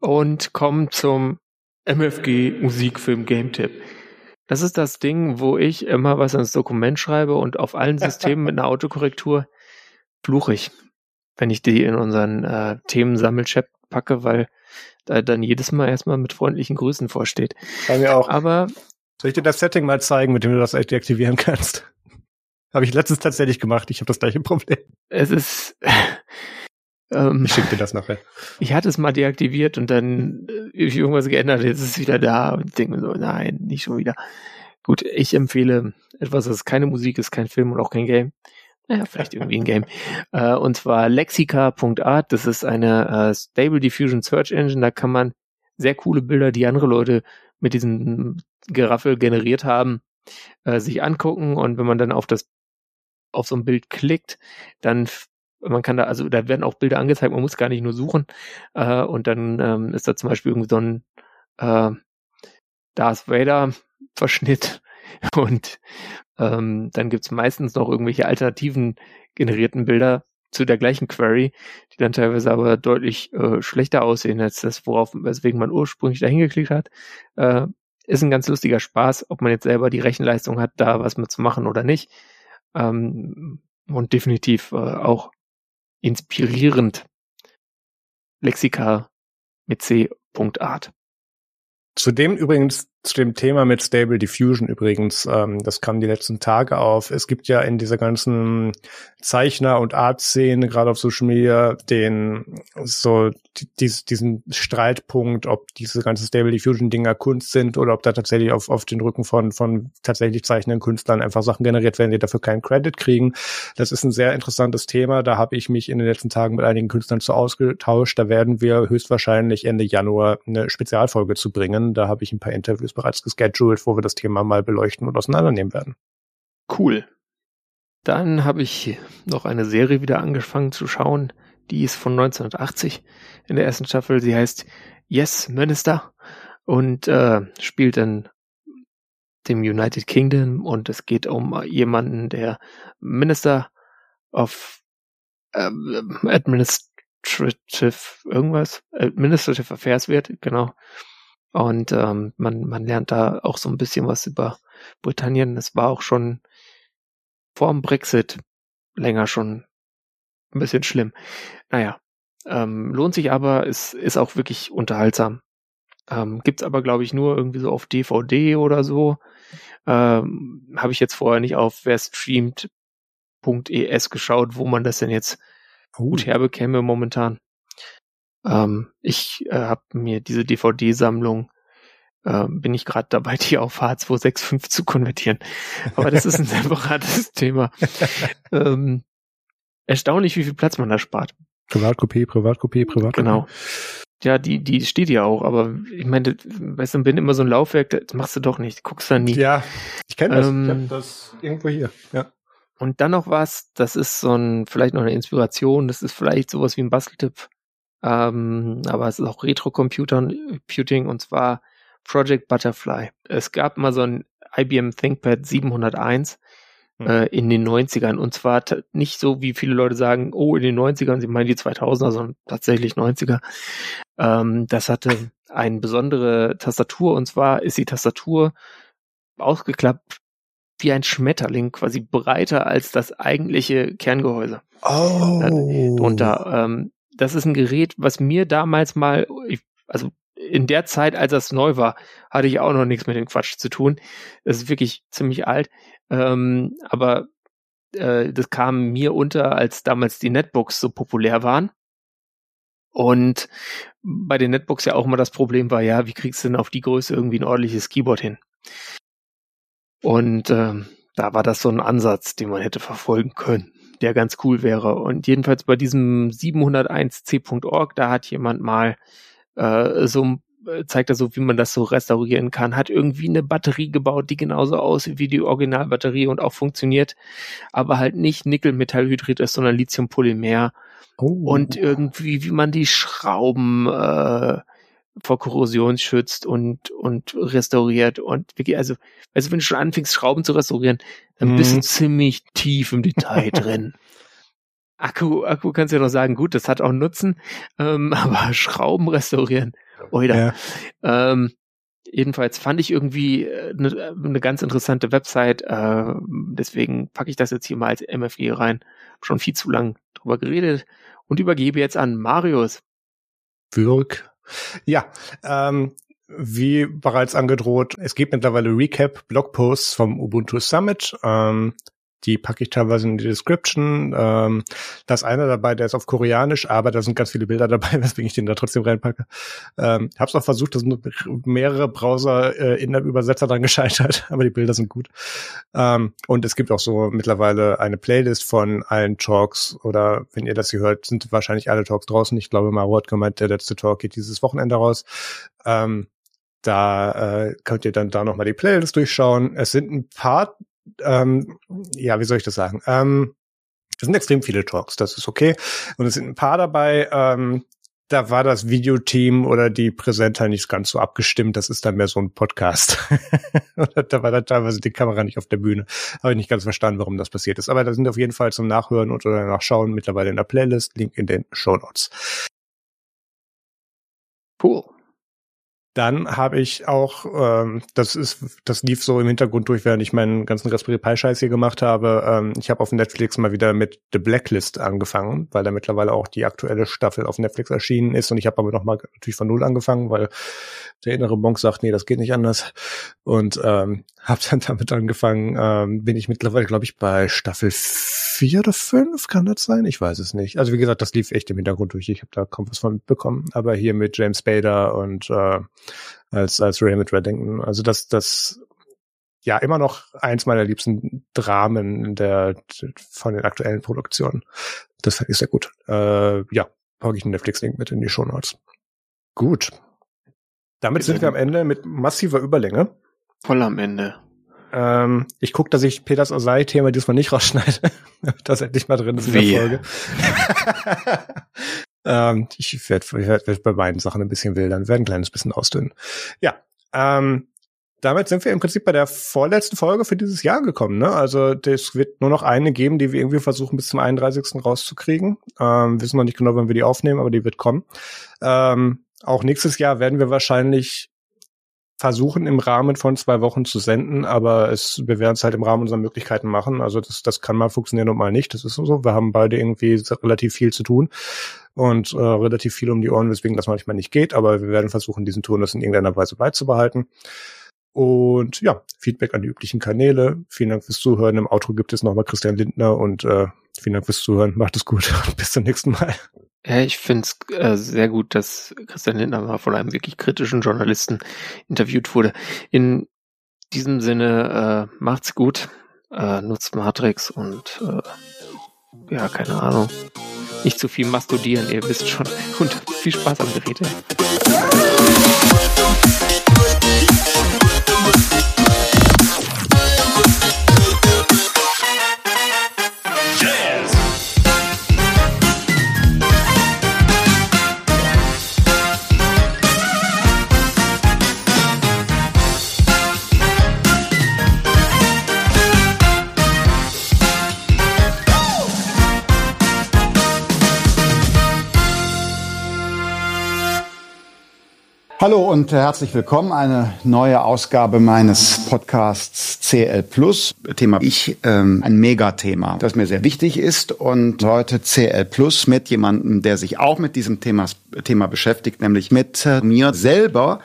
Und kommen zum MFG Musikfilm Game Tip. Das ist das Ding, wo ich immer was ins Dokument schreibe und auf allen Systemen mit einer Autokorrektur fluche ich, wenn ich die in unseren äh, Themensammelchat packe, weil da dann jedes Mal erstmal mit freundlichen Grüßen vorsteht. Bei mir auch. Aber soll ich dir das Setting mal zeigen, mit dem du das deaktivieren kannst? Habe ich letztens tatsächlich gemacht. Ich habe das gleiche Problem. Es ist ähm, ich schicke dir das nachher. Ich hatte es mal deaktiviert und dann äh, irgendwas geändert, jetzt ist es wieder da und ich denke mir so, nein, nicht schon wieder. Gut, ich empfehle etwas, das keine Musik ist, kein Film und auch kein Game. Naja, vielleicht irgendwie ein Game. Äh, und zwar lexica.art. Das ist eine äh, Stable Diffusion Search Engine. Da kann man sehr coole Bilder, die andere Leute mit diesem Geraffel generiert haben, äh, sich angucken. Und wenn man dann auf das auf so ein Bild klickt, dann man kann da, also da werden auch Bilder angezeigt, man muss gar nicht nur suchen. Äh, und dann ähm, ist da zum Beispiel irgendwie so ein äh, Darth Vader Verschnitt und ähm, dann gibt's meistens noch irgendwelche alternativen generierten Bilder zu der gleichen Query, die dann teilweise aber deutlich äh, schlechter aussehen als das, worauf, weswegen man ursprünglich dahin geklickt hat. Äh, ist ein ganz lustiger Spaß, ob man jetzt selber die Rechenleistung hat, da was mitzumachen oder nicht. Ähm, und definitiv äh, auch inspirierend. Lexika mit C. Art. Zudem übrigens zu dem Thema mit Stable Diffusion übrigens, ähm, das kam die letzten Tage auf. Es gibt ja in dieser ganzen Zeichner- und Art-Szene, gerade auf Social Media, den so dies, diesen Streitpunkt, ob diese ganzen Stable Diffusion-Dinger Kunst sind oder ob da tatsächlich auf, auf den Rücken von, von tatsächlich zeichnenden Künstlern einfach Sachen generiert werden, die dafür keinen Credit kriegen. Das ist ein sehr interessantes Thema. Da habe ich mich in den letzten Tagen mit einigen Künstlern zu ausgetauscht. Da werden wir höchstwahrscheinlich Ende Januar eine Spezialfolge zu bringen. Da habe ich ein paar Interviews ist bereits gescheduled, wo wir das Thema mal beleuchten und auseinandernehmen werden. Cool. Dann habe ich noch eine Serie wieder angefangen zu schauen. Die ist von 1980 in der ersten Staffel. Sie heißt Yes Minister und äh, spielt in dem United Kingdom und es geht um jemanden, der Minister of äh, Administrative irgendwas, Administrative Affairs wird, genau. Und ähm, man, man lernt da auch so ein bisschen was über Britannien. Es war auch schon vor dem Brexit länger schon ein bisschen schlimm. Naja, ähm, lohnt sich aber, ist, ist auch wirklich unterhaltsam. Ähm, gibt's aber, glaube ich, nur irgendwie so auf DVD oder so. Ähm, Habe ich jetzt vorher nicht auf wer streamt.es geschaut, wo man das denn jetzt gut herbekäme momentan. Ähm, ich äh, habe mir diese DVD-Sammlung äh, bin ich gerade dabei, die auf H265 zu konvertieren. Aber das ist ein separates Thema. ähm, erstaunlich, wie viel Platz man da spart. Privatkopie, Privatkopie, Privatkopie. Genau. Ja, die, die steht ja auch, aber ich meine, weißt du, bin immer so ein Laufwerk, das machst du doch nicht, guckst da nie. Ja, ich kenne das, ähm, ich hab das irgendwo hier, ja. Und dann noch was, das ist so ein, vielleicht noch eine Inspiration, das ist vielleicht sowas wie ein Basteltipp ähm, aber es ist auch Retro-Computing und zwar Project Butterfly. Es gab mal so ein IBM ThinkPad 701 hm. äh, in den 90ern und zwar nicht so, wie viele Leute sagen, oh, in den 90ern, sie meinen die 2000er, sondern tatsächlich 90er. Ähm, das hatte eine besondere Tastatur und zwar ist die Tastatur ausgeklappt wie ein Schmetterling, quasi breiter als das eigentliche Kerngehäuse. Oh. Und da, ähm, das ist ein Gerät, was mir damals mal, also in der Zeit, als das neu war, hatte ich auch noch nichts mit dem Quatsch zu tun. Das ist wirklich ziemlich alt. Ähm, aber äh, das kam mir unter, als damals die Netbooks so populär waren. Und bei den Netbooks ja auch mal das Problem war, ja, wie kriegst du denn auf die Größe irgendwie ein ordentliches Keyboard hin? Und ähm, da war das so ein Ansatz, den man hätte verfolgen können der ganz cool wäre. Und jedenfalls bei diesem 701c.org, da hat jemand mal äh, so äh, zeigt er so, wie man das so restaurieren kann, hat irgendwie eine Batterie gebaut, die genauso aussieht wie die Originalbatterie und auch funktioniert, aber halt nicht Nickel-Metallhydrid ist, sondern Lithium-Polymer. Oh. Und irgendwie, wie man die Schrauben äh, vor Korrosion schützt und, und restauriert und wirklich, also, also wenn du schon anfängst, Schrauben zu restaurieren, dann mhm. bist du ziemlich tief im Detail drin. Akku, Akku kannst du ja noch sagen, gut, das hat auch einen Nutzen, ähm, aber Schrauben restaurieren, oder? Ja. Ähm, jedenfalls fand ich irgendwie eine, äh, eine ganz interessante Website, äh, deswegen packe ich das jetzt hier mal als MFG rein. Schon viel zu lang drüber geredet und übergebe jetzt an Marius. Wirk ja, ähm, wie bereits angedroht, es gibt mittlerweile Recap-Blogposts vom Ubuntu Summit. Ähm, die packe ich teilweise in die Description. Ähm, da ist einer dabei, der ist auf Koreanisch, aber da sind ganz viele Bilder dabei, weswegen ich den da trotzdem reinpacke. Ähm, hab's auch versucht, da sind mehrere Browser äh, in der Übersetzer dran gescheitert, aber die Bilder sind gut. Ähm, und es gibt auch so mittlerweile eine Playlist von allen Talks oder wenn ihr das hier hört, sind wahrscheinlich alle Talks draußen. Ich glaube, Maro hat gemeint, der letzte Talk geht dieses Wochenende raus. Ähm, da äh, könnt ihr dann da nochmal die Playlist durchschauen. Es sind ein paar ähm, ja, wie soll ich das sagen? Ähm, es sind extrem viele Talks, das ist okay. Und es sind ein paar dabei, ähm, da war das Videoteam oder die Präsenter nicht ganz so abgestimmt. Das ist dann mehr so ein Podcast. da war dann teilweise die Kamera nicht auf der Bühne. Habe ich nicht ganz verstanden, warum das passiert ist. Aber da sind auf jeden Fall zum Nachhören und oder Nachschauen mittlerweile in der Playlist. Link in den Show Notes. Cool. Dann habe ich auch, ähm, das ist, das lief so im Hintergrund durch, während ich meinen ganzen Raspberry Pi Scheiß hier gemacht habe. Ähm, ich habe auf Netflix mal wieder mit The Blacklist angefangen, weil da mittlerweile auch die aktuelle Staffel auf Netflix erschienen ist. Und ich habe aber noch mal natürlich von null angefangen, weil der innere Monk sagt, nee, das geht nicht anders. Und ähm, habe dann damit angefangen. Ähm, bin ich mittlerweile, glaube ich, bei Staffel vier oder fünf, kann das sein? Ich weiß es nicht. Also wie gesagt, das lief echt im Hintergrund durch. Ich habe da kaum was von mitbekommen. Aber hier mit James Bader und äh, als als Ray mit Reddington. Also das das ja immer noch eins meiner liebsten Dramen der von den aktuellen Produktionen. Das fand ich sehr gut. Äh, ja, packe ich einen Netflix-Link mit in die Show Notes. Gut. Damit sind wir am Ende mit massiver Überlänge. Voll am Ende. Ähm, ich gucke, dass ich Peters Osei-Thema diesmal nicht rausschneide. das endlich mal drin ist in der Folge. ähm, ich werde werd, werd bei beiden Sachen ein bisschen wildern, werde ein kleines bisschen ausdünnen. Ja, ähm, damit sind wir im Prinzip bei der vorletzten Folge für dieses Jahr gekommen. Ne? Also es wird nur noch eine geben, die wir irgendwie versuchen bis zum 31. rauszukriegen. Ähm, wissen wir nicht genau, wann wir die aufnehmen, aber die wird kommen. Ähm, auch nächstes Jahr werden wir wahrscheinlich versuchen im Rahmen von zwei Wochen zu senden, aber es, wir werden es halt im Rahmen unserer Möglichkeiten machen. Also das, das kann mal funktionieren und mal nicht. Das ist so. Wir haben beide irgendwie relativ viel zu tun und äh, relativ viel um die Ohren, weswegen das manchmal nicht geht. Aber wir werden versuchen, diesen Turnus in irgendeiner Weise beizubehalten. Und ja, Feedback an die üblichen Kanäle. Vielen Dank fürs Zuhören. Im Outro gibt es nochmal Christian Lindner und äh, vielen Dank fürs Zuhören. Macht es gut. Bis zum nächsten Mal. Ja, ich finde es äh, sehr gut, dass Christian Lindner mal von einem wirklich kritischen Journalisten interviewt wurde. In diesem Sinne, äh, macht's gut, äh, nutzt Matrix und äh, ja, keine Ahnung. Nicht zu viel mastodieren, ihr wisst schon. Und viel Spaß am Gerät. Hallo und herzlich willkommen. Eine neue Ausgabe meines Podcasts CL Plus. Thema ich, ähm, ein Megathema, das mir sehr wichtig ist. Und heute CL Plus mit jemandem, der sich auch mit diesem Thema, Thema beschäftigt, nämlich mit mir selber.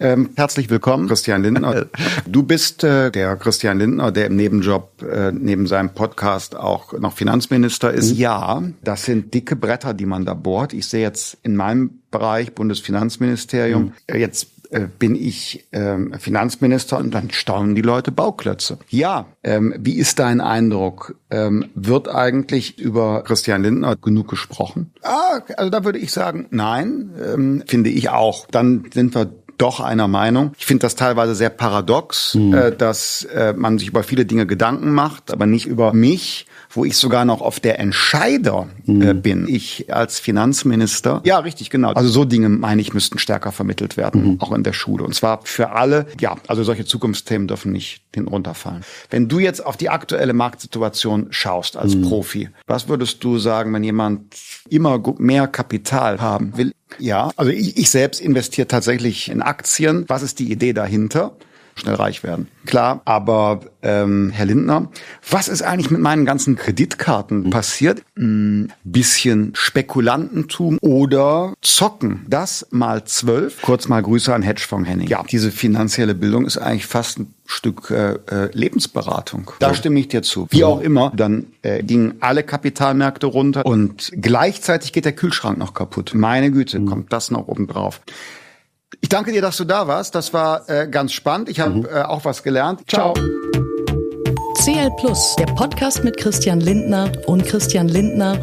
Ähm, herzlich willkommen, Christian Lindner. Du bist äh, der Christian Lindner, der im Nebenjob äh, neben seinem Podcast auch noch Finanzminister ist. Mhm. Ja, das sind dicke Bretter, die man da bohrt. Ich sehe jetzt in meinem Bereich Bundesfinanzministerium mhm. Äh, jetzt äh, bin ich ähm, Finanzminister und dann staunen die Leute Bauklötze. Ja, ähm, wie ist dein Eindruck? Ähm, wird eigentlich über Christian Lindner genug gesprochen? Ah, also da würde ich sagen, nein, ähm, finde ich auch. Dann sind wir doch einer Meinung. Ich finde das teilweise sehr paradox, mhm. äh, dass äh, man sich über viele Dinge Gedanken macht, aber nicht über mich wo ich sogar noch auf der Entscheider mhm. äh, bin. Ich als Finanzminister. Ja, richtig, genau. Also so Dinge, meine ich, müssten stärker vermittelt werden, mhm. auch in der Schule. Und zwar für alle. Ja, also solche Zukunftsthemen dürfen nicht hinten runterfallen. Wenn du jetzt auf die aktuelle Marktsituation schaust als mhm. Profi, was würdest du sagen, wenn jemand immer mehr Kapital haben will? Ja, also ich, ich selbst investiere tatsächlich in Aktien. Was ist die Idee dahinter? Schnell reich werden. Klar, aber ähm, Herr Lindner, was ist eigentlich mit meinen ganzen Kreditkarten mhm. passiert? Ein bisschen Spekulantentum oder Zocken. Das mal zwölf. Kurz mal Grüße an Hedgefonds Henning. Ja, diese finanzielle Bildung ist eigentlich fast ein Stück äh, äh Lebensberatung. Da stimme ich dir zu. Wie auch immer, dann äh, gingen alle Kapitalmärkte runter und gleichzeitig geht der Kühlschrank noch kaputt. Meine Güte, mhm. kommt das noch oben drauf. Ich danke dir, dass du da warst. Das war äh, ganz spannend. Ich habe mhm. äh, auch was gelernt. Ciao. CL Plus, der Podcast mit Christian Lindner und Christian Lindner.